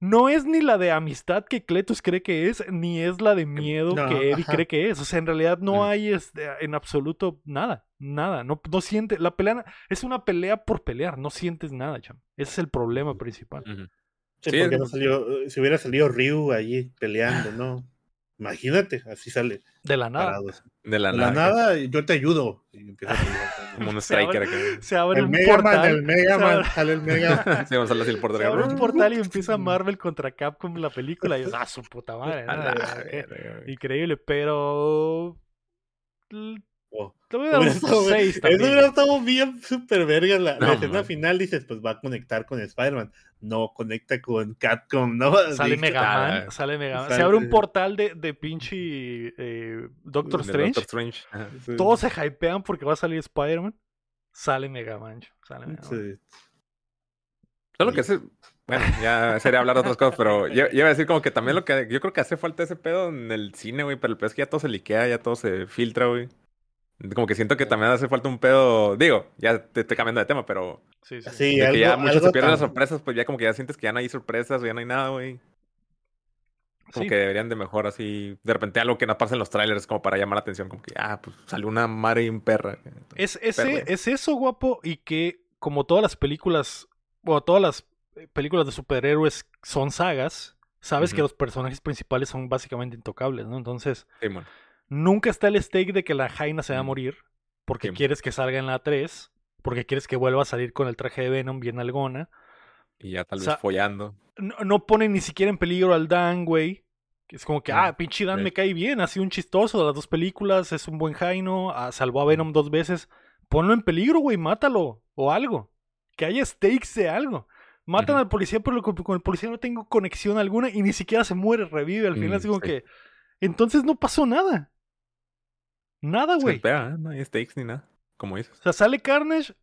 no es ni la de amistad que Cletus cree que es, ni es la de em, miedo que Eddie cree que es. O sea, en realidad no hay este, en absoluto nada, nada. No, no siente, la pelea es una pelea por pelear, no sientes nada, cham. Ese es el problema principal. Sí, porque no salió, eh, si hubiera salido Ryu allí peleando, ¿no? Imagínate, así sale. De la nada. De la, nada. nada, yo te ayudo. Y empieza a Como un striker. Se abre, el un Mega portal. Man, el Mega Man, sale el Mega Man. se, así el portal. se abre un portal y empieza Marvel contra Capcom la película. Y es, ah, su puta madre. Increíble, pero te voy a dar un 6 Eso hubiera estado bien súper verga. La, la escena final dices, pues va a conectar con Spider-Man. No, conecta con Capcom, ¿no? Sale Mega Man, sale Mega Man. Se abre un portal de, de pinche eh, Doctor Strange. Doctor Strange. Todos se hypean porque va a salir Spider-Man. Sale Mega Man. Sale Mega Man. Sí. Solo que hace, bueno, ya sería hablar de otras cosas, pero yo, iba a decir como que también lo que yo creo que hace falta ese pedo en el cine, güey, pero el pedo es que ya todo se liquea, ya todo se filtra, güey. Como que siento que también hace falta un pedo. Digo, ya te estoy cambiando de tema, pero. Sí, sí. que ya muchos se pierden las sorpresas, pues ya como que ya sientes que ya no hay sorpresas, ya no hay nada, güey. Como que deberían de mejor así. De repente algo que no pasa en los trailers, como para llamar la atención. Como que, ah, pues salió una madre y un perra. Es, ese, es eso, guapo, y que como todas las películas, o todas las eh, películas de superhéroes son sagas, sabes que los personajes principales son básicamente intocables, ¿no? Entonces. Sí, bueno Nunca está el stake de que la Jaina se va a mm. morir. Porque quieres que salga en la 3. Porque quieres que vuelva a salir con el traje de Venom bien algona. Y ya tal vez follando. No, no pone ni siquiera en peligro al Dan, güey. Es como que, ah, pinche Dan me cae bien. Ha sido un chistoso de las dos películas. Es un buen Jaino. Ah, salvó a Venom dos veces. Ponlo en peligro, güey. Mátalo. O algo. Que haya stakes de algo. Matan al policía, pero con, el policía no tengo conexión alguna y ni siquiera se muere, revive. Al final es como que. Entonces no pasó nada. Nada, güey. No hay stakes ni nada, como dices. O sea, sale Carnage,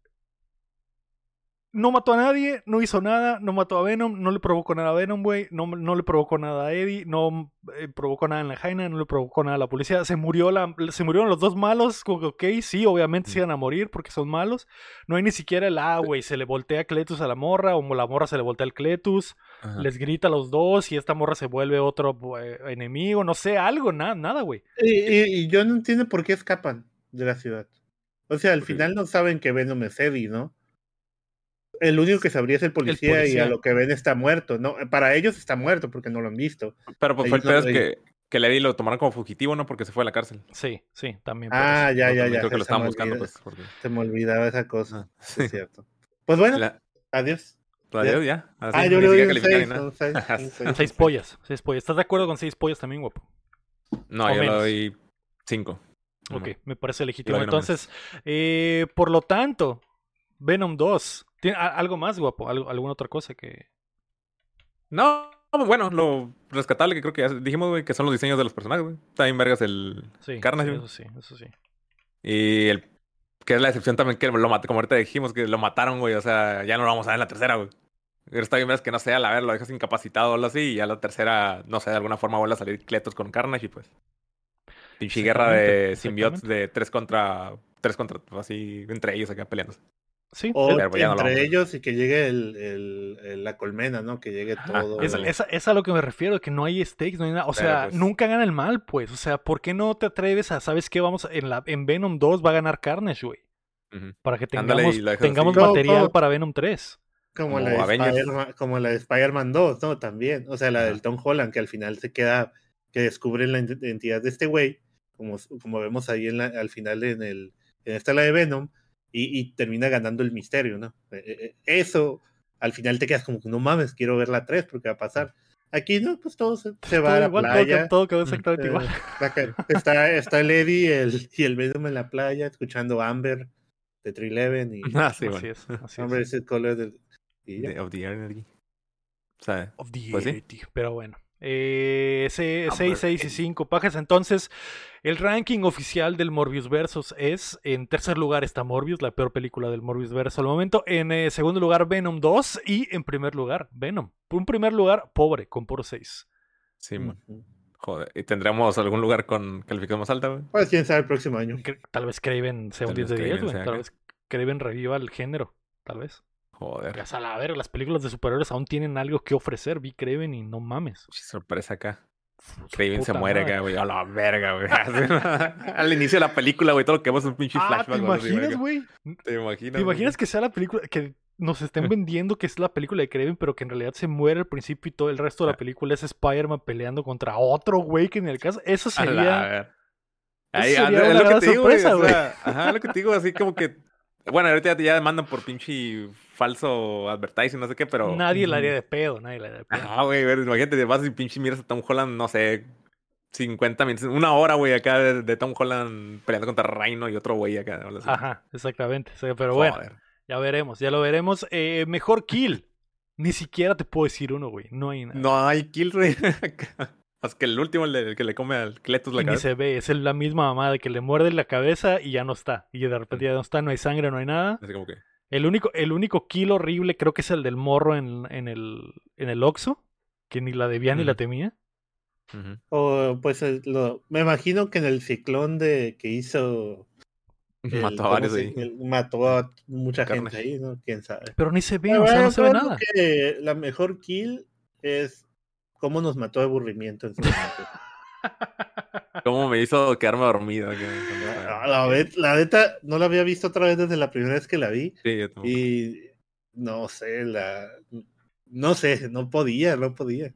no mató a nadie, no hizo nada, no mató a Venom, no le provocó nada a Venom, güey, no, no, le provocó nada a Eddie, no eh, provocó nada en la Jaina, no le provocó nada a la policía, se murió la, se murieron los dos malos, ok, sí, obviamente se iban a morir porque son malos, no hay ni siquiera el ah, güey, se le voltea a Cletus a la morra, o la morra se le voltea al Cletus, les grita a los dos y esta morra se vuelve otro eh, enemigo, no sé, algo, nada, nada, güey. Y, yo no entiendo por qué escapan de la ciudad. O sea, al final no saben que Venom es Eddie, ¿no? El único que sabría es el policía, y a lo que ven está muerto. No, para ellos está muerto porque no lo han visto. Pero pues fue el pedo es que, que Levi lo tomaron como fugitivo, ¿no? Porque se fue a la cárcel. Sí, sí, también. Ah, ya, ya, ya. Creo que lo estaban buscando, pues. Se me olvidaba esa cosa. Es cierto. Pues bueno, adiós. Adiós, ya. ah, yo le doy un seis, seis, pollas. Seis pollas. ¿Estás de acuerdo con seis pollas también, guapo? No, yo le doy cinco. Ok, me parece legítimo. Entonces, eh, por lo tanto, Venom 2 ¿Tiene algo más, guapo? ¿Alguna otra cosa que.? No, bueno, lo rescatable que creo que ya dijimos, güey, que son los diseños de los personajes, güey. Está bien vergas el sí, Carnage, Eso sí, eso sí. Y el. Que es la excepción también que lo mató, como ahorita dijimos, que lo mataron, güey. O sea, ya no lo vamos a ver en la tercera, güey. Está bien vergas que no sea, la ver, lo dejas incapacitado o algo así. Y ya la tercera, no sé, de alguna forma vuelve a salir Cletos con Carnage y pues. Pinche guerra de simbiotes de tres contra. Tres contra. Así, entre ellos acá peleándose. Sí, o entre ellos y que llegue el, la colmena, ¿no? Que llegue todo. Es, a lo que me refiero, que no hay stakes, no hay nada. O sea, pues. nunca gana el mal, pues. O sea, ¿por qué no te atreves a, ¿sabes qué? Vamos, en, la, en Venom 2 va a ganar Carnage, güey. Para que tengamos, tengamos material para Venom 3. Como, la de como la de Spider-Man 2, ¿no? También. O sea, la del Tom Holland, que al final se queda, que descubre la identidad de este güey, como, como vemos ahí en la, al final en, el, en esta la de Venom y, termina ganando el misterio, ¿no? E, e, e, eso, al final te quedas como, no mames, quiero ver la 3 porque va a pasar. Aquí no, pues todo se, va a la playa. Todo, quedó exactamente igual. Está, está el Eddie el, y el Venom en la playa, escuchando Amber. de Trileven y Ah, sí, así es. Así Hombre, es. ese color del. y ya. De- of the Energy. O sea, Of the Pues sí. Eternity, Pero bueno. Eh, ese- Ah, 6, 6 y 5 pajas. Entonces, el ranking oficial del Morbius Versus es: en tercer lugar está Morbius, la peor película del Morbius Versus al momento. En eh, segundo lugar, Venom 2. Y en primer lugar, Venom. Un primer lugar, pobre, con puro 6. sí, man. Joder. ¿Y tendremos algún lugar con calificación más alta, güey? Pues quién sabe el próximo año. Tal vez Craven sea un Tal 10 vez de 10, Craven güey. Tal vez Craven reviva el género. Tal vez. Joder. Ya a ver, las películas de superhéroes aún tienen algo que ofrecer. Vi Craven y no mames. Sorpresa acá. Craven se muere acá, güey. A la verga, güey. Al inicio de la película, güey, todo lo que vemos es un pinche Ah, flashback. ¿te imaginas, güey? ¿Te imaginas? ¿Te imaginas que sea la película que nos estén vendiendo que es la película de Kraven, pero que en realidad se muere al principio y todo el resto de la Ah. película es Spider-Man peleando contra otro güey que en el caso. Eso A la sería. ver- Ahí, sería una es lo que te digo, güey. sorpresa, o sea, ajá, lo que te digo, así como que. Bueno, ahorita ya, ya demandan por pinche falso advertising, no sé qué, pero. Nadie la haría de pedo, nadie la haría de pedo. Ah, güey, imagínate, vas y pinche miras a Tom Holland, no sé, 50 minutos, una hora, güey, acá de, de Tom Holland peleando contra Rhino y otro güey acá. Ajá, exactamente. sea, Pero bueno, ya veremos, ya lo veremos. Eh, mejor kill. Ni siquiera te puedo decir uno, güey. No hay nada. No hay kill, güey. Más que el último, el, de- el que le come al Cletus la Y ni se ve, es la misma mamada de que le muerde la cabeza y ya no está. Y de repente ya no está, no hay sangre, no hay nada. Así como que. El único, el único kill horrible creo que es el del morro en, en el, en el Oxxo, que ni la debía ni la temía. O pues el- lo- me imagino que en el ciclón de que hizo. el- Mató a ¿cómo varios ahí. el- mató a mucha Carne. gente ahí, ¿no? Quién sabe. Pero ni se ve, Pero o sea, no se ve creo nada. que la mejor kill es cómo nos mató de aburrimiento en su momento. ¿Cómo me hizo quedarme dormido? Ah, la, la neta, no la había visto otra vez desde la primera vez que la vi. Sí, yo tampoco. Y no sé, la. No sé, no podía, no podía.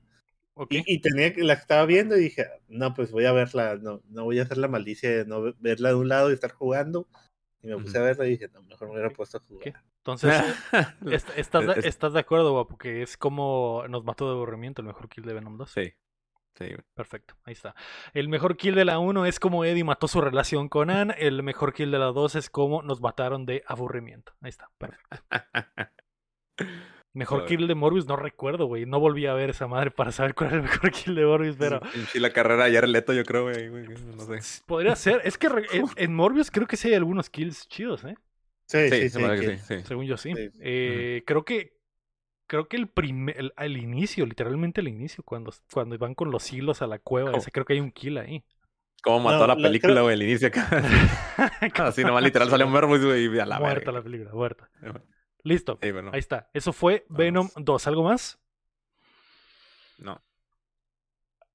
Y, y tenía que la estaba viendo y dije, no, pues voy a verla, no, no voy a hacer la malicia de no ve- verla de un lado y estar jugando. Y me puse a verla y dije, no, mejor me hubiera puesto a jugar. Entonces, est- ¿estás, estás de acuerdo, guapo? Que es como nos mató de aburrimiento el mejor kill de Venom 2. Sí. Sí. Perfecto, ahí está. El mejor kill de la 1 es como Eddie mató su relación con Ann. El mejor kill de la 2 es como nos mataron de aburrimiento. Ahí está, perfecto. Mejor kill de Morbius, no recuerdo, güey. No volví a ver esa madre para saber cuál era el mejor kill de Morbius, pero Pinche la carrera de Jared Leto, yo creo, güey. No sé. podría ser. Es que en, en Morbius creo que sí hay algunos kills chidos, ¿eh? Sí, Sí, sí, se sí. me hace que que- sí, sí. Según yo sí. Sí. Eh, Creo que creo que el primer el, inicio, literalmente al inicio, cuando, cuando van con los hilos a la cueva, ese creo que hay un kill ahí. Cómo mató No, la la- película, creo- güey, al inicio acá. Así nomás literal salió Morbius, güey, y a la muerta verga. la película, muerta. Eh. Listo. Sí, bueno, Ahí está. Eso fue Venom 2. ¿Algo más? no.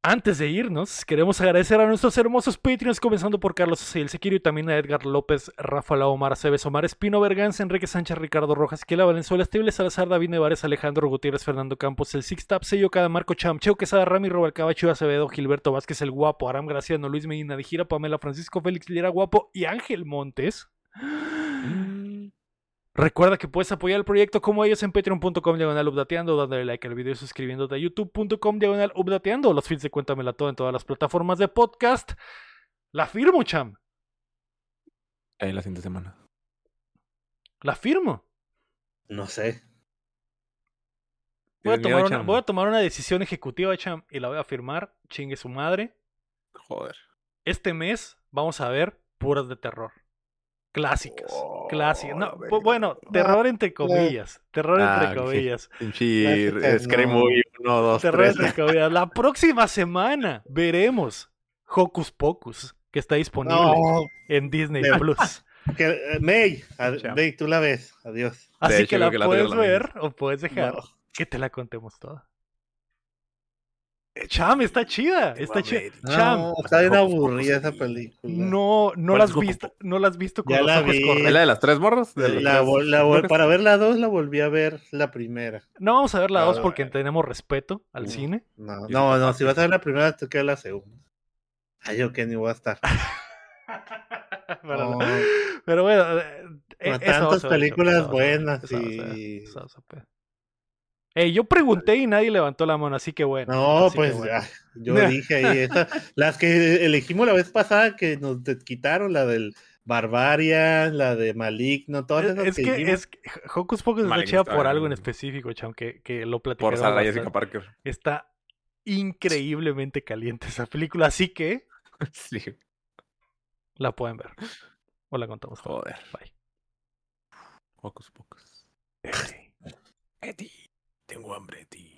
Antes de irnos, queremos agradecer a nuestros hermosos Patreons, comenzando por Carlos Aceil Sequiro y también a Edgar López, Rafael Omar Aceves, Omar Espino, Berganza, Enrique Sánchez, Ricardo Rojas, Kiela Valenzuela, Estible Salazar, David Nevares, Alejandro Gutiérrez, Fernando Campos, el Six Tap, Sello Cada, Marco Cham, Cheo Quesada, Rami, Robalcaba, Chivo Acevedo, Gilberto Vázquez, el Guapo, Aram Graciano, Luis Medina de Gira, Pamela Francisco, Félix Lira Guapo y Ángel Montes. Recuerda que puedes apoyar el proyecto como ellos en patreon.com diagonal updateando, dándole like al video y suscribiéndote a youtube.com diagonal updateando, los feeds de Cuéntamela Todo en todas las plataformas de podcast. La firmo, cham. Ahí la siguiente semana. La firmo. No sé. Voy a, ¿Tienes tomar miedo, una, voy a tomar una decisión ejecutiva, cham, y la voy a firmar. Chingue su madre. Joder. Este mes vamos a ver puras de terror. Clásicas. Oh, Clásicas. No, bueno, terror entre comillas. Terror Ah, entre comillas. Clásicas, Scream no. Movie 1, 2, Terror 3. entre comillas. La próxima semana veremos Hocus Pocus, que está disponible No, en Disney Plus. que, eh, May, a-. May, tú la ves. Adiós. Así hecho, que la que la puedes tengo la ver o puedes dejar No. que te la contemos toda. Eh, Cham, está chida, está chida. Cham, No, está bien aburrida esa película. no, no ¿Cuál la has visto, no la has visto con Ya los la ojos vi. ¿Es correctos. la de las tres morros? ¿De las La la mujeres? para ver la 2 la volví a ver la primera. No vamos a ver la 2 porque tenemos respeto al no. cine. No, no, no. no, si vas a ver la primera, te queda la segunda. Ay, yo que ni voy a estar. pero, No, pero bueno, eh, eh, tantas películas buenas y- Eh, yo pregunté y nadie levantó la mano, así que bueno. no, que pues bueno. ah, yo dije ahí, esa- las que elegimos la vez pasada que nos quitaron, la del Barbarian, la de Maligno, todas esas es que, es que Hocus Pocus está chida por algo en específico, Cham, que, que lo platicamos. Por Sarah Jessica Parker. Está increíblemente caliente esa película, así que sí. la pueden ver. O la contamos. Joder. Bye. Hocus Pocus. Eddie, Eddie, tengo hambre, tío.